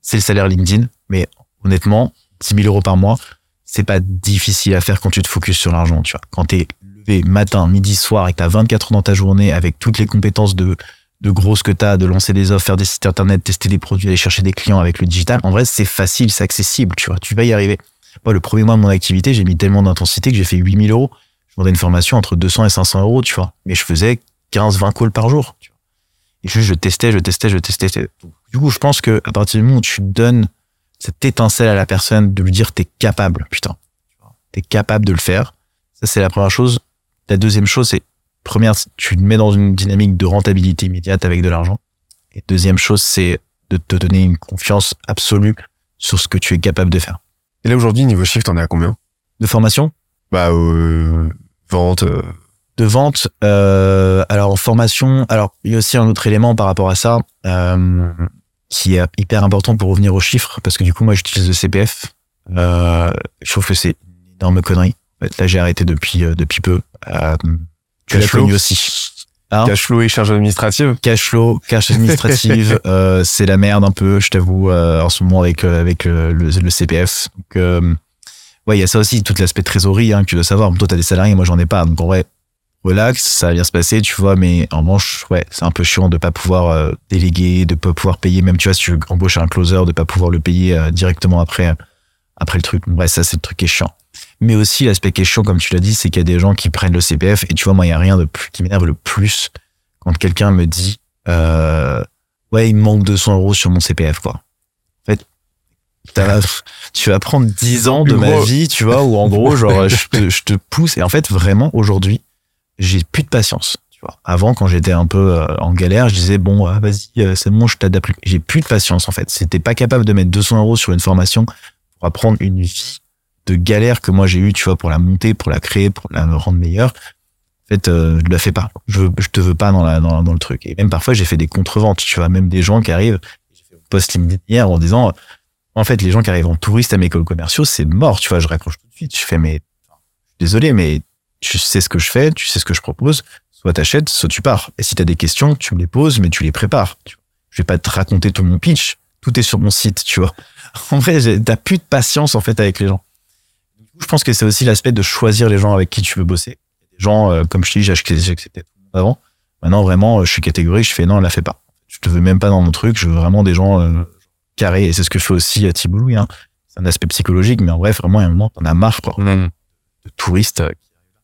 c'est le salaire LinkedIn, mais honnêtement, 10 000 euros par mois, c'est pas difficile à faire quand tu te focuses sur l'argent, tu vois. Quand t'es levé matin, midi, soir et que t'as 24 heures dans ta journée avec toutes les compétences de, de grosses que t'as, de lancer des offres, faire des sites internet, tester des produits, aller chercher des clients avec le digital, en vrai, c'est facile, c'est accessible, tu vois. Tu vas y arriver. Moi, le premier mois de mon activité, j'ai mis tellement d'intensité que j'ai fait 8000 euros. Je vendais une formation entre 200 et 500 euros, tu vois. Mais je faisais 15, 20 calls par jour. Tu. Et juste, je testais, je testais, je testais. Du coup, je pense que à partir du moment où tu donnes cette étincelle à la personne de lui dire t'es capable, putain. T'es capable de le faire. Ça, c'est la première chose. La deuxième chose, c'est première, tu te mets dans une dynamique de rentabilité immédiate avec de l'argent. Et deuxième chose, c'est de te donner une confiance absolue sur ce que tu es capable de faire. Et là, aujourd'hui, niveau chiffre, t'en es à combien? De formation? Bah, euh, vente. euh, De vente, euh, alors en formation, alors il y a aussi un autre élément par rapport à ça euh, qui est hyper important pour revenir aux chiffres, parce que du coup, moi, j'utilise le CPF. Euh, je trouve que c'est une énorme connerie. Là, j'ai arrêté depuis depuis peu. Tu l'as Cash flow. connu aussi. Hein Cash flow et charges administratives. cash flow, cash administrative, euh, c'est la merde un peu, je t'avoue, euh, en ce moment avec euh, avec le, le CPF. Donc, ouais, il y a ça aussi, tout l'aspect trésorerie hein, que tu dois savoir. Toi, t'as des salariés, moi, j'en ai pas. Donc, en vrai, relax, ça va bien se passer, tu vois. Mais en revanche, ouais, c'est un peu chiant de pas pouvoir déléguer, de pas pouvoir payer. Même, tu vois, si tu embauches un closer, de pas pouvoir le payer directement après après le truc. Bref, ça, c'est le truc qui est chiant. Mais aussi, l'aspect qui est comme tu l'as dit, c'est qu'il y a des gens qui prennent le CPF. Et tu vois, moi, il y a rien de plus qui m'énerve le plus quand quelqu'un me dit euh, ouais il me manque 200 euros sur mon CPF quoi. En fait tu vas prendre 10 ans de ma vie tu vois où en gros genre je te, je te pousse. Et en fait vraiment aujourd'hui j'ai plus de patience tu vois. Avant quand j'étais un peu euh, en galère je disais bon ah, vas-y euh, c'est bon je t'adapte j'ai plus de patience en fait. C'était pas capable de mettre 200 euros sur une formation pour apprendre une vie de galère que moi j'ai eu tu vois pour la monter pour la créer pour la rendre meilleure en fait, euh, je la fais pas. Je, je te veux pas dans, la, dans, le truc. Et même parfois, j'ai fait des contre-ventes. Tu vois, même des gens qui arrivent, j'ai fait post hier en disant, en fait, les gens qui arrivent en touriste à mes écoles commerciaux, c'est mort. Tu vois, je raccroche tout de suite. Je fais, mais, désolé, mais tu sais ce que je fais, tu sais ce que je propose. Soit t'achètes, soit tu pars. Et si t'as des questions, tu me les poses, mais tu les prépares. Je vais pas te raconter tout mon pitch. Tout est sur mon site, tu vois. En vrai, t'as plus de patience, en fait, avec les gens. Je pense que c'est aussi l'aspect de choisir les gens avec qui tu veux bosser des gens, euh, comme je te dis, j'acceptais avant. Maintenant, vraiment, euh, je suis catégorique, je fais non, la fais pas. Je te veux même pas dans mon truc, je veux vraiment des gens euh, carrés. Et c'est ce que fait aussi euh, Thibault Louis. Hein. C'est un aspect psychologique, mais en bref, vraiment, il y a un moment, t'en as marre, quoi, de touristes. euh, qui arrivent là.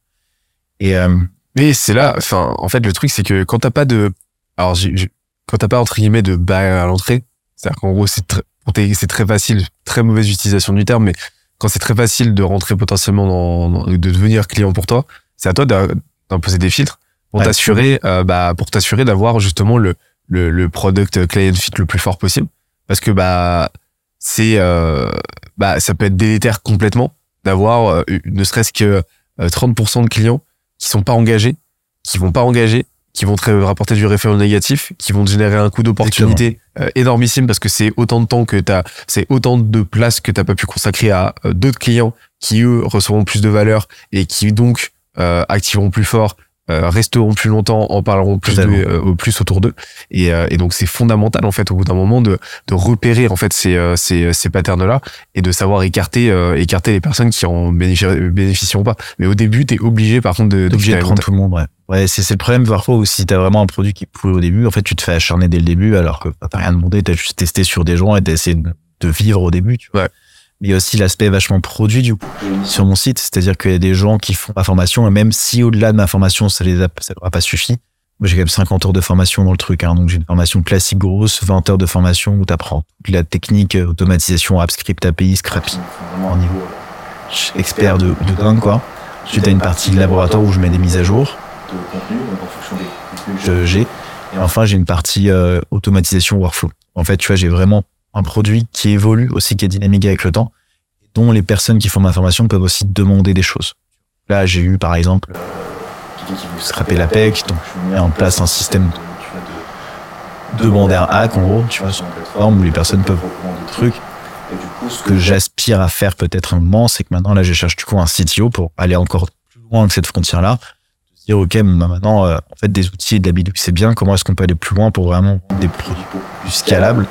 Et euh, Mais c'est là, enfin, en fait, le truc, c'est que quand t'as pas de, alors, j'ai- j'ai- quand t'as pas entre guillemets de barrière à l'entrée, c'est-à-dire qu'en gros, c'est c'est très facile, très mauvaise utilisation du terme, mais quand c'est très facile de rentrer potentiellement dans, de devenir client pour toi, c'est à toi d'imposer des filtres pour Ouais. t'assurer, euh, bah, pour t'assurer d'avoir justement le, le, le product client fit le plus fort possible, parce que bah, c'est, euh, bah, ça peut être délétère complètement d'avoir euh, ne serait-ce que euh, 30% de clients qui sont pas engagés, qui vont pas engager, qui vont te rapporter du référent négatif, qui vont te générer un coût d'opportunité euh, énormissime parce que c'est autant de temps que t'as, c'est autant de place que t'as pas pu consacrer à euh, d'autres clients qui eux recevront plus de valeur et qui donc euh, activeront plus fort, resteront plus longtemps, en parleront plus, de, euh, au plus autour d'eux. Et, euh, et donc c'est fondamental en fait au bout d'un moment de, de repérer en fait ces, euh, ces, ces patterns là et de savoir écarter euh, écarter les personnes qui en bénéfici- bénéficieront pas. Mais au début t'es obligé par contre de, T'es obligé de prendre tout le monde, ouais. Ouais, c'est c'est le problème parfois où si t'as vraiment un produit qui est pourri au début, en fait, tu te fais acharner dès le début alors que bah, t'as rien demandé, t'as juste testé sur des gens et t'as essayé de, de vivre au début, tu vois. Ouais. Mais il y a aussi l'aspect vachement produit du coup sur mon site, c'est-à-dire qu'il y a des gens qui font ma formation et même si au-delà de ma formation, ça les a, ça leur a pas suffi. Moi, j'ai quand même 50 heures de formation dans le truc, hein, donc j'ai une formation classique grosse, 20 heures de formation où t'apprends toute la technique, euh, automatisation, AppScript, API, Scrappy, vraiment un niveau euh, expert de, de dingue, quoi. Ensuite, t'as une partie de laboratoire où je mets des mises à jour de en j'ai. Et enfin, j'ai une partie euh, automatisation workflow. En fait, tu vois, j'ai vraiment un produit qui évolue aussi, qui est dynamique avec le temps, dont les personnes qui font ma formation peuvent aussi demander des choses. Là, j'ai eu, par exemple, scraper la PEC, donc je mets en place un système de, tu vois, de, de bandaire hack, en gros, tu vois, sur une plateforme où les personnes peuvent recommander des trucs. Et du coup, ce que j'aspire à faire peut-être un moment, c'est que maintenant, là, je cherche du coup un CTO pour aller encore plus loin que cette frontière-là. Dire, OK, maintenant, euh, en fait, des outils et de la B2B, c'est bien. Comment est-ce qu'on peut aller plus loin pour vraiment des produits plus scalables?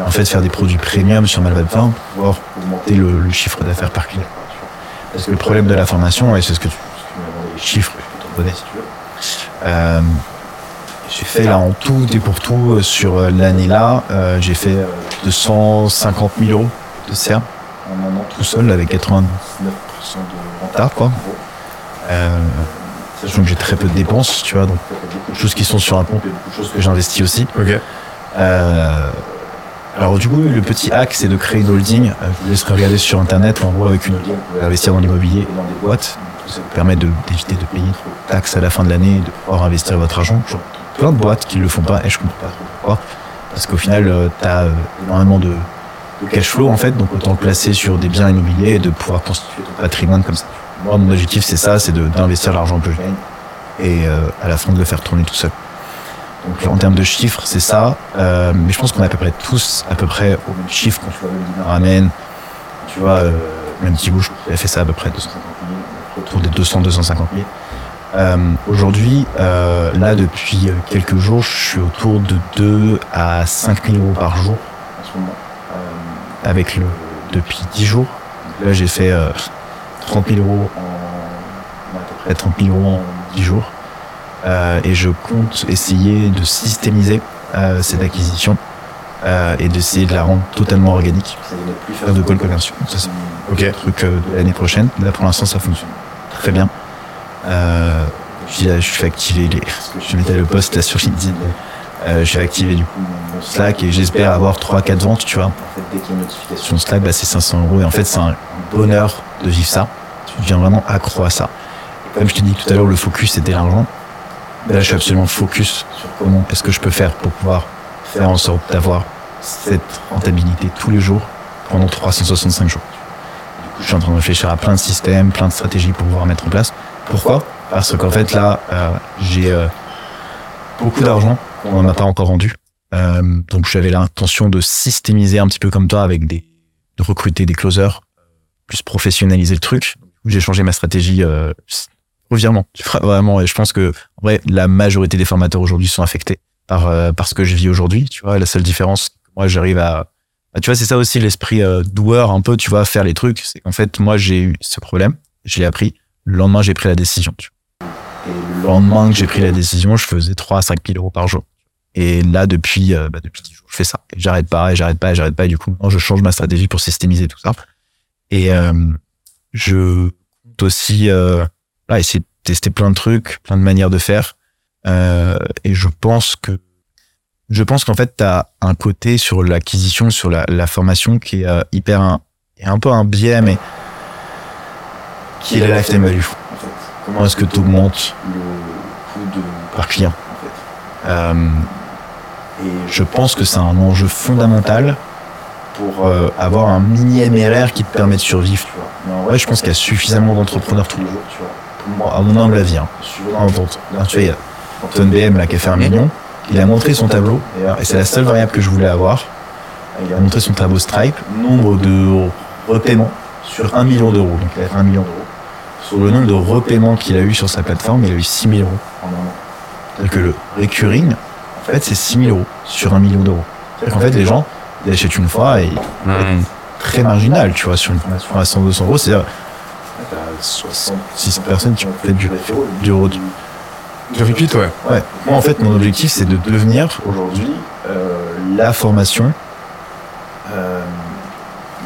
En fait faire des produits premium sur 20 pour pouvoir augmenter le, le chiffre d'affaires par client. Parce que le problème de la formation, et c'est ce que tu, ce que tu m'as demandé, les chiffres, je peux t'en donner si tu veux. Euh, j'ai fait là en tout et pour tout euh, sur euh, l'année là, euh, j'ai fait euh, 250 000 euros de CERN en un an tout seul avec 99% de retard, quoi. Euh, sachant que j'ai très peu de dépenses, tu vois, donc beaucoup de choses qui sont sur un et beaucoup de choses que j'investis aussi. Ok. Euh, alors du coup, le petit hack, c'est de créer une holding. Euh, vous laisse regarder sur Internet. En gros, avec une holding, pouvez investir dans l'immobilier et dans des boîtes. Ça vous permet d'éviter de, payer taxes à la fin de l'année et de pouvoir investir votre argent. Genre, plein de boîtes qui le font pas et je comprends pas pourquoi. Parce qu'au final, tu as énormément de, de cash flow en fait, donc autant le placer sur des biens immobiliers et de pouvoir constituer ton patrimoine comme ça. Moi, mon objectif, c'est ça, c'est d'investir l'argent que je gagne et euh, à la fin de le faire tourner tout seul. Donc en termes de chiffres, c'est ça. Euh, mais je pense qu'on est à peu près tous à peu près au même chiffre quand tu vois le ramène. Tu vois, euh, même bouche, il a fait ça à peu près 250 000, autour des 200, 250 000. Euh, Aujourd'hui, euh, là depuis euh, quelques jours, je suis autour de 2 à 5 000 euros par jour en ce moment. Euh, avec le depuis 10 jours. Là, j'ai fait euh, 30 000 euros en à peu près 30 000 euros en 10 jours. Euh, et je compte essayer de systémiser euh, cette acquisition euh, et d'essayer de la rendre totalement organique. De plus faire de calls commerciaux. Ça, c'est Ok. un truc de l'année prochaine. Là, pour l'instant, ça fonctionne très bien. Euh, puis là, je fais activer les. Je mettais le post là sur LinkedIn. Euh, je fais activer du coup mon Slack et j'espère avoir 3-4 ventes, tu vois. En fait, dès qu'il y a une notification Slack, bah, c'est 500 euros. Et en fait, c'est un bonheur de vivre ça. Tu deviens vraiment accro à ça. Comme je t'ai dit tout à l'heure, le focus c'était l'argent. Là, je suis absolument focus sur comment est-ce que je peux faire pour pouvoir faire en sorte d'avoir cette rentabilité tous les jours pendant 365 jours. Je suis en train de réfléchir à plein de systèmes, plein de stratégies pour pouvoir mettre en place. Pourquoi? Parce qu'en fait, là, euh, j'ai euh, beaucoup d'argent qu'on n'a pas encore rendu. Euh, donc, j'avais l'intention de systémiser un petit peu comme toi avec des, de recruter des closers, plus professionnaliser le truc. J'ai changé ma stratégie euh, revirement. Vraiment, et je pense que en vrai, la majorité des formateurs aujourd'hui sont affectés par euh, par ce que je vis aujourd'hui. Tu vois, la seule différence, moi, j'arrive à bah, tu vois, c'est ça aussi l'esprit euh, doueur un peu. Tu vois, faire les trucs. C'est qu'en fait, moi, j'ai eu ce problème, je l'ai appris. Le lendemain, j'ai pris la décision. Tu vois. Et le lendemain que j'ai pris la décision, je faisais 3 à 5 000 euros par jour. Et là, depuis, euh, bah, depuis 10 jours, je fais ça. J'arrête pas, et j'arrête pas, et j'arrête pas. Et du coup, maintenant, je change ma stratégie pour systémiser tout ça. Et euh, je compte aussi euh, là, essayer de tester plein de trucs, plein de manières de faire. Euh, et je pense que je pense qu'en fait, tu as un côté sur l'acquisition, sur la, la formation qui est euh, hyper un, est un peu un biais, mais qui est la lifetime value. En fait. Comment est-ce que tu augmentes le coût de, par client? en fait. Euh, Et je pense que c'est un enjeu fondamental pour euh, avoir un mini MRR qui te permet de survivre. Tu vois. Mais en vrai, je pense qu'il y a suffisamment d'entrepreneurs tous les jours. Tu vois. À mon humble avis, hein. Tu vois, il y a Anton BM là, qui a fait un million. Il a montré son tableau, et c'est la seule variable que je voulais avoir. Il a montré son tableau Stripe, nombre de repaiements sur un million d'euros. Donc il a fait un million d'euros. Sur le nombre de repaiements qu'il a eu sur sa plateforme, il a eu 6 000 euros en un an. C'est-à-dire que le recurring, en fait, c'est 6 000 euros sur un million d'euros. C'est-à-dire qu'en fait, les gens, ils achètent une fois et très marginal, tu vois, sur une formation à 100, 200 euros. C'est-à-dire, t'as 60, 600 personnes qui ont fait du, du, du, Du repeat, ouais. Ouais. Moi, en fait, mon objectif, c'est de devenir aujourd'hui euh, la formation euh,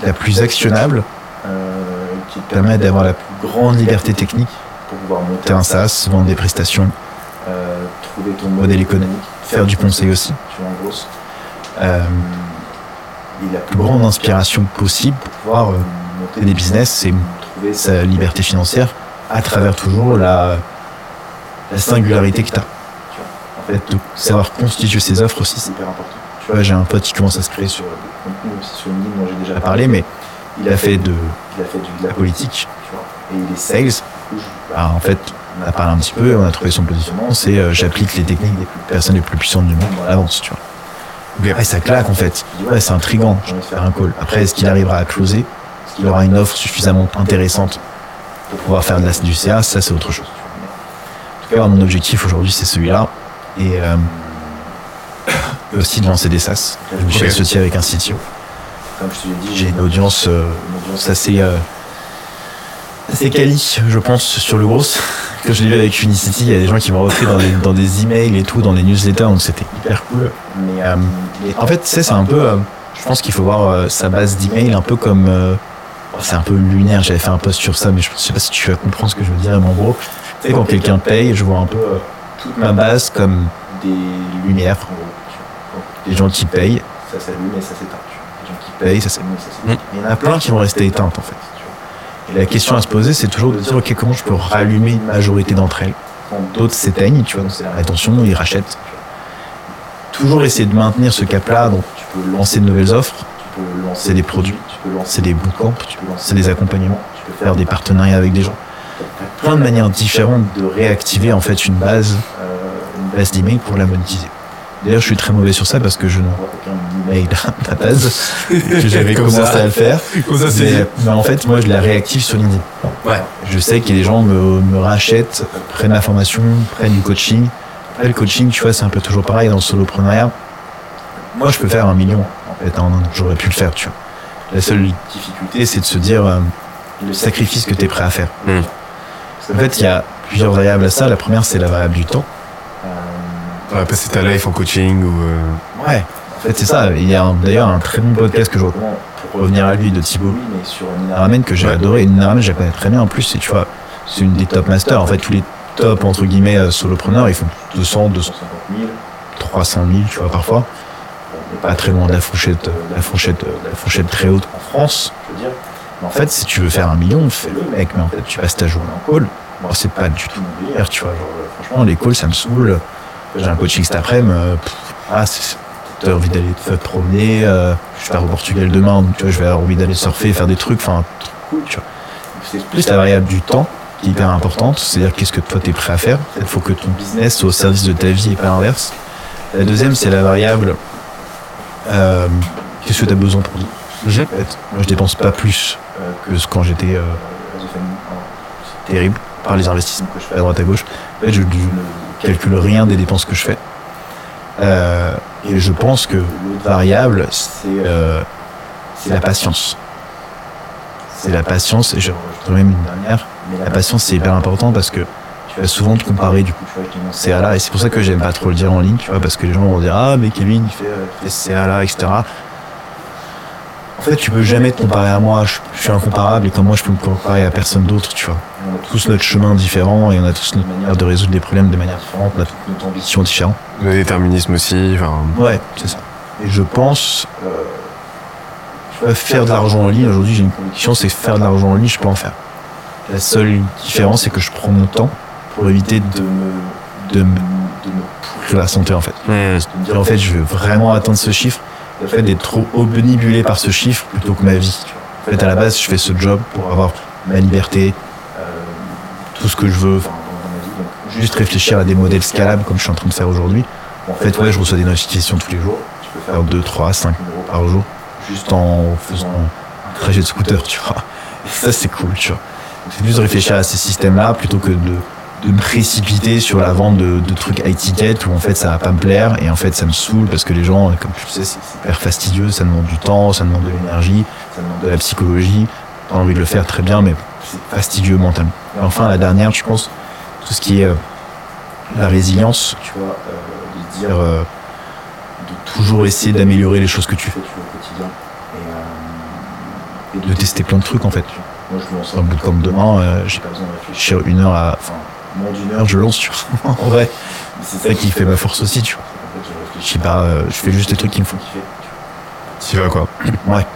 la plus actionnable, euh, qui permet d'avoir la plus grande liberté technique pour pouvoir monter un SaaS, vendre des prestations, trouver ton modèle économique, faire du conseil aussi. Euh, et la plus grande inspiration possible pour pouvoir monter des business et sa liberté financière à travers toujours la, la singularité que tu as. En fait, de savoir constituer ses offres aussi, c'est hyper important. Tu vois, j'ai un pote qui commence à se créer sur des contenus aussi sur LinkedIn dont j'ai déjà parlé, mais il a fait de, il a fait la politique, et il est sales. Bah, en fait, on a parlé un petit peu, on a trouvé son positionnement, c'est euh, j'applique les techniques des personnes les plus puissantes du monde dans la vente, tu vois. Ouais, ça claque en fait. Ouais, c'est intriguant, j'ai envie de faire un call. Après, est-ce qu'il arrivera à closer? Qu'il aura une offre suffisamment intéressante pour pouvoir faire de la, du CA Ça, c'est autre chose. En tout cas, mon objectif aujourd'hui, c'est celui-là. Et, euh, aussi de lancer des SaaS. Je me suis associé avec un CTO. Comme je te l'ai dit, j'ai une audience, euh, assez, euh, assez quali, je pense, sur le gros. Quand je l'ai vu avec Unicity, il y a des gens qui m'ont repris dans des, dans des emails et tout, dans des newsletters, donc c'était hyper cool. Mais, euh, en fait, c'est un peu, je pense qu'il faut voir sa base d'email un peu comme, c'est un peu lunaire, j'avais fait un post sur ça, mais je sais pas si tu vas comprendre ce que je veux dire, mais en gros, sais, quand quelqu'un paye, je vois un peu euh, toute ma base comme des lumières. Les gens qui payent, ça s'allume et ça s'éteint. Les gens qui payent, ça s'allume et ça s'éteint. Il y en a plein qui vont rester éteintes en fait. Et la question à se poser, c'est toujours de dire, ok, comment je peux rallumer une majorité d'entre elles? Quand d'autres s'éteignent, tu vois, c'est attention, ils rachètent. Toujours essayer de maintenir ce cap-là, donc tu peux lancer de nouvelles offres, tu peux lancer des produits, lancer des bootcamps, lancer des accompagnements, tu peux faire des partenariats avec des gens. Plein de manières différentes de réactiver en fait une base, euh, une base d'email pour la monétiser. D'ailleurs, je suis très mauvais sur ça parce que je n'envoie aucun email à la base. que j'avais Comme commencé ça. à le faire. Comme ça, c'est Mais, mais en fait, moi, je la réactive sur LinkedIn. Ouais. Je sais que les gens me, me rachètent, prennent la formation, prennent du coaching. Après, le coaching, tu vois, c'est un peu toujours pareil dans le soloprenariat. Moi, je peux faire un million, en fait, en un an. J'aurais pu le faire, tu vois. La seule difficulté, c'est de se dire euh, le sacrifice que tu es prêt à faire. Qu'en fait, il y a plusieurs variables à ça. La première, c'est la variable du temps. Ouais, passer ta life en coaching ou. euh, Ouais. En fait, c'est ça. Il y a d'ailleurs un très bon podcast que je recommande pour revenir à lui de Thibaut mais sur Ramen que j'ai Ouais. adoré. Nina Ramen, je la connais très bien en plus. Et tu vois, c'est une des top masters. En fait, tous les top, entre guillemets, euh, solopreneurs, ils font 200, 250 000, 300 000, tu vois, parfois. Pas très loin de la fourchette, la fourchette, la fourchette très haute en France, en fait, si tu veux faire un million, fais-le, mec. Mais en fait, tu passes ta journée en call. Moi, c'est pas du tout mon délire, tu vois. Genre, franchement, les calls, ça me saoule. J'ai un coaching cet après-midi. euh, ah, c'est, t'as envie d'aller te promener. euh, je vais au Portugal demain, tu vois, je vais avoir envie d'aller surfer, faire des trucs, enfin, C'est plus la variable du temps qui est hyper importante, c'est-à-dire qu'est-ce que toi t'es prêt à faire. Il faut que ton business soit au service de ta vie et pas l'inverse. La deuxième, c'est la variable euh, qu'est-ce que tu as besoin pour. En fait, moi, je dépense pas plus euh, que ce quand j'étais euh, terrible par les investissements que je fais à droite à gauche. En fait, je, je ne calcule rien des dépenses que je fais. Euh, et je pense que l'autre variable, c'est euh, la patience. C'est la patience, et je même une dernière, mais la patience c'est hyper important parce que tu vas souvent te comparer du coup tu vois, avec CA là, et c'est pour ça que j'aime pas trop le dire en ligne, tu vois, parce que les gens vont dire ah mais Kevin il fait, il fait ce CA là, etc. En fait, tu peux jamais te comparer à moi, je, je suis incomparable et comme moi je peux me comparer à personne d'autre, tu vois. On a tous notre chemin différent et on a tous notre manière de résoudre des problèmes de manière différente, on a toutes notre ambition différente. Le déterminisme aussi. Enfin, Ouais, c'est ça. Et je pense, euh, faire de l'argent en ligne, aujourd'hui j'ai une conviction, c'est faire de l'argent en ligne, je peux en faire. La seule différence, c'est que je prends mon temps pour éviter de me, de me, de me pourrir la santé, en fait. De me dire, en fait, je veux vraiment atteindre ce chiffre. Le fait d'être trop obnibulé par ce chiffre plutôt que ma vie. En fait, à la base, je fais ce job pour avoir ma liberté, euh, tout ce que je veux enfin. Donc, juste réfléchir à des modèles scalables comme je suis en train de faire aujourd'hui. En fait, ouais, je reçois des notifications tous les jours. Je peux faire 2, 3, 5 euros par jour juste en faisant un trajet de scooter, tu vois. Et ça, c'est cool, tu vois. C'est plus de réfléchir à ces systèmes-là plutôt que de, de me précipiter sur la vente de, de trucs high ticket où en fait ça va pas me plaire et en fait ça me saoule parce que les gens, comme tu sais, c'est hyper fastidieux, ça demande du temps, ça demande de l'énergie, ça demande de la psychologie. T'as envie de le faire très bien, mais c'est fastidieux mentalement. Et enfin, la dernière, je pense, tout ce qui est euh, la résilience, tu vois, euh, de dire, euh, de toujours essayer d'améliorer les choses que tu fais tu vois, au quotidien et, et de tester plein de trucs en fait. Moi, je lance un bootcamp demain, euh, j'ai pas besoin de réfléchir une heure à, enfin, moins d'une heure, je lance, tu vois, en vrai. C'est ça qui fait ma force aussi, tu vois. Je réfléchis pas, euh, je fais juste les trucs qui me font kiffer. Tu vas quoi Ouais.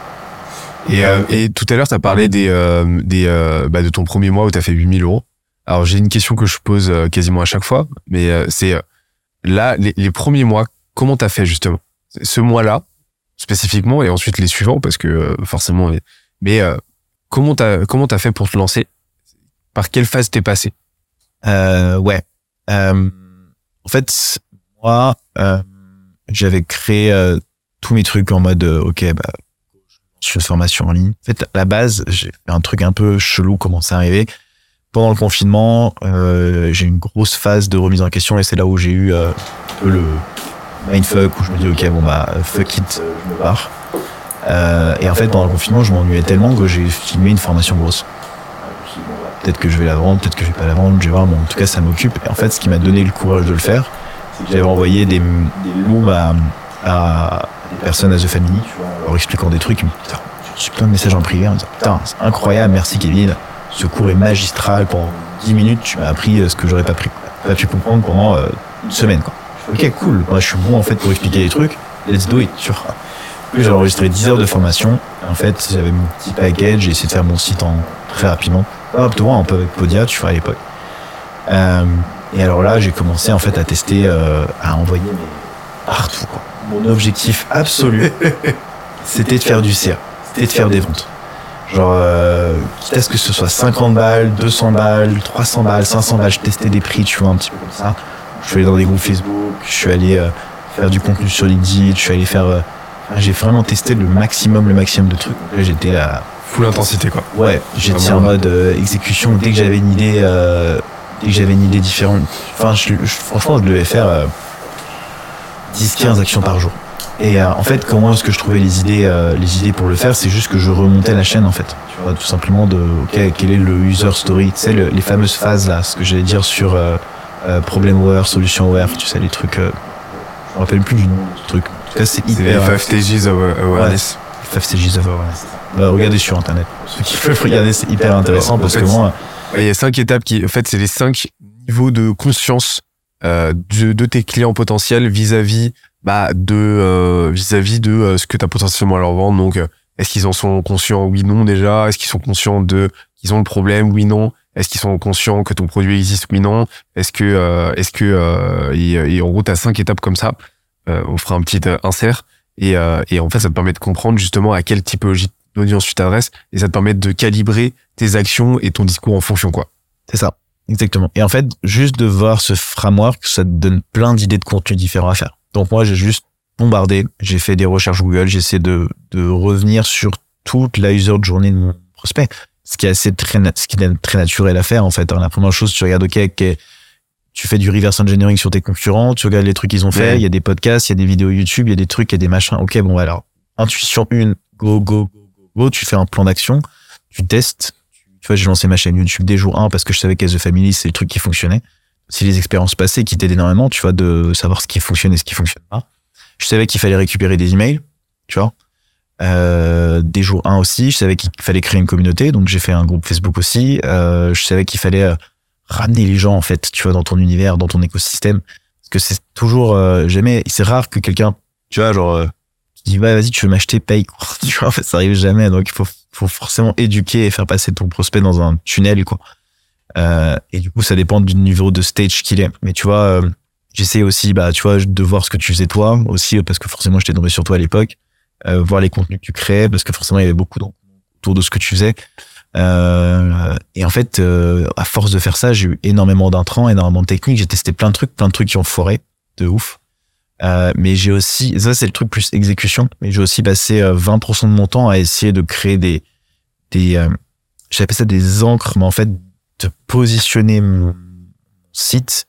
Et, euh, et tout à l'heure, tu as parlé des, euh, des, euh, bah, de ton premier mois où tu as fait 8000 euros. Alors, j'ai une question que je pose euh, quasiment à chaque fois, mais euh, c'est là, les, les premiers mois, comment tu as fait justement? Ce mois-là, spécifiquement, et ensuite les suivants, parce que euh, forcément, mais, euh, comment tu as, comment t'as fait pour te lancer? Par quelle phase t'es passé? Euh, ouais. Euh, en fait, moi, euh, j'avais créé euh, tous mes trucs en mode, euh, ok, bah, je fais une formation en ligne. En fait, à la base, j'ai fait un truc un peu chelou, comment c'est arrivé. Pendant le confinement, euh, j'ai eu une grosse phase de remise en question et c'est là où j'ai eu euh, un peu le mindfuck où je me dis, ok, bon bah, fuck it, je me barre. Et en fait, pendant le confinement, je m'ennuyais tellement que j'ai filmé une formation grosse. Je me suis dit, bon, bah, peut-être que je vais la vendre, peut-être que je vais pas la vendre, je vais voir, mais en tout cas, ça m'occupe. Et en fait, ce qui m'a donné le courage de le faire, c'est que j'avais envoyé des, des looms à, des personnes à The Family, leur expliquant des trucs. Putain, reçu plein de messages en privé en disant putain, c'est incroyable, merci Kevin. Ce cours est magistral. Pendant 10 minutes, tu m'as appris euh, ce que j'aurais pas pris. Pas pu comprendre pendant euh, une semaine, ok, cool. Moi, je suis bon, en fait, pour expliquer les trucs. Let's do it, tu vois. J'ai enregistré 10 heures de formation. En fait, j'avais mon petit package. J'ai essayé de faire mon site en très rapidement. Hop, vois, un peu avec Podia, tu vois, à l'époque. Euh, et alors là, j'ai commencé, en fait, à tester, euh, à envoyer partout, quoi. Mon objectif absolu, c'était de faire du CA. C'était de faire des ventes. Genre, euh, quitte à ce que ce soit 50 balles, 200 balles, 300 balles, 500 balles, je testais des prix, tu vois, un petit peu comme ça. Je suis allé dans des groupes Facebook, je suis allé euh, faire du contenu sur LinkedIn, je suis allé faire... j'ai vraiment testé le maximum, le maximum de trucs. Là, j'étais à... Full intensité, quoi. Ouais, j'étais en mode euh, exécution. Dès que j'avais une idée, euh, dès que j'avais une idée différente, enfin, je, je- franchement, je devais faire euh, 10-15 actions par jour. Et euh, en fait, comment est-ce que je trouvais les idées, euh, les idées pour le faire C'est juste que je remontais la chaîne, en fait. Tu vois, tout simplement de, ok, quel est le user story Tu sais, le- les fameuses phases là, ce que j'allais dire sur euh, euh, problem aware, solution aware, tu sais, les trucs. Euh, je me rappelle plus du nom de ce truc. En tout cas, c'est hyper. 5 stages of awareness. Stages of Awareness. Bah, regardez sur internet. Ceux qui peuvent regarder, c'est hyper intéressant parce fait, que moi, Il y a cinq étapes qui, en fait, c'est les cinq niveaux de conscience euh, de, de tes clients potentiels vis-à-vis bah, de euh, vis-à-vis de euh, ce que tu as potentiellement à leur vendre. Donc, est-ce qu'ils en sont conscients? Oui, non déjà. Est-ce qu'ils sont conscients de qu'ils ont le problème? Oui, non. Est-ce qu'ils sont conscients que ton produit existe? Oui, non. Est-ce que est-ce que et, et en gros, t'as cinq étapes comme ça. On fera un petit insert et, et en fait, ça te permet de comprendre justement à quelle typologie d'audience tu t'adresses et ça te permet de calibrer tes actions et ton discours en fonction quoi. c'est ça. Exactement. Et en fait, juste de voir ce framework, ça te donne plein d'idées de contenu différents à faire. Donc moi, j'ai juste bombardé, j'ai fait des recherches Google, j'essaie de, de revenir sur toute la user journée de mon prospect. Ce qui est assez très, ce qui est très naturel à faire, en fait. hein. La première chose, tu regardes, OK, tu fais du reverse engineering sur tes concurrents, tu regardes les trucs qu'ils ont fait, Ouais. il y a des podcasts, il y a des vidéos YouTube, il y a des trucs, il y a des machins. OK, bon, alors, intuition une, go, go, go, tu fais un plan d'action, tu testes. Tu vois, j'ai lancé ma chaîne YouTube dès jour 1 parce que je savais qu'As The Family, c'est le truc qui fonctionnait. Si les expériences passées qui t'aident énormément, tu vois, de savoir ce qui fonctionne et ce qui fonctionne pas. Je savais qu'il fallait récupérer des emails, tu vois. Euh, dès jour 1 aussi, je savais qu'il fallait créer une communauté, donc j'ai fait un groupe Facebook aussi. Euh, je savais qu'il fallait euh, ramener les gens, en fait, tu vois, dans ton univers, dans ton écosystème. Parce que c'est toujours euh, jamais, c'est rare que quelqu'un, tu vois, genre, dit, bah, vas-y, tu veux m'acheter, paye, quoi. Tu ça arrive jamais. Donc, il faut, faut forcément éduquer et faire passer ton prospect dans un tunnel, quoi. Euh, et du coup, ça dépend du niveau de stage qu'il est. Mais tu vois, euh, j'essaie aussi, bah, tu vois, de voir ce que tu faisais toi, aussi, parce que forcément, j'étais tombé sur toi à l'époque, euh, voir les contenus que tu créais, parce que forcément, il y avait beaucoup autour de ce que tu faisais. Et en fait, à force de faire ça, j'ai eu énormément d'intrants, énormément de techniques. J'ai testé plein de trucs, plein de trucs qui ont foiré, de ouf. Euh, mais j'ai aussi, ça c'est le truc plus exécution, mais j'ai aussi passé euh, 20% de mon temps à essayer de créer des, des, euh, j'appelle ça des encres, mais en fait de positionner mon site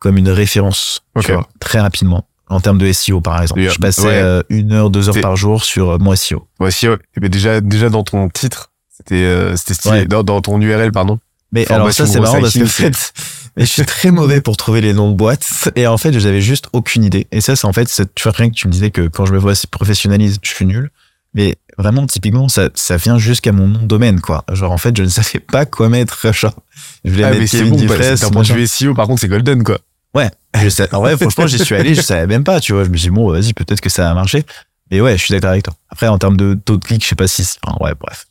comme une référence, Ok. tu vois, très rapidement. En termes de SEO, par exemple. Je passais ouais. euh, une heure, deux heures par jour sur euh, mon SEO. Si, ouais. Et ben déjà déjà dans ton titre, c'était euh, c'était stylé Ouais. dans, dans ton URL pardon. Mais alors ça, c'est marrant parce que en fait, mais je suis très mauvais pour trouver les noms de boîtes. Et en fait, j'avais juste aucune idée. Et ça, c'est en fait, tu vois, rien que tu me disais que quand je me vois si professionnalise, je suis nul. Mais vraiment, typiquement, ça, ça vient jusqu'à mon nom de domaine, quoi. Genre, en fait, je ne savais pas quoi mettre, genre. Je voulais Ah, mettre mais c'est bon, bah, d'un point de machin. vue SEO par contre c'est golden quoi. Ouais, je sais. En vrai, franchement, j'y suis allé, je savais même pas, tu vois. Je me suis dit, bon, vas-y, peut-être que ça a marché. Mais ouais, je suis d'accord avec toi. Après, en termes de taux de clic, je sais pas si, enfin, ouais, bref.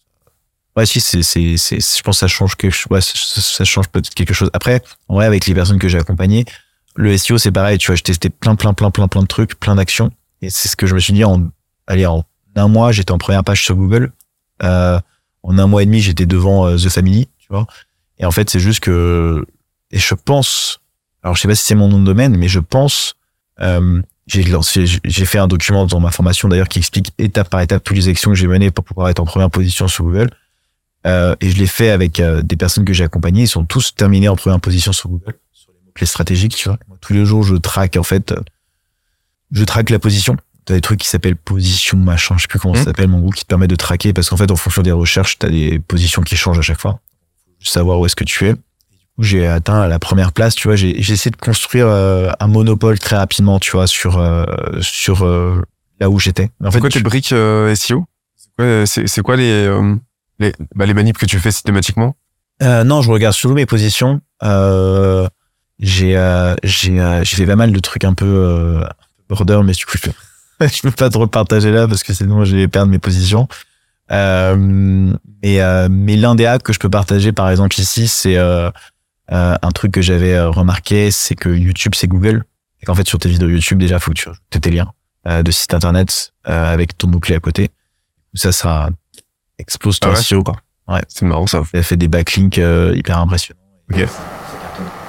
Ouais, si, c'est, c'est, c'est, je pense que ça change quelque chose, ouais, ça, change peut-être quelque chose. Après, en vrai, avec les personnes que j'ai accompagnées, le SEO, c'est pareil, tu vois, je testais plein, plein, plein, plein, plein de trucs, plein d'actions. Et c'est ce que je me suis dit en, allez, en un mois, j'étais en première page sur Google. Euh, en un mois et demi, j'étais devant euh, The Family, tu vois. Et en fait, c'est juste que, et je pense, alors je sais pas si c'est mon nom de domaine, mais je pense, euh, j'ai lancé, j'ai fait un document dans ma formation d'ailleurs qui explique étape par étape toutes les actions que j'ai menées pour pouvoir être en première position sur Google. Euh, et je l'ai fait avec euh, des personnes que j'ai accompagnées. Ils sont tous terminés en première position sur Google, sur les mots-clés stratégiques, tu vois. Moi, tous les jours, je traque, en fait, euh, je traque la position. T'as des trucs qui s'appellent position machin, je sais plus comment ça Mhm. s'appelle, mon groupe qui te permet de traquer parce qu'en fait, en fonction des recherches, t'as des positions qui changent à chaque fois. Faut savoir où est-ce que tu es. J'ai atteint la première place, tu vois. J'ai j'ai essayé de construire euh, un monopole très rapidement, tu vois, sur euh, sur euh, là où j'étais. En C'est fait, quoi tes tu- briques euh, SEO C'est quoi les, euh, les, bah, les manips que tu fais systématiquement Euh, non, je regarde surtout mes positions. Euh, j'ai euh, euh, fait pas mal de trucs un peu euh, border, mais du coup je peux, je peux pas trop partager là parce que sinon je vais perdre mes positions. Euh, mais mais l'un des hacks que je peux partager par exemple ici, c'est un truc que j'avais remarqué, c'est que YouTube c'est Google et qu'en fait sur tes vidéos YouTube déjà faut que tu rajoutes tes liens de site internet avec ton mot clé à côté. Ça ça explose ton Ah ouais SEO quoi. C'est marrant ça. Elle fait des backlinks euh, hyper impressionnants. Ok.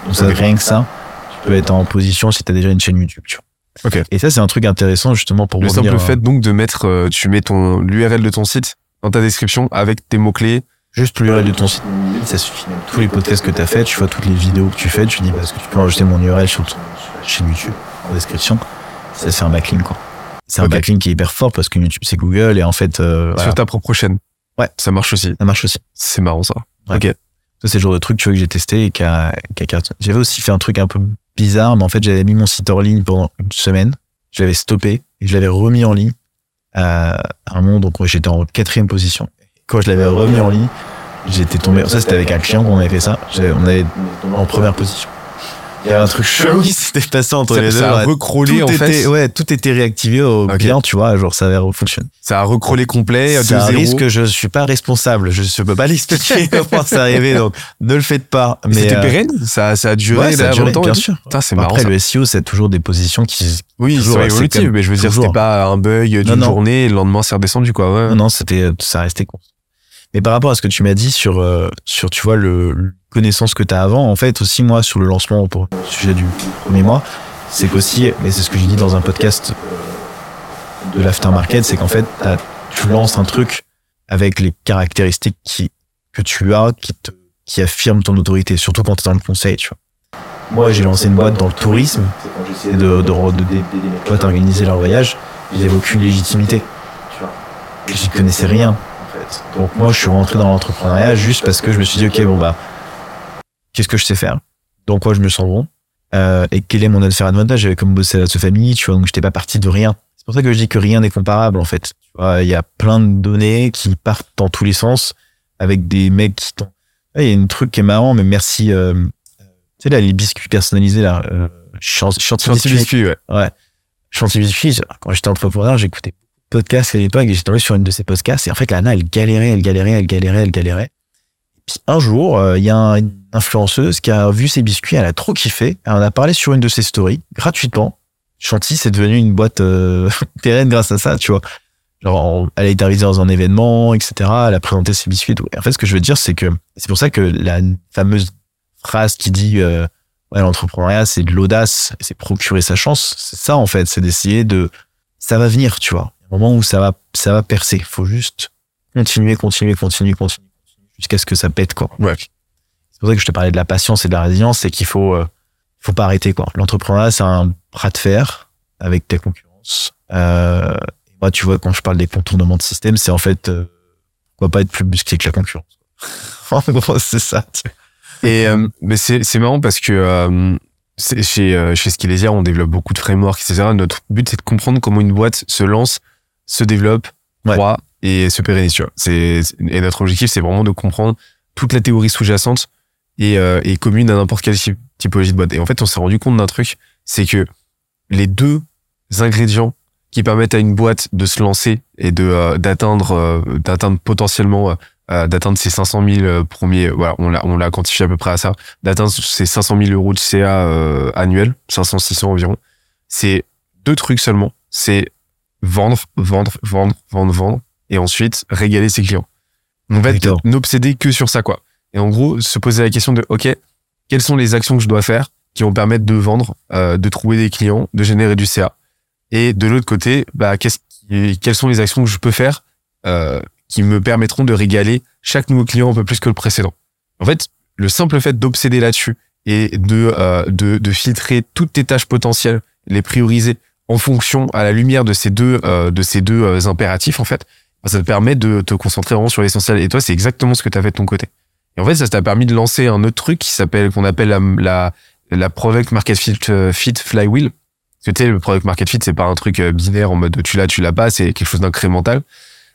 Donc ça, rien que ça, tu peux être en position si t'as déjà une chaîne YouTube. Tu vois. Ok. Et ça, c'est un truc intéressant justement pour Le simple fait donc de mettre, euh, tu mets ton l'URL de ton site dans ta description avec tes mots clés. juste l'URL de ton site. Ça suffit. Tous les podcasts que t'as fait, tu vois toutes les vidéos que tu fais, tu dis parce que tu peux rajouter mon URL sur ton chaîne YouTube en description. Ça, c'est un backlink quoi. C'est un backlink qui est hyper fort parce que YouTube c'est Google et en fait, euh, voilà, sur ta propre chaîne. Ouais. Ça marche aussi. ça marche aussi. C'est marrant ça. Ouais. Ok. Ça, c'est le genre de truc, tu vois, que j'ai testé et qui a. J'avais aussi fait un truc un peu bizarre, mais en fait, j'avais mis mon site en ligne pendant une semaine. Je l'avais stoppé et je l'avais remis en ligne à un moment, donc j'étais en quatrième position. Quand je l'avais remis en ligne, j'étais tombé, ça c'était avec un client qu'on avait fait ça, on avait en première position. Il y avait un truc chelou qui s'était passé entre Ça, les deux. ça a recrawlé tout en était, fait. ouais, tout était réactivé au Ok. client, tu vois, genre ça avait fonctionné. Ça a recrawlé complet zéro. risque, je suis pas responsable, je ne peux pas l'expliquer comment c'est arrivé, donc ne le faites pas. Mais c'était euh, pérenne Ça, ça a duré Ouais, ça a duré, longtemps bien sûr. Putain, c'est marrant. Après, ça. le SEO, c'est toujours des positions qui. Oui, toujours, évolutif, comme- mais je veux dire, c'était pas un bug d'une journée et le lendemain c'est redescendu quoi. Ouais. Non, non, c'était, ça restait constant. Mais par rapport à ce que tu m'as dit sur, euh, sur, tu vois, le, connaissance que tu as avant, en fait, aussi, moi, sur le lancement, pour le sujet du premier mois, c'est qu'aussi, mais c'est ce que j'ai dit dans un podcast de l'aftermarket, c'est qu'en fait, tu lances un truc avec les caractéristiques qui, que tu as, qui te, qui affirment ton autorité, surtout quand tu es dans le conseil, tu vois. Moi, j'ai lancé une boîte dans le tourisme, et de, de, de, organiser leur voyage, j'avais aucune légitimité. J'y connaissais rien, en fait. Donc moi, je suis rentré dans l'entrepreneuriat juste parce que je me suis dit, ok, bon bah, qu'est-ce que je sais faire? Dans quoi je me sens bon? Euh, Et quel est mon avantage J'avais comme bossé à la famille, tu vois, donc j'étais pas parti de rien. C'est pour ça que je dis que rien n'est comparable, en fait. Tu vois, il y a plein de données qui partent dans tous les sens avec des mecs qui t'ont... Il y a un truc qui est marrant, mais merci... Euh, tu sais, là, les biscuits personnalisés, là, euh, Chanty Chanty Biscuit. biscuit, ouais. Ouais. Chanty Biscuit, quand j'étais entrepreneur, j'écoutais podcasts à l'époque et j'étais tombé sur une de ces podcasts. Et en fait, la nana, elle galérait, elle galérait, elle galérait, elle galérait. Puis un jour, euh, il y a un- une influenceuse qui a vu ses biscuits, elle a trop kiffé. Elle en a parlé sur une de ses stories, gratuitement. Chanty, c'est devenu une boîte euh, pérenne grâce à ça, tu vois. Genre, elle a été arrivée dans un événement, etc. Elle a présenté ses biscuits. Et en fait, ce que je veux dire, c'est que c'est pour ça que la fameuse phrase qui dit euh, ouais, l'entrepreneuriat, c'est de l'audace, c'est procurer sa chance. C'est ça, en fait, c'est d'essayer de, ça va venir, tu vois. Moment où ça va, ça va percer. Faut juste continuer, continuer, continuer, continuer, jusqu'à ce que ça pète, quoi. Ouais. C'est pour ça que je te parlais de la patience et de la résilience, c'est qu'il faut, euh, faut pas arrêter, quoi. L'entrepreneuriat, c'est un bras de fer avec ta concurrence. Euh, moi, tu vois, quand je parle des contournements de système, c'est en fait, euh, pourquoi pas être plus musclé que la concurrence. en gros, c'est ça. Et euh, mais c'est c'est marrant parce que euh, chez euh, chez Skillesia, on développe beaucoup de frameworks, etc. Notre but c'est de comprendre comment une boîte se lance, se développe, Ouais. croît et se pérennise. Tu vois. C'est et notre objectif c'est vraiment de comprendre toute la théorie sous-jacente et, euh, et commune à n'importe quelle typ- typologie de boîte. Et en fait, on s'est rendu compte d'un truc, c'est que les deux ingrédients qui permettent à une boîte de se lancer et de euh, d'atteindre euh, d'atteindre potentiellement euh, d'atteindre ces 500 000 euh, premiers voilà on l'a on l'a quantifié à peu près à ça d'atteindre ces 500 000 euros de CA annuel 500 600 environ c'est deux trucs seulement c'est vendre vendre vendre vendre vendre et ensuite régaler ses clients en fait Exactement. n'obséder que sur ça quoi et en gros se poser la question de ok quelles sont les actions que je dois faire qui vont permettre de vendre euh, de trouver des clients de générer du CA et de l'autre côté, bah, qu'est-ce qui- quelles sont les actions que je peux faire euh, qui me permettront de régaler chaque nouveau client un peu plus que le précédent? En fait, le simple fait d'obséder là-dessus et de, euh, de, de filtrer toutes tes tâches potentielles, les prioriser en fonction à la lumière de ces deux, euh, de ces deux euh, impératifs, en fait, bah, ça te permet de te concentrer vraiment sur l'essentiel. Et toi, c'est exactement ce que tu as fait de ton côté. Et en fait, ça t'a permis de lancer un autre truc qui s'appelle, qu'on appelle la, la, la Product Market Fit, euh, Fit Flywheel. Parce que tu sais, le product market fit, c'est pas un truc euh, binaire en mode tu l'as, tu l'as pas, c'est quelque chose d'incrémental.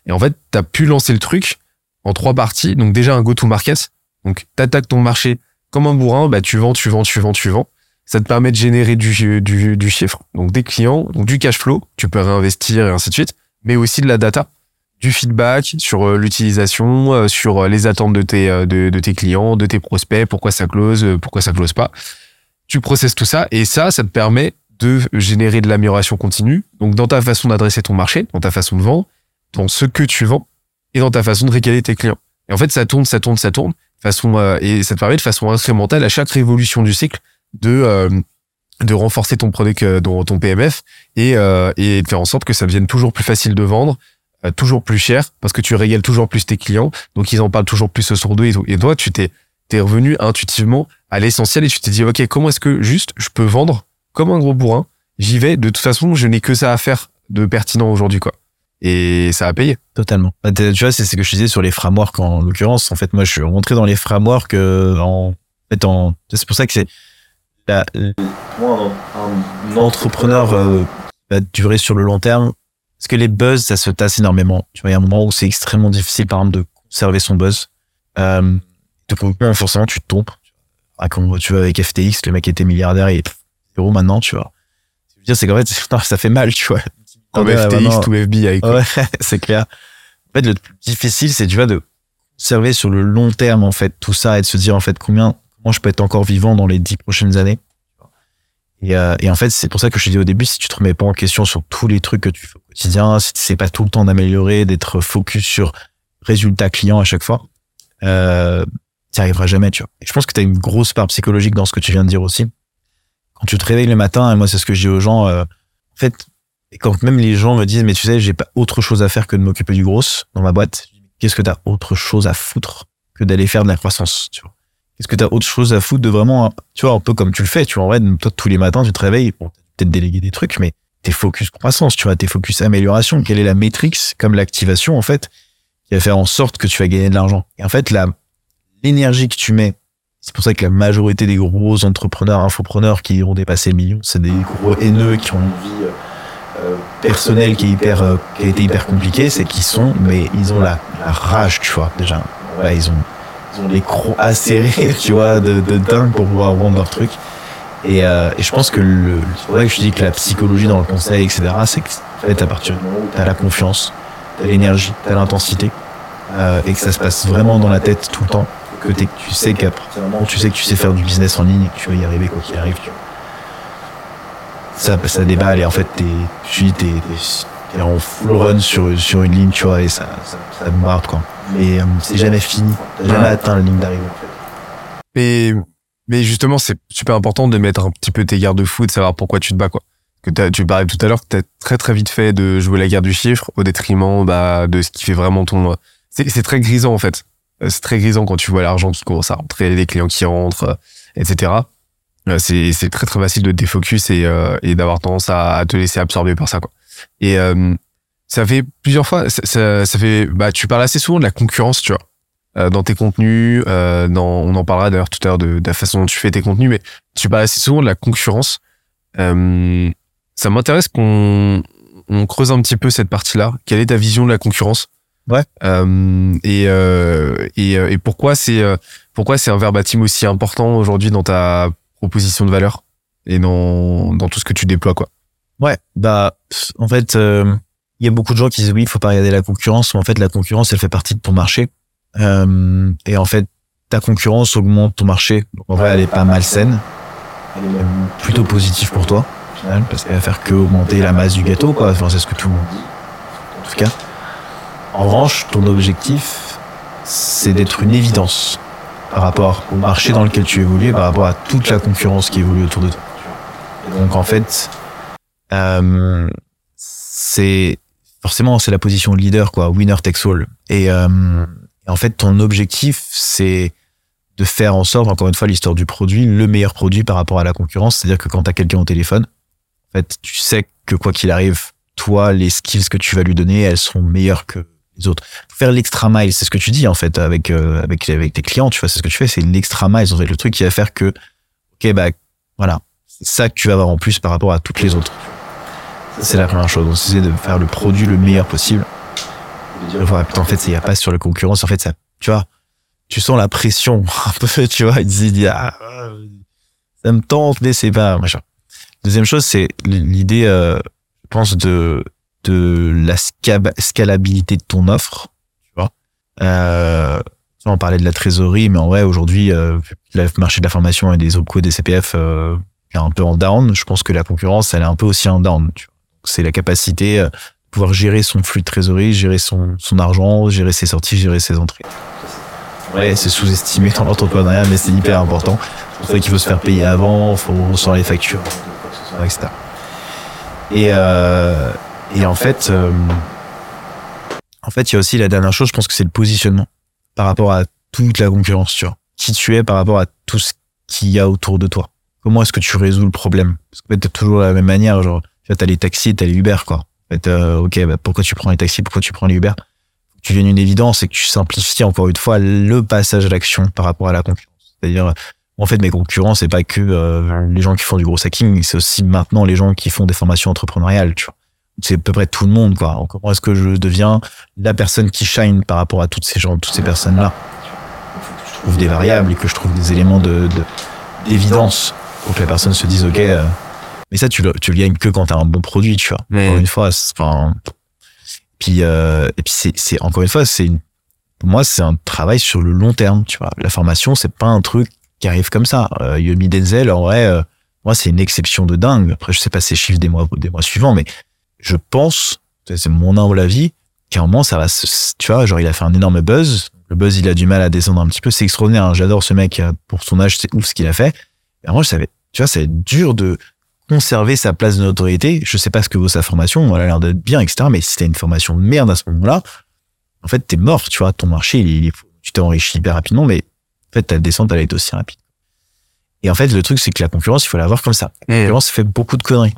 Et en fait, tu as pu lancer le truc en trois parties. Donc déjà un go-to-market. Donc t'attaques ton marché comme un bourrin, bah tu vends, tu vends, tu vends, tu vends. Ça te permet de générer du, du, du chiffre, donc des clients, donc du cash flow, tu peux réinvestir et ainsi de suite, mais aussi de la data, du feedback sur euh, l'utilisation, euh, sur euh, les attentes de tes, de, de, tes clients, de tes prospects, pourquoi ça close, pourquoi ça close pas. Tu processes tout ça et ça, ça te permet de générer de l'amélioration continue, donc dans ta façon d'adresser ton marché, dans ta façon de vendre, dans ce que tu vends et dans ta façon de récaler tes clients. Et en fait, ça tourne, ça tourne, ça tourne, façon et ça te permet de façon incrémentale à chaque révolution du cycle de euh, de renforcer ton produit dans ton PMF et euh, et de faire en sorte que ça devienne toujours plus facile de vendre euh, toujours plus cher parce que tu régales toujours plus tes clients. Donc ils en parlent toujours plus sur d'eux et, et toi tu t'es t'es revenu intuitivement à l'essentiel et tu t'es dit ok comment est-ce que juste je peux vendre comme un gros bourrin? J'y vais. De toute façon je n'ai que ça à faire de pertinent aujourd'hui quoi. Et ça a payé. Totalement. Bah, tu vois c'est ce que je disais sur les frameworks en l'occurrence. En fait moi je suis rentré dans les frameworks en en c'est pour ça que c'est bah, un, un, entrepreneur euh, va durer sur le long terme, parce que les buzz, ça se tasse énormément. Tu vois, il y a un moment où c'est extrêmement difficile, par exemple, de conserver son buzz. Euh, de forcément, tu te tombes. Ah, quand tu vois, avec FTX, le mec était milliardaire et zéro maintenant, tu vois. Je veux dire, c'est qu'en fait, ça fait mal, tu vois. Comme FTX, tout FBI. Ouais, c'est clair. En fait, le plus difficile, c'est, tu vois, de conserver sur le long terme, en fait, tout ça et de se dire, en fait, combien, je peux être encore vivant dans les dix prochaines années. Et, euh, et en fait, c'est pour ça que je te dis au début, si tu te remets pas en question sur tous les trucs que tu fais au quotidien, si tu sais pas tout le temps d'améliorer, d'être focus sur résultat client à chaque fois, euh, tu arriveras jamais, tu vois. Et je pense que tu as une grosse part psychologique dans ce que tu viens de dire aussi. Quand tu te réveilles le matin, et moi c'est ce que je dis aux gens, euh, en fait, quand même les gens me disent, mais tu sais, j'ai pas autre chose à faire que de m'occuper du gros dans ma boîte, qu'est-ce que tu as autre chose à foutre que d'aller faire de la croissance, tu vois? Est-ce que tu as autre chose à foutre de vraiment, tu vois, un peu comme tu le fais, tu vois, en vrai, toi, tous les matins, tu te réveilles, bon, peut-être déléguer des trucs, mais t'es focus croissance, tu vois, t'es focus amélioration. Quelle est la métrique, comme l'activation, en fait, qui va faire en sorte que tu vas gagner de l'argent? Et en fait, la, l'énergie que tu mets, c'est pour ça que la majorité des gros entrepreneurs, infopreneurs qui ont dépassé le million, c'est des gros haineux qui ont une vie euh, personnelle qui est hyper, euh, qui a été hyper compliquée, c'est qu'ils sont, mais ils ont la, la rage, tu vois, déjà. Ouais, ils ont, ont les crocs acérés, tu vois, de, de dingue pour pouvoir vendre leur truc. Et, euh, et je pense que le, c'est vrai que je dis que la psychologie dans le conseil, etc., c'est que, en fait, à partir du moment où t'as la confiance, t'as l'énergie, t'as l'intensité, euh, et que ça se passe vraiment dans la tête tout le temps, que, que tu sais où tu sais que tu sais faire du business en ligne et que tu vas y arriver quoi qu'il arrive, tu. Ça, ça déballe et en fait, t'es, tu dis, t'es, t'es en full run sur, sur une ligne, tu vois, et ça, ça, ça bombarde, quoi mais euh, c'est jamais fini. T'as jamais atteint la ligne d'arrivée, en fait. Mais, mais justement, c'est super important de mettre un petit peu tes garde-fous et de savoir pourquoi tu te bats, quoi. Que tu parlais tout à l'heure que t'as très très vite fait de jouer la guerre du chiffre au détriment bah, de ce qui fait vraiment ton. C'est très grisant en fait. Euh, c'est très grisant quand tu vois l'argent qui commence à rentrer, les clients qui rentrent, euh, etc. C'est c'est très très facile de te défocus et, et d'avoir tendance à, à, te laisser absorber par ça quoi. Et ça fait plusieurs fois, ça, ça, fait, bah, tu parles assez souvent de la concurrence, tu vois, euh, dans tes contenus, euh, dans, on en parlera d'ailleurs tout à l'heure de, de, la façon dont tu fais tes contenus, mais tu parles assez souvent de la concurrence. Euh, ça m'intéresse qu'on on creuse un petit peu cette partie-là. Quelle est ta vision de la concurrence? Ouais. Euh, et, euh, et, euh, et pourquoi c'est pourquoi c'est un verbatim aussi important aujourd'hui dans ta proposition de valeur et dans, dans tout ce que tu déploies quoi? Ouais, bah en fait il y a beaucoup de gens qui disent oui, il faut pas regarder la concurrence, mais en fait la concurrence elle fait partie de ton marché. Euh, et en fait ta concurrence augmente ton marché. Donc en vrai elle est pas malsaine, elle est plutôt positive pour toi, parce qu'elle va faire que augmenter la masse du gâteau, quoi. Enfin c'est ce que tout le monde dit. En tout cas. En revanche, ton objectif, c'est d'être une évidence par rapport au marché dans lequel tu évolues, par rapport à toute la concurrence qui évolue autour de toi. Donc en fait, euh, c'est forcément c'est la position de leader quoi. Winner takes all. Et, euh, en fait ton objectif c'est de faire en sorte encore une fois l'histoire du produit le meilleur produit par rapport à la concurrence. C'est à dire que quand tu as quelqu'un au téléphone en fait tu sais que quoi qu'il arrive toi les skills que tu vas lui donner elles seront meilleures que les autres. Faire l'extra mile c'est ce que tu dis en fait avec euh, avec avec tes clients tu vois c'est ce que tu fais c'est l'extra mile. En fait le truc qui va faire que ok bah voilà. C'est ça que tu vas avoir en plus par rapport à toutes les autres c'est la première chose. Donc, c'est de faire le produit le meilleur possible. Ouais, putain, en fait, il n'y a pas sur la concurrence. En fait, ça, tu vois, tu sens la pression un peu, tu vois. Il dit, ah, ça me tente, mais c'est pas machin. Deuxième chose, c'est l'idée, euh, je pense, de de la scalabilité de ton offre. Tu vois. Euh, on parlait de la trésorerie, mais en vrai, aujourd'hui, euh, le marché de la formation et des OPCO, des CPF euh, est un peu en down. Je pense que la concurrence, elle est un peu aussi en down. C'est la capacité euh, pouvoir gérer son flux de trésorerie, gérer son, son argent, gérer ses sorties, gérer ses entrées. Ouais, c'est sous-estimé dans l'entrepreneuriat, mais c'est hyper important. C'est pour ça qu'il faut se faire payer avant, faut recevoir les factures, etc. Et, euh, et en fait, euh, en fait, il y a aussi la dernière chose, je pense que c'est le positionnement par rapport à toute la concurrence, tu vois. Qui tu es par rapport à tout ce qu'il y a autour de toi. Comment est-ce que tu résous le problème? Parce que peut-être toujours de la même manière, genre, tu as les taxis, t'as les Uber, quoi. En fait, euh, ok, bah, pourquoi tu prends les taxis, pourquoi tu prends les Uber? Tu viennes une évidence et que tu simplifies encore une fois le passage à l'action par rapport à la concurrence. C'est-à-dire, en fait, mes concurrents, c'est pas que euh, les gens qui font du gros hacking, c'est aussi maintenant les gens qui font des formations entrepreneuriales, tu vois. C'est à peu près tout le monde, quoi. Comment est-ce que je deviens la personne qui shine par rapport à toutes ces gens, toutes ces personnes-là? Je trouve des variables et que je trouve des éléments de d'évidence pour que la personne se dise, ok. Euh, mais ça, tu le, tu le gagnes que quand t'as un bon produit, tu vois. Encore une fois, enfin. Puis euh, et puis c'est c'est encore une fois, c'est une pour moi, c'est un travail sur le long terme, tu vois. La formation, c'est pas un truc qui arrive comme ça. Euh, Yomi Denzel, en vrai, euh, moi, c'est une exception de dingue. Après, je sais pas ses chiffres des mois, des mois suivants, mais je pense, c'est mon humble avis, qu'à un moment, ça va se, tu vois, genre, il a fait un énorme buzz. Le buzz, il a du mal à descendre un petit peu. C'est extraordinaire. Hein. J'adore ce mec. Euh, pour son âge, c'est ouf ce qu'il a fait. Et moi, je savais, tu vois, c'est dur de conserver sa place de notoriété. Je sais pas ce que vaut sa formation. Elle a l'air d'être bien, etc. Mais si c'était une formation de merde à ce moment-là, en fait, t'es mort, tu vois. Ton marché, il, il, tu t'es enrichi hyper rapidement, mais en fait, ta descente, elle est aussi rapide. Et en fait, le truc, c'est que la concurrence, il faut la voir comme ça. La concurrence fait beaucoup de conneries.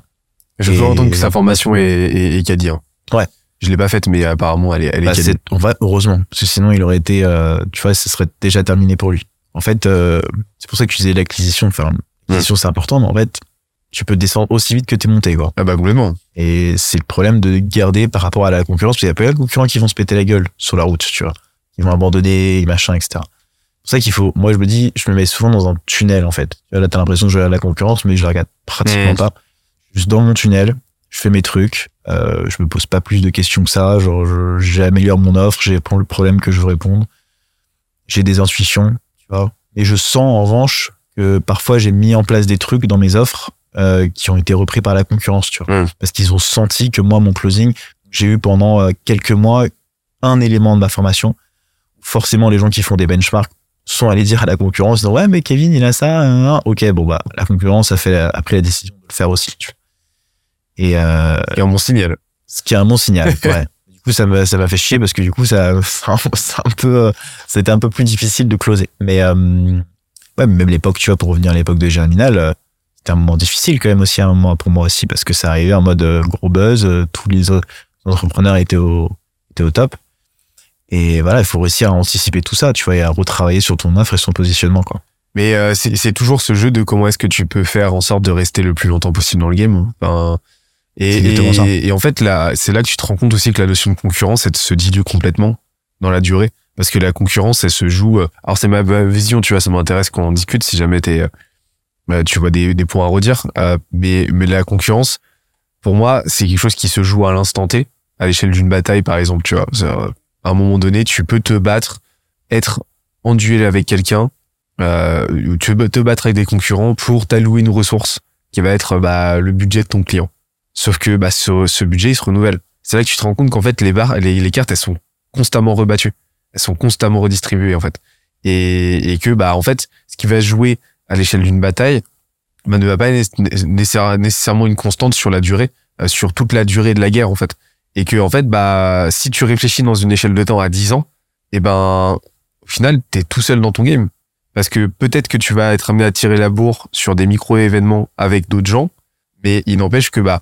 Je veux entendre que sa formation est, est, est caddie. Hein. Ouais. Je l'ai pas faite, mais apparemment, elle est, elle est Bah, c'est- on va heureusement, parce que sinon il aurait été, euh, tu vois, ce serait déjà terminé pour lui. En fait, euh, c'est pour ça que tu disais l'acquisition. Enfin, l'acquisition c'est important, mais en fait, tu peux descendre aussi vite que t'es monté, quoi. Ah bah complètement. Et c'est le problème de garder par rapport à la concurrence, parce qu'il y a pas mal de concurrents qui vont se péter la gueule sur la route, tu vois. Ils vont abandonner, machin, etc. C'est pour ça qu'il faut, moi je me dis, je me mets souvent dans un tunnel, en fait. Tu vois, Là, t'as l'impression que je regarde la concurrence, mais je la regarde pratiquement pas. Juste dans mon tunnel, je fais mes trucs, euh, je me pose pas plus de questions que ça, genre, je- j'améliore mon offre, j'ai le problème que je veux répondre. J'ai des intuitions, tu vois. Et je sens, en revanche, que parfois j'ai mis en place des trucs dans mes offres, euh, qui ont été repris par la concurrence, tu vois Mm. parce qu'ils ont senti que moi, mon closing, j'ai eu pendant euh, quelques mois un élément de ma formation. Forcément, les gens qui font des benchmarks sont allés dire à la concurrence, ouais, mais Kevin, il a ça. hein, hein. Ok, bon bah, la concurrence a fait a pris la décision de le faire aussi. Tu vois. Et euh, C'est un bon signal. ce qui est un bon signal. ouais. Du coup, ça m'a ça m'a fait chier parce que du coup, ça c'est un, peu, euh, c'était un peu plus difficile de closer. Mais euh, ouais, même l'époque, tu vois, pour revenir à l'époque de Germinal, euh, c'était un moment difficile quand même aussi, un moment pour moi aussi, parce que ça arrivait en mode euh, gros buzz, euh, tous les entrepreneurs étaient au, étaient au top. Et voilà, il faut réussir à anticiper tout ça, tu vois, et à retravailler sur ton offre et son positionnement, quoi. Mais euh, c'est toujours ce jeu de comment est-ce que tu peux faire en sorte de rester le plus longtemps possible dans le game. hein. Enfin, et, et, et en fait, là, c'est là que tu te rends compte aussi que la notion de concurrence, elle se dilue complètement dans la durée. Parce que la concurrence, elle se joue. Alors, c'est ma, vision, tu vois, ça m'intéresse qu'on en discute si jamais t'es, tu vois des, des points à redire. Euh, mais, mais la concurrence, pour moi, c'est quelque chose qui se joue à l'instant T, à l'échelle d'une bataille, par exemple, tu vois. Euh, À un moment donné, tu peux te battre, être en duel avec quelqu'un, euh, tu peux te battre avec des concurrents pour t'allouer une ressource qui va être bah, le budget de ton client. Sauf que bah, ce, ce budget, il se renouvelle. C'est là que tu te rends compte qu'en fait, les, barres, les, les cartes, elles sont constamment rebattues. Elles sont constamment redistribuées, en fait. Et, et que, bah, en fait, ce qui va jouer à l'échelle d'une bataille bah, ne va pas être nécessaire- nécessairement une constante sur la durée, euh, sur toute la durée de la guerre, en fait. Et que, en fait, bah, si tu réfléchis dans une échelle de temps à 10 ans, et ben, au final, t'es tout seul dans ton game. Parce que peut-être que tu vas être amené à tirer la bourre sur des micro-événements avec d'autres gens, mais il n'empêche que bah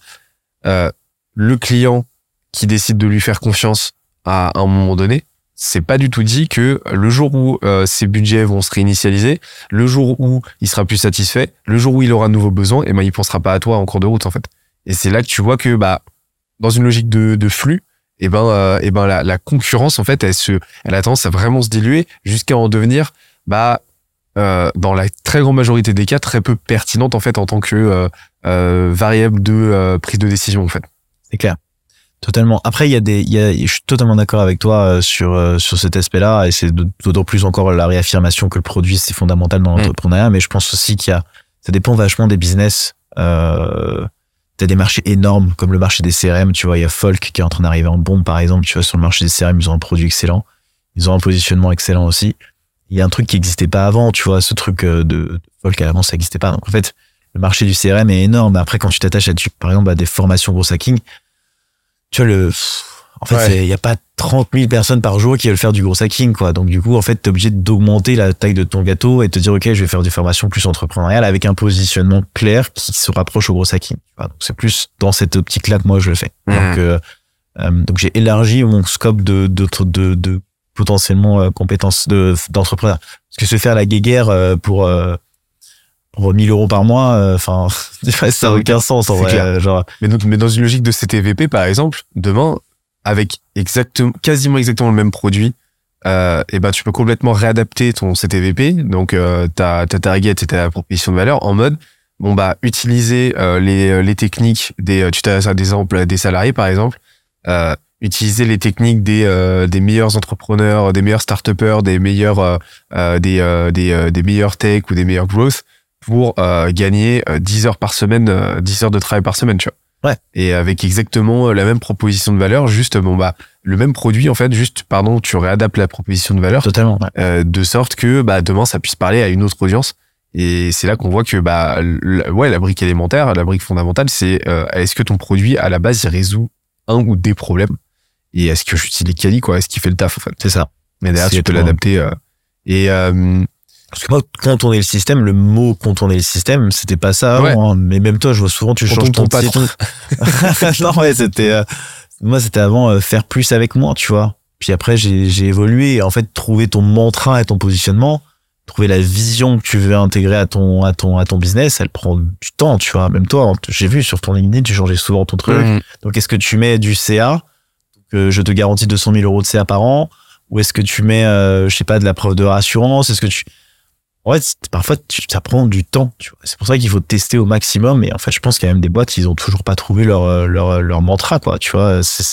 euh, le client qui décide de lui faire confiance à un moment donné, c'est pas du tout dit que le jour où euh, ses budgets vont se réinitialiser, le jour où il sera plus satisfait, le jour où il aura de nouveaux besoins, et ben il pensera pas à toi en cours de route en fait. Et c'est là que tu vois que bah dans une logique de, de flux, et ben, euh, et ben la, la concurrence en fait, elle se, elle a tendance à vraiment se diluer jusqu'à en devenir, bah, euh, dans la très grande majorité des cas, très peu pertinente en fait en tant que euh, euh, variable de euh, prise de décision en fait. C'est clair. Totalement. Après, il y a des, il y a, je suis totalement d'accord avec toi euh, sur euh, sur cet aspect-là, et c'est d'autant plus encore la réaffirmation que le produit c'est fondamental dans l'entrepreneuriat. Mais je pense aussi qu'il y a, ça dépend vachement des business. Euh, T'as des marchés énormes comme le marché des CRM. Tu vois, il y a Folk qui est en train d'arriver en bombe, par exemple. Tu vois, sur le marché des CRM, ils ont un produit excellent, ils ont un positionnement excellent aussi. Il y a un truc qui n'existait pas avant. Tu vois, ce truc euh, de Folk avant, ça n'existait pas. Donc en fait, le marché du CRM est énorme. Après, quand tu t'attaches à, par exemple, à des formations gros hacking, tu vois, le, en fait, il y a pas 30 000 personnes par jour qui veulent faire du gros hacking, quoi. Donc, du coup, en fait, t'es obligé d'augmenter la taille de ton gâteau et te dire, OK, je vais faire des formations plus entrepreneuriales avec un positionnement clair qui se rapproche au gros hacking. Donc, c'est plus dans cette optique-là que moi, je le fais. Mmh. Donc, euh, euh, donc, j'ai élargi mon scope de, de, de, de potentiellement euh, compétences de, d'entrepreneur. Parce que se faire la guéguerre euh, pour 1000 euros par mois, euh, enfin, ça n'a aucun sens, en vrai. clair. Genre, Mais donc, mais dans une logique de CTVP par exemple, demain, avec exactement, quasiment exactement le même produit, euh, et ben tu peux complètement réadapter ton CTVP, donc euh, ta ta target et ta proposition de valeur en mode bon bah utiliser euh, les les techniques des tu t'as des exemples des salariés par exemple, utiliser les techniques des euh, des meilleurs entrepreneurs, des meilleurs start des meilleurs euh, des euh, des des meilleurs tech ou des meilleurs growth pour euh, gagner euh, 10 heures par semaine, euh, 10 heures de travail par semaine, tu vois. Ouais. Et avec exactement la même proposition de valeur, juste bon bah le même produit en fait, juste pardon, tu réadaptes la proposition de valeur totalement. ouais. euh, de sorte que bah demain ça puisse parler à une autre audience. Et c'est là qu'on voit que bah ouais la brique élémentaire, la brique fondamentale, c'est euh, est-ce que ton produit à la base il résout un ou des problèmes? Et est-ce que j'utilise quali quoi, est-ce qu'il fait le taf en fait? C'est ça. Mais derrière tu peux l'adapter. euh, et euh, Parce que moi, contourner le système, le mot contourner le système, c'était pas ça Ouais. avant. hein. Mais même toi, je vois souvent, tu Contourne changes ton patron. non, ouais, c'était, euh, moi, c'était avant euh, faire plus avec moi, tu vois. Puis après, j'ai, évolué. En fait, trouver ton mantra et ton positionnement, trouver la vision que tu veux intégrer à ton, à ton, à ton business, elle prend du temps, tu vois. Même toi, j'ai vu sur ton LinkedIn, tu changeais souvent ton truc. mm, Donc, est-ce que tu mets du CA que je te garantis 200 000 euros de CA par an Ou est-ce que tu mets, euh, je sais pas, de la preuve de rassurance? Est-ce que tu... En fait, parfois, ça prend du temps. C'est pour ça qu'il faut tester au maximum. Et en fait, je pense qu'il y a même des boîtes, ils ont toujours pas trouvé leur, euh, leur, leur mantra, quoi. Tu vois, ça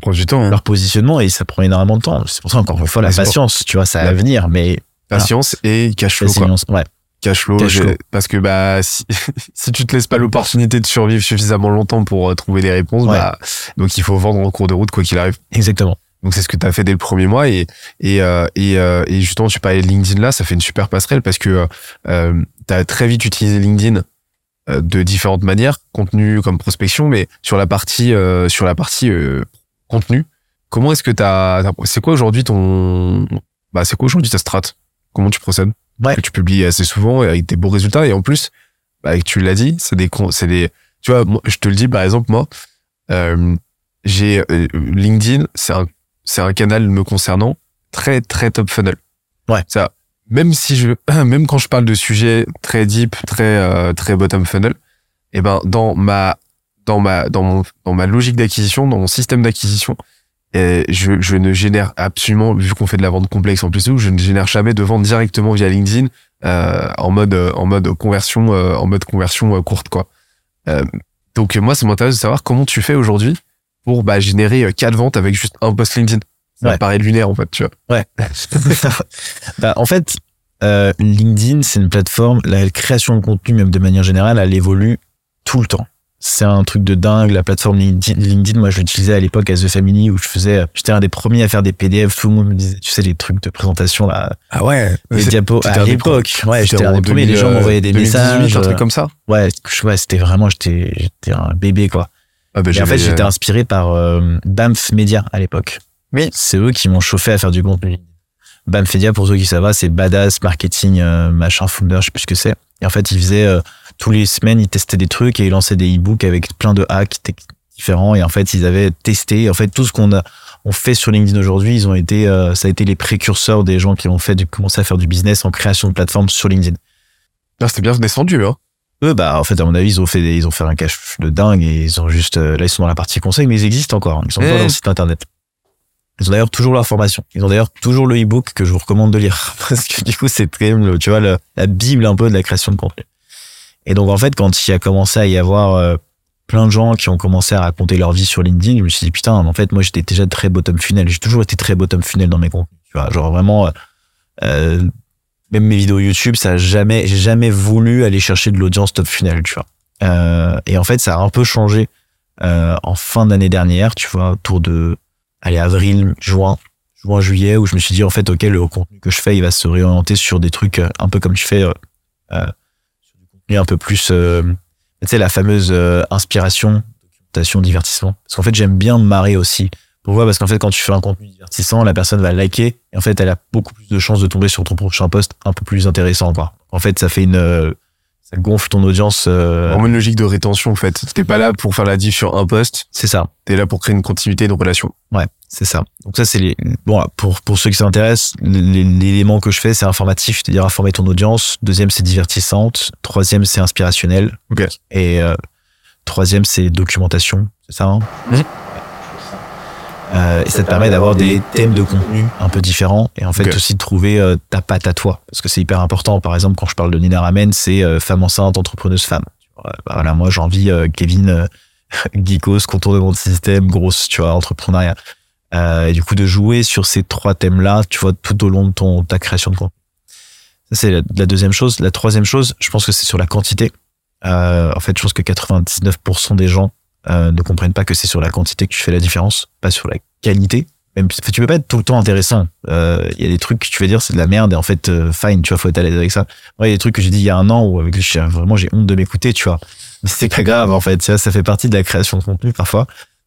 prend du temps. hein. leur positionnement et ça prend énormément de temps. C'est pour ça, encore une fois, la patience, tu vois, ça va venir. Mais Patience et cash flow. quoi. ouais, Cash flow, Cash j'ai- flow. parce que bah si, si tu te laisses pas l'opportunité de survivre suffisamment longtemps pour euh, trouver des réponses, Ouais. bah donc il faut vendre en cours de route quoi qu'il arrive. exactement. Donc c'est ce que tu as fait dès le premier mois et et euh, et, euh, et justement tu parlais de LinkedIn là, ça fait une super passerelle parce que euh, tu as très vite utilisé LinkedIn euh, de différentes manières, contenu comme prospection, mais sur la partie euh, sur la partie euh, contenu, comment est-ce que tu as c'est quoi aujourd'hui ton bah c'est quoi aujourd'hui ta strat? Comment tu procèdes? Ouais. Que tu publies assez souvent et avec des beaux résultats et en plus bah, tu l'as dit, c'est des c'est des tu vois moi, je te le dis par exemple moi euh, j'ai euh, LinkedIn, c'est un c'est un canal me concernant très très top funnel. Ouais. Ça même si je même quand je parle de sujets très deep, très euh, très bottom funnel, et ben dans ma dans ma dans mon dans ma logique d'acquisition, dans mon système d'acquisition, et je je ne génère absolument vu qu'on fait de la vente complexe en plus je ne génère jamais de vente directement via LinkedIn euh, en mode en mode conversion euh, en mode conversion euh, courte quoi. Euh, donc moi ça m'intéresse de savoir comment tu fais aujourd'hui pour bah, générer euh, quatre ventes avec juste un post LinkedIn. Ça Ouais. paraît lunaire en fait, tu vois. Ouais. bah, en fait, euh, LinkedIn, c'est une plateforme, la création de contenu, même de manière générale, elle évolue tout le temps. C'est un truc de dingue. La plateforme LinkedIn, LinkedIn moi, je l'utilisais à l'époque à The Family où je faisais, j'étais un des premiers à faire des PDF. Tout le monde me disait, tu sais, les trucs de présentation, là, Ah ouais. les diapos. À l'époque, ouais, j'étais un des premiers. Les gens m'envoyaient des 2018, messages. un truc euh, comme ça. Ouais, je- ouais, c'était vraiment, j'étais, j'étais un bébé, quoi. Ah bah, Et en fait, j'étais euh, inspiré par euh, Banff Media à l'époque. Oui. C'est eux qui m'ont chauffé à faire du contenu. Banff Media, pour ceux qui savent, c'est badass marketing, euh, machin, founder, je sais plus ce que c'est. Et en fait, ils faisaient euh, tous les semaines, ils testaient des trucs et ils lançaient des e-books avec plein de hacks différents. Et en fait, ils avaient testé. En fait, tout ce qu'on a on fait sur LinkedIn aujourd'hui, ils ont été, euh, ça a été les précurseurs des gens qui ont fait du, commencé à faire du business en création de plateformes sur LinkedIn. ah, c'était bien descendu, hein. Eux, bah, en fait, à mon avis, ils ont fait, des- ils ont fait un cash de dingue et ils ont juste, euh, là, ils sont dans la partie conseil, mais ils existent encore. hein. Ils sont encore Ouais. dans le site internet. Ils ont d'ailleurs toujours leur formation. Ils ont d'ailleurs toujours le e-book que je vous recommande de lire. Parce que du coup, c'est quand même, le- tu vois, le- la bible un peu de la création de contenu. Et donc, en fait, quand il a commencé à y avoir euh, plein de gens qui ont commencé à raconter leur vie sur LinkedIn, je me suis dit, putain, en fait, moi, j'étais déjà très bottom funnel. J'ai toujours été très bottom funnel dans mes contenus. Tu vois, genre vraiment, euh, euh, même mes vidéos YouTube, ça a jamais, j'ai jamais voulu aller chercher de l'audience top funnel, tu vois. Euh, et en fait, ça a un peu changé euh, en fin d'année dernière, tu vois, autour de, allez, avril, juin, juin, juillet, où je me suis dit, en fait, ok, le contenu que je fais, il va se réorienter sur des trucs euh, un peu comme tu fais, euh, euh, du contenu un peu plus, euh, tu sais, la fameuse euh, inspiration, documentation, divertissement. Parce qu'en fait, j'aime bien me marrer aussi. Pourquoi Parce qu'en fait, quand tu fais un contenu divertissant, la personne va liker et en fait, elle a beaucoup plus de chances de tomber sur ton prochain post un peu plus intéressant. Quoi. En fait, ça fait une, euh, ça gonfle ton audience. euh, Vraiment une logique de rétention, en fait. T'es pas là pour faire la diff sur un post, c'est ça. t'es là pour créer une continuité de relation. Ouais, c'est ça. Donc ça, c'est les. Bon, pour pour ceux qui s'intéressent, les- l'élément que je fais, c'est informatif, c'est-à-dire informer ton audience. Deuxième, c'est divertissante. Troisième, c'est inspirationnel. Ok. Et euh, troisième, c'est documentation. C'est ça. Hein? Mhm. Euh, et ça te permet d'avoir des thèmes de contenu un peu différents et en fait aussi de trouver euh, ta patte à toi parce que c'est hyper important. Par exemple, quand je parle de Nina Ramen, c'est euh, femme enceinte, entrepreneuse femme. Bah voilà, moi j'ai envie Kevin geekos, contournement de système, grosse, tu vois, entrepreneuriat. Et du coup de jouer sur ces trois thèmes-là, tu vois, tout au long de ton ta création de contenu. Ça c'est la, la deuxième chose. La troisième chose, je pense que c'est sur la quantité. En fait, je pense que 99% des gens euh, ne comprennent pas que c'est sur la quantité que tu fais la différence, pas sur la qualité. Même, tu peux pas être tout le temps intéressant. Euh, Il y a des trucs que tu vas dire c'est de la merde et en fait euh, fine, tu vois, faut être à l'aise avec ça. Moi, il y a des trucs que j'ai dit il y a un an où avec les chiens, vraiment j'ai honte de m'écouter, tu vois. Mais c'est pas grave en fait, tu vois, ça fait partie de la création de contenu parfois,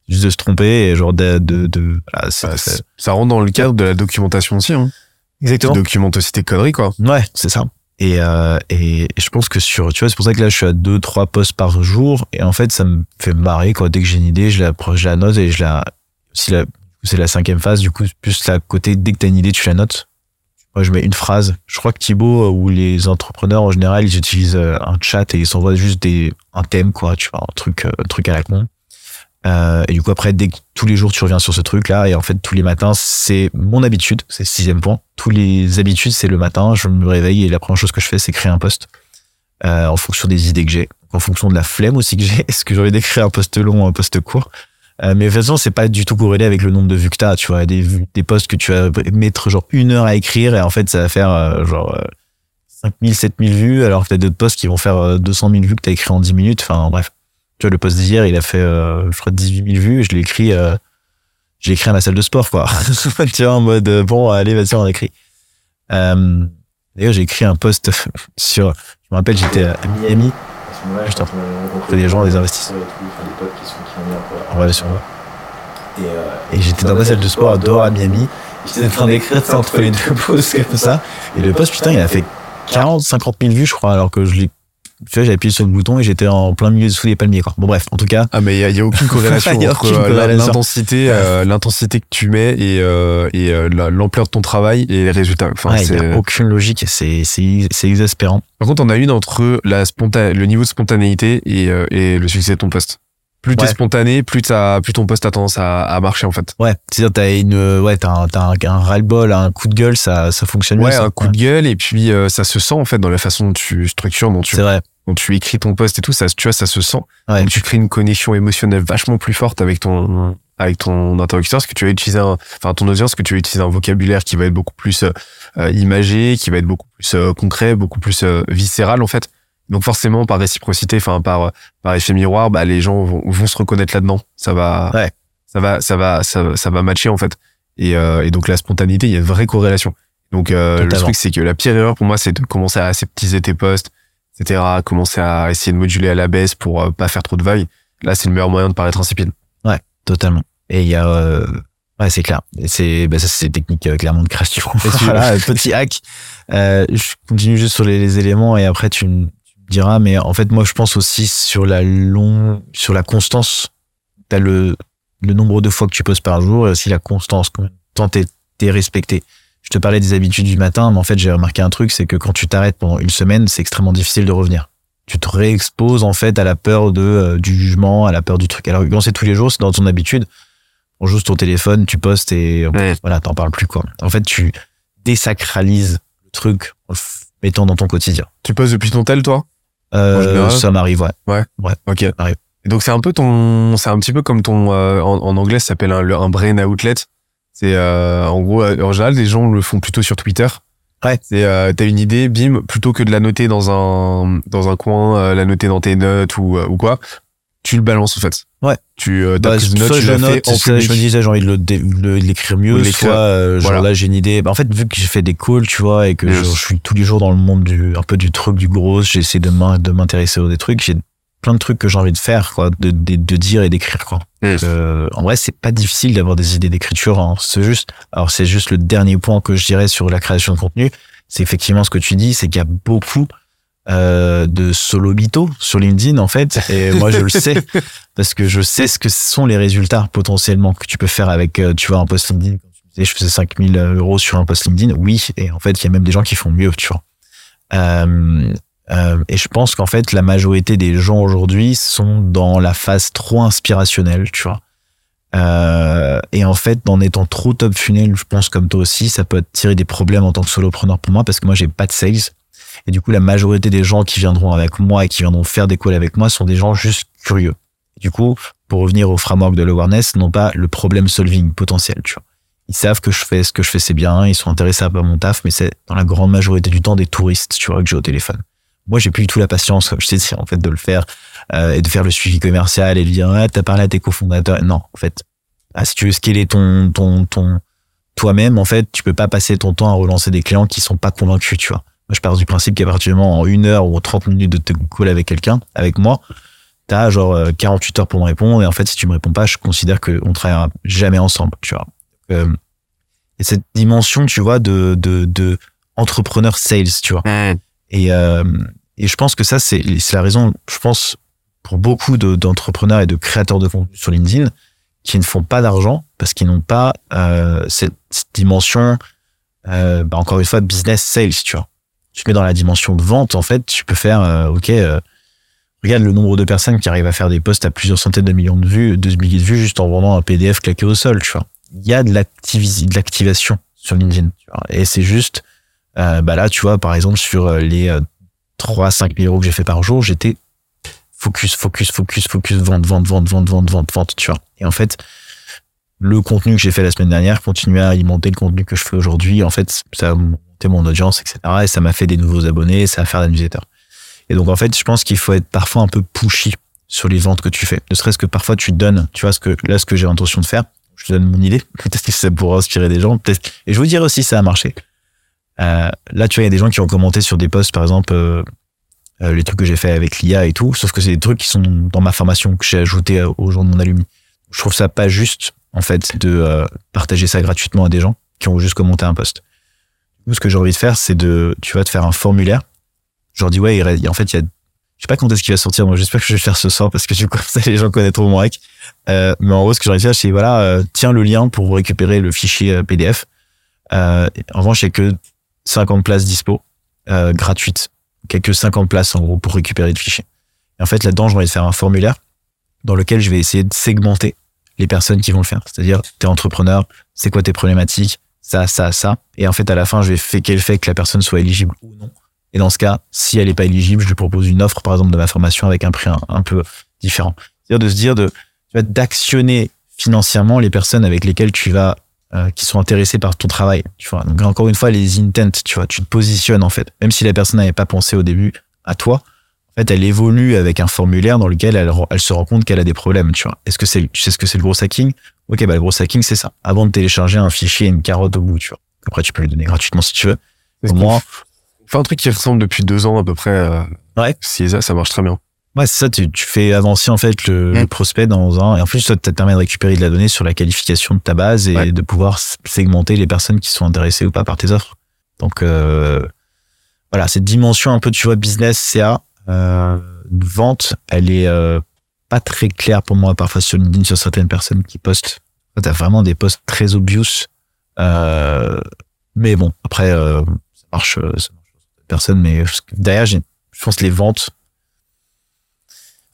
juste de se tromper et genre de de, de voilà, Bah, ça rentre dans le cadre de la documentation aussi. Hein. Tu exactement. documentes aussi tes conneries, quoi. Ouais, c'est ça. Et, euh, et, et je pense que sur, tu vois, c'est pour ça que là, je suis à deux, trois posts par jour. Et en fait, ça me fait marrer, quoi. Dès que j'ai une idée, je la, je la note et je la, si la, c'est la cinquième phase, du coup, plus la côté, dès que t'as une idée, tu la notes. Moi, je mets une phrase. Je crois que Thibaut, euh, ou les entrepreneurs, en général, ils utilisent euh, un chat et ils s'envoient juste des, un thème, quoi, tu vois, un truc, un truc à la con. Euh, et du coup, après, dès que tous les jours tu reviens sur ce truc-là, et en fait, tous les matins, c'est mon habitude, c'est le sixième point. Tous les habitudes, c'est le matin, je me réveille et la première chose que je fais, c'est créer un post euh, en fonction des idées que j'ai, en fonction de la flemme aussi que j'ai. Est-ce que j'ai envie d'écrire un post long ou un post court? Euh, Mais de toute façon, c'est pas du tout corrélé avec le nombre de vues que t'as. Tu vois, des, des posts que tu vas mettre genre une heure à écrire et en fait, ça va faire euh, genre euh, 5000, 7000 vues, alors que t'as d'autres posts qui vont faire euh, 200 000 vues que t'as écrit en 10 minutes. Enfin, bref. Le post d'hier, il a fait, euh, je crois, 18 000 vues je l'ai écrit, euh, j'ai écrit à ma salle de sport, quoi. tu vois, en mode, euh, bon, allez, vas-y, on écrit. D'ailleurs, j'ai écrit un post sur, je me rappelle, j'étais à Miami. De rencontrer des gens, des investisseurs et tout, enfin. Et, j'étais dans ma salle de sport dehors à Miami. J'étais en train d'écrire entre les deux posts comme ça. Et le post, putain, il a fait 40, 50 000 vues, je crois, alors que je l'ai, tu vois, j'ai appuyé sur le bouton et j'étais en plein milieu sous les palmiers, quoi. Bon, bref, en tout cas. Ah mais il y a, a aucune corrélation a entre aucune euh, l'intensité, euh, l'intensité que tu mets et, euh, et euh, la- l'ampleur de ton travail et les résultats. Enfin, Ouais, il c'est- n'y a aucune logique, c'est, c'est, c'est exaspérant. Par contre, on a une entre la sponta le niveau de spontanéité et, euh, et le succès de ton poste. Plus t'es Ouais. spontané, plus t'as, plus ton poste a tendance à, à marcher en fait. Ouais, c'est-à-dire t'as une, euh, ouais, t'as un, t'as un, un ras-le-bol, un coup de gueule, ça, ça fonctionne mieux. Ouais, ça. un coup de gueule et puis euh, ça se sent en fait dans la façon dont tu structures, dont tu, C'est vrai. Dont tu écris ton poste et tout. Ça, tu vois, ça se sent. Ouais. Tu crées une connexion émotionnelle vachement plus forte avec ton avec ton interlocuteur, parce que tu vas utiliser un, enfin ton audience, que tu vas utiliser un vocabulaire qui va être beaucoup plus euh, imagé, qui va être beaucoup plus euh, concret, beaucoup plus euh, viscéral en fait. Donc forcément par réciprocité, enfin par par effet miroir, bah les gens vont, vont se reconnaître là-dedans. Ça va, Ouais. ça va, ça va, ça, va- ça va matcher en fait. Et, euh, et donc la spontanéité, il y a une vraie corrélation. Donc euh, le truc c'est que la pire erreur pour moi, c'est de commencer à aseptiser tes posts, etc. Commencer à essayer de moduler à la baisse pour euh, pas faire trop de vagues. Là, c'est le meilleur moyen de paraître insipide. Totalement. Et il y a, euh, ouais, c'est clair. C'est, bah, ça, c'est des techniques euh, clairement de création. voilà, petit hack. Euh, je continue juste sur les, les éléments et après tu, me tu me diras. Mais en fait, moi, je pense aussi sur la long, sur la constance. T'as le, le nombre de fois que tu poses par jour et aussi la constance. Combien de temps t'es respecté. Je te parlais des habitudes du matin, mais en fait, j'ai remarqué un truc, c'est que quand tu t'arrêtes pendant une semaine, c'est extrêmement difficile de revenir. tu te réexposes en fait à la peur de euh, du jugement, à la peur du truc. Alors quand c'est tous les jours, c'est dans ton habitude. On joue sur ton téléphone, tu postes et Ouais. voilà, t'en parles plus quoi. En fait, tu désacralises le truc en le mettant dans ton quotidien. Tu poses depuis ton tel, toi? Euh, ça m'arrive, ouais. Ok. arrive. Et donc c'est un peu ton, c'est un petit peu comme ton, euh, en, en anglais ça s'appelle un, le- un brain outlet. C'est euh, en gros, euh, en général, les gens le font plutôt sur Twitter. Ouais. C'est euh, t'as une idée, bim, plutôt que de la noter dans un dans un coin, euh, la noter dans tes notes ou ou quoi, tu le balances en fait. Ouais. Tu euh, Bah, notes, soit tu je la note, en soit je me disais j'ai envie de le dé- de l'écrire mieux, de l'écrire. soit euh, genre Voilà. là j'ai une idée. Bah, en fait vu que j'ai fait des calls, tu vois, et que Yes. je, je suis tous les jours dans le monde du un peu du truc du gros, j'essaie de m'in- de m'intéresser aux des trucs, j'ai plein de trucs que j'ai envie de faire, quoi, de, de, de dire et d'écrire, quoi. Euh, en vrai, c'est pas difficile d'avoir des idées d'écriture. hein. C'est juste, alors c'est juste le dernier point que je dirais sur la création de contenu. C'est effectivement ce que tu dis, c'est qu'il y a beaucoup euh, de solo bito sur LinkedIn en fait. Et moi, je le sais parce que je sais ce que sont les résultats potentiellement que tu peux faire avec, euh, tu vois, un post LinkedIn. Je faisais 5000 euros sur un post LinkedIn. Oui, et en fait, il y a même des gens qui font mieux, tu vois. Euh, euh, et je pense qu'en fait, la majorité des gens aujourd'hui sont dans la phase trop inspirationnelle, tu vois. Euh, et en fait, en étant trop top funnel, je pense comme toi aussi, ça peut tirer des problèmes en tant que solopreneur pour moi parce que moi, j'ai pas de sales. Et du coup, la majorité des gens qui viendront avec moi et qui viendront faire des calls avec moi sont des gens juste curieux. Du coup, pour revenir au framework de l'awareness, non pas le problem solving potentiel, tu vois. Ils savent que je fais ce que je fais, c'est bien, ils sont intéressés par mon taf, mais c'est dans la grande majorité du temps des touristes, tu vois, que j'ai au téléphone. Moi, j'ai plus du tout la patience, comme je t'ai dit, en fait, de le faire euh, et de faire le suivi commercial et de dire, ah, t'as parlé à tes cofondateurs. Non, en fait, ah, si tu veux scaler ton, ton, ton, toi-même, en fait, tu peux pas passer ton temps à relancer des clients qui sont pas convaincus, tu vois. Moi, je pars du principe qu'à partir du moment en une heure ou 30 minutes de te call avec quelqu'un, avec moi, t'as genre euh, 48 heures pour me répondre. Et en fait, si tu me réponds pas, je considère qu'on travaillera jamais ensemble, tu vois. Euh, et cette dimension, tu vois, de, de, de entrepreneur sales, tu vois. Et, euh, et je pense que ça, c'est la raison, je pense, pour beaucoup de- d'entrepreneurs et de créateurs de contenu sur LinkedIn qui ne font pas d'argent parce qu'ils n'ont pas euh, cette, dimension, euh, bah, encore une fois, business sales, tu vois. Tu mets dans la dimension de vente, en fait, tu peux faire, euh, ok, regarde le nombre de personnes qui arrivent à faire des posts à plusieurs centaines de millions de vues, de milliers de vues juste en vendant un PDF claqué au sol, tu vois. Il y a de l'activation sur LinkedIn. Et c'est juste, bah là, tu vois, par exemple, sur les 3 5 000 euros que j'ai fait par jour, j'étais focus, focus, focus, focus, vente, vente, vente, vente, vente, vente, vente, tu vois. Et en fait, le contenu que j'ai fait la semaine dernière continuait à alimenter le contenu que je fais aujourd'hui. En fait, ça a monté mon audience, etc. Et ça m'a fait des nouveaux abonnés, ça a fait la newsletter. Et donc, en fait, je pense qu'il faut être parfois un peu pushy sur les ventes que tu fais. Ne serait-ce que parfois tu donnes, tu vois, ce que, là, ce que j'ai l'intention de faire. Je te donne mon idée. Peut-être que ça pourra inspirer des gens. Peut-être. Et je vous dirai aussi, ça a marché. Euh, là, tu vois, il y a des gens qui ont commenté sur des posts, par exemple, euh, euh, les trucs que j'ai fait avec l'IA et tout, sauf que c'est des trucs qui sont dans ma formation que j'ai ajouté aux gens de mon alumni. Je trouve ça pas juste, en fait, de partager ça gratuitement à des gens qui ont juste commenté un post. Nous, ce que j'ai envie de faire, c'est de, tu vas te faire un formulaire. Je dis, ouais, en fait, il y a, je sais pas quand est-ce qu'il va sortir. Moi, j'espère que je vais le faire ce soir parce que du coup, ça, les gens connaîtront mon rec. Euh, mais en gros, ce que j'ai envie de faire, c'est, voilà, euh, tiens le lien pour récupérer le fichier PDF. Euh, en revanche, il a que 50 places dispo, euh, gratuites. Quelques 50 places, en gros, pour récupérer le fichier. Et en fait, là-dedans, envie de faire un formulaire dans lequel je vais essayer de segmenter les personnes qui vont le faire. C'est-à-dire, t'es entrepreneur, c'est quoi tes problématiques, ça, ça, ça. Et en fait, à la fin, je vais faire quel fait que la personne soit éligible ou non. Et dans ce cas, si elle n'est pas éligible, je propose une offre, par exemple, de ma formation avec un prix un, un peu différent. C'est-à-dire de se dire de, d'actionner financièrement les personnes avec lesquelles tu vas, euh, qui sont intéressées par ton travail. Tu vois. Donc, encore une fois, les intents, tu vois, tu te positionnes, en fait. Même si la personne n'avait pas pensé au début à toi, en fait, elle évolue avec un formulaire dans lequel elle, elle se rend compte qu'elle a des problèmes, tu vois. Est-ce que c'est, tu sais ce que c'est le gros hacking? Ok, bah, le gros hacking, c'est ça. Avant de télécharger un fichier et une carotte au bout, tu vois. Après, tu peux le donner gratuitement si tu veux. Au moins, Fais un truc qui ressemble depuis deux ans à peu près. Euh, Ouais. CISA, ça marche très bien. Ouais, c'est ça, tu, tu fais avancer en fait le, Mm. le prospect dans un. Et en plus, ça te permet de récupérer de la donnée sur la qualification de ta base et Ouais. de pouvoir segmenter les personnes qui sont intéressées ou pas par tes offres. Donc, euh, voilà, cette dimension un peu, tu vois, business, CA, euh, vente, elle est euh, pas très claire pour moi parfois sur LinkedIn, sur certaines personnes qui postent. T'as vraiment des posts très obvious. Euh, mais bon, après, euh, ça marche, euh, ça marche pour certaines personnes. Mais derrière, je pense que les ventes,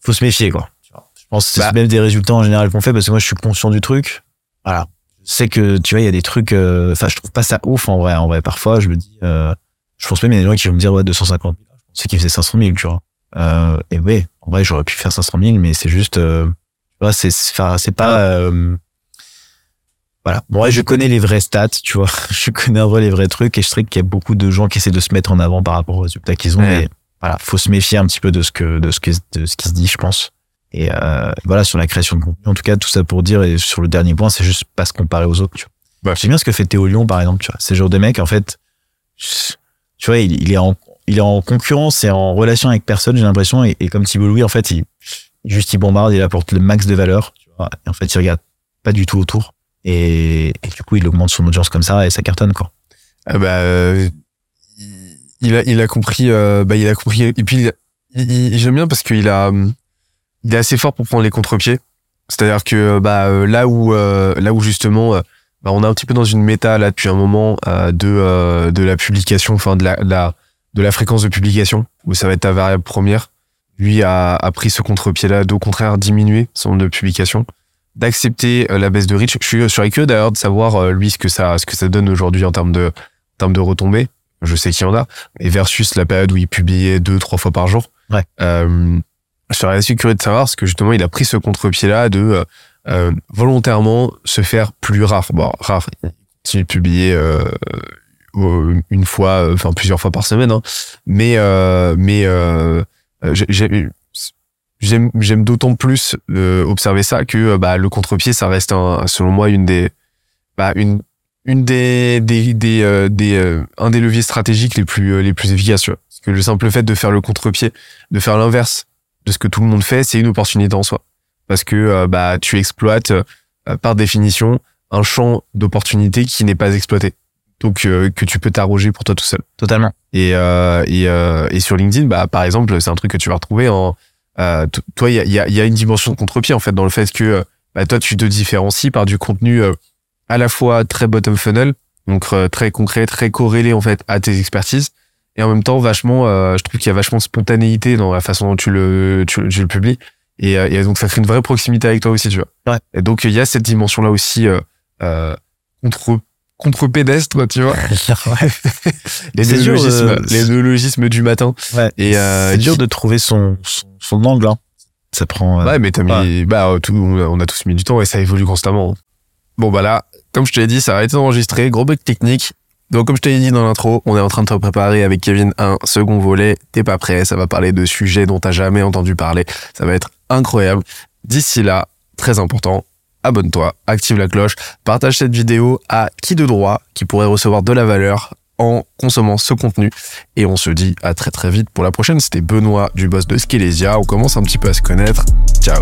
faut se méfier, quoi. Je pense que c'est Bah. même des résultats en général qu'on fait parce que moi, je suis conscient du truc. Voilà. Sais que, tu vois, il y a des trucs, euh, enfin, je trouve pas ça ouf en vrai. En vrai, parfois, je me dis, euh, je pense même, il y a des gens qui vont me dire, ouais, 250 000. Je pensais qu'ils faisaient 500 000, tu vois. Euh, et ouais, en vrai, j'aurais pu faire 500 000, mais c'est juste, euh, tu vois, c'est, c'est enfin, c'est pas, euh, voilà. Bon, ouais, je connais les vrais stats, tu vois. Je connais en vrai les vrais trucs et je sais qu'il y a beaucoup de gens qui essaient de se mettre en avant par rapport aux résultats qu'ils ont. Ouais. Voilà, faut se méfier un petit peu de ce que, de ce que, de ce qui se dit, je pense. Et euh, voilà, sur la création de contenu, en tout cas, tout ça pour dire, et sur le dernier point, c'est juste pas se comparer aux autres, tu vois. Ouais. J'aime bien ce que fait Théo Lyon, par exemple, tu vois. C'est le genre de mec, en fait, tu vois, il, il est en, il est en concurrence et en relation avec personne, j'ai l'impression, et, et comme Thibault Louis, en fait, il, juste il bombarde, il apporte le max de valeur, tu vois. Et en fait, il regarde pas du tout autour. Et, et du coup, il augmente son audience comme ça et ça cartonne, quoi. Ah bah, euh, il a, il a compris, euh, bah, il a compris. Et puis, j'aime bien parce qu'il a, il est assez fort pour prendre les contre-pieds. C'est-à-dire que, bah, euh, là où, euh, là où justement, euh, bah, on est un petit peu dans une méta là depuis un moment de, de la publication, enfin de la, de la, fréquence de publication où ça va être ta variable première. Lui a, a pris ce contre-pied-là, d'au contraire diminuer son nombre de publications, d'accepter la baisse de reach. Je suis, je serais curieux d'ailleurs de savoir lui ce que ça, ce que ça donne aujourd'hui en termes de, en termes de retombées. Je sais qu'il y en a. Et versus la période où il publiait deux, trois fois par jour. Ouais. Euh, je serais assez curieux de savoir parce que justement il a pris ce contre-pied-là de euh, euh, volontairement se faire plus rare. Bon, rare. Il continue de publier euh, une fois, euh, enfin plusieurs fois par semaine. Hein. Mais euh, mais euh, j'ai- j'ai- j'aime j'aime d'autant plus euh, observer ça que bah, le contre-pied ça reste un, selon moi une des bah, une une des des des, euh, des euh, un des leviers stratégiques les plus euh, les plus efficaces tu vois. parce que le simple fait de faire le contre-pied de faire l'inverse de ce que tout le monde fait c'est une opportunité en soi parce que euh, bah tu exploites euh, par définition un champ d'opportunité qui n'est pas exploité donc euh, que tu peux t'arroger pour toi tout seul Totalement. et euh, et, euh, et sur LinkedIn bah par exemple c'est un truc que tu vas retrouver en euh, toi il y a, il y, a, y a une dimension de contre-pied en fait dans le fait que bah, toi tu te différencies par du contenu euh, à la fois très bottom funnel donc euh, très concret très corrélé en fait à tes expertises et en même temps vachement euh, je trouve qu'il y a vachement de spontanéité dans la façon dont tu le tu, tu le publies et, euh, et donc ça crée une vraie proximité avec toi aussi tu vois Ouais. et donc il y a cette dimension là aussi euh, euh, contre contre pédestre tu vois les néologismes, euh, les néologismes du matin. Ouais. Et euh, c'est dur de trouver son, son, son angle, hein. Ça prend, euh, Ouais, mais t'as mis, bah, tout, on a tous mis du temps et ça évolue constamment. Bon, bah là, comme je te l'ai dit, ça a été enregistré, gros bug technique. Donc, comme je te l'ai dit dans l'intro, on est en train de te préparer avec Kevin un second volet. T'es pas prêt, ça va parler de sujets dont t'as jamais entendu parler. Ça va être incroyable. D'ici là, très important, abonne-toi, active la cloche, partage cette vidéo à qui de droit qui pourrait recevoir de la valeur en consommant ce contenu. Et on se dit à très très vite pour la prochaine. C'était Benoît du boss de Skelesia. On commence un petit peu à se connaître. Ciao.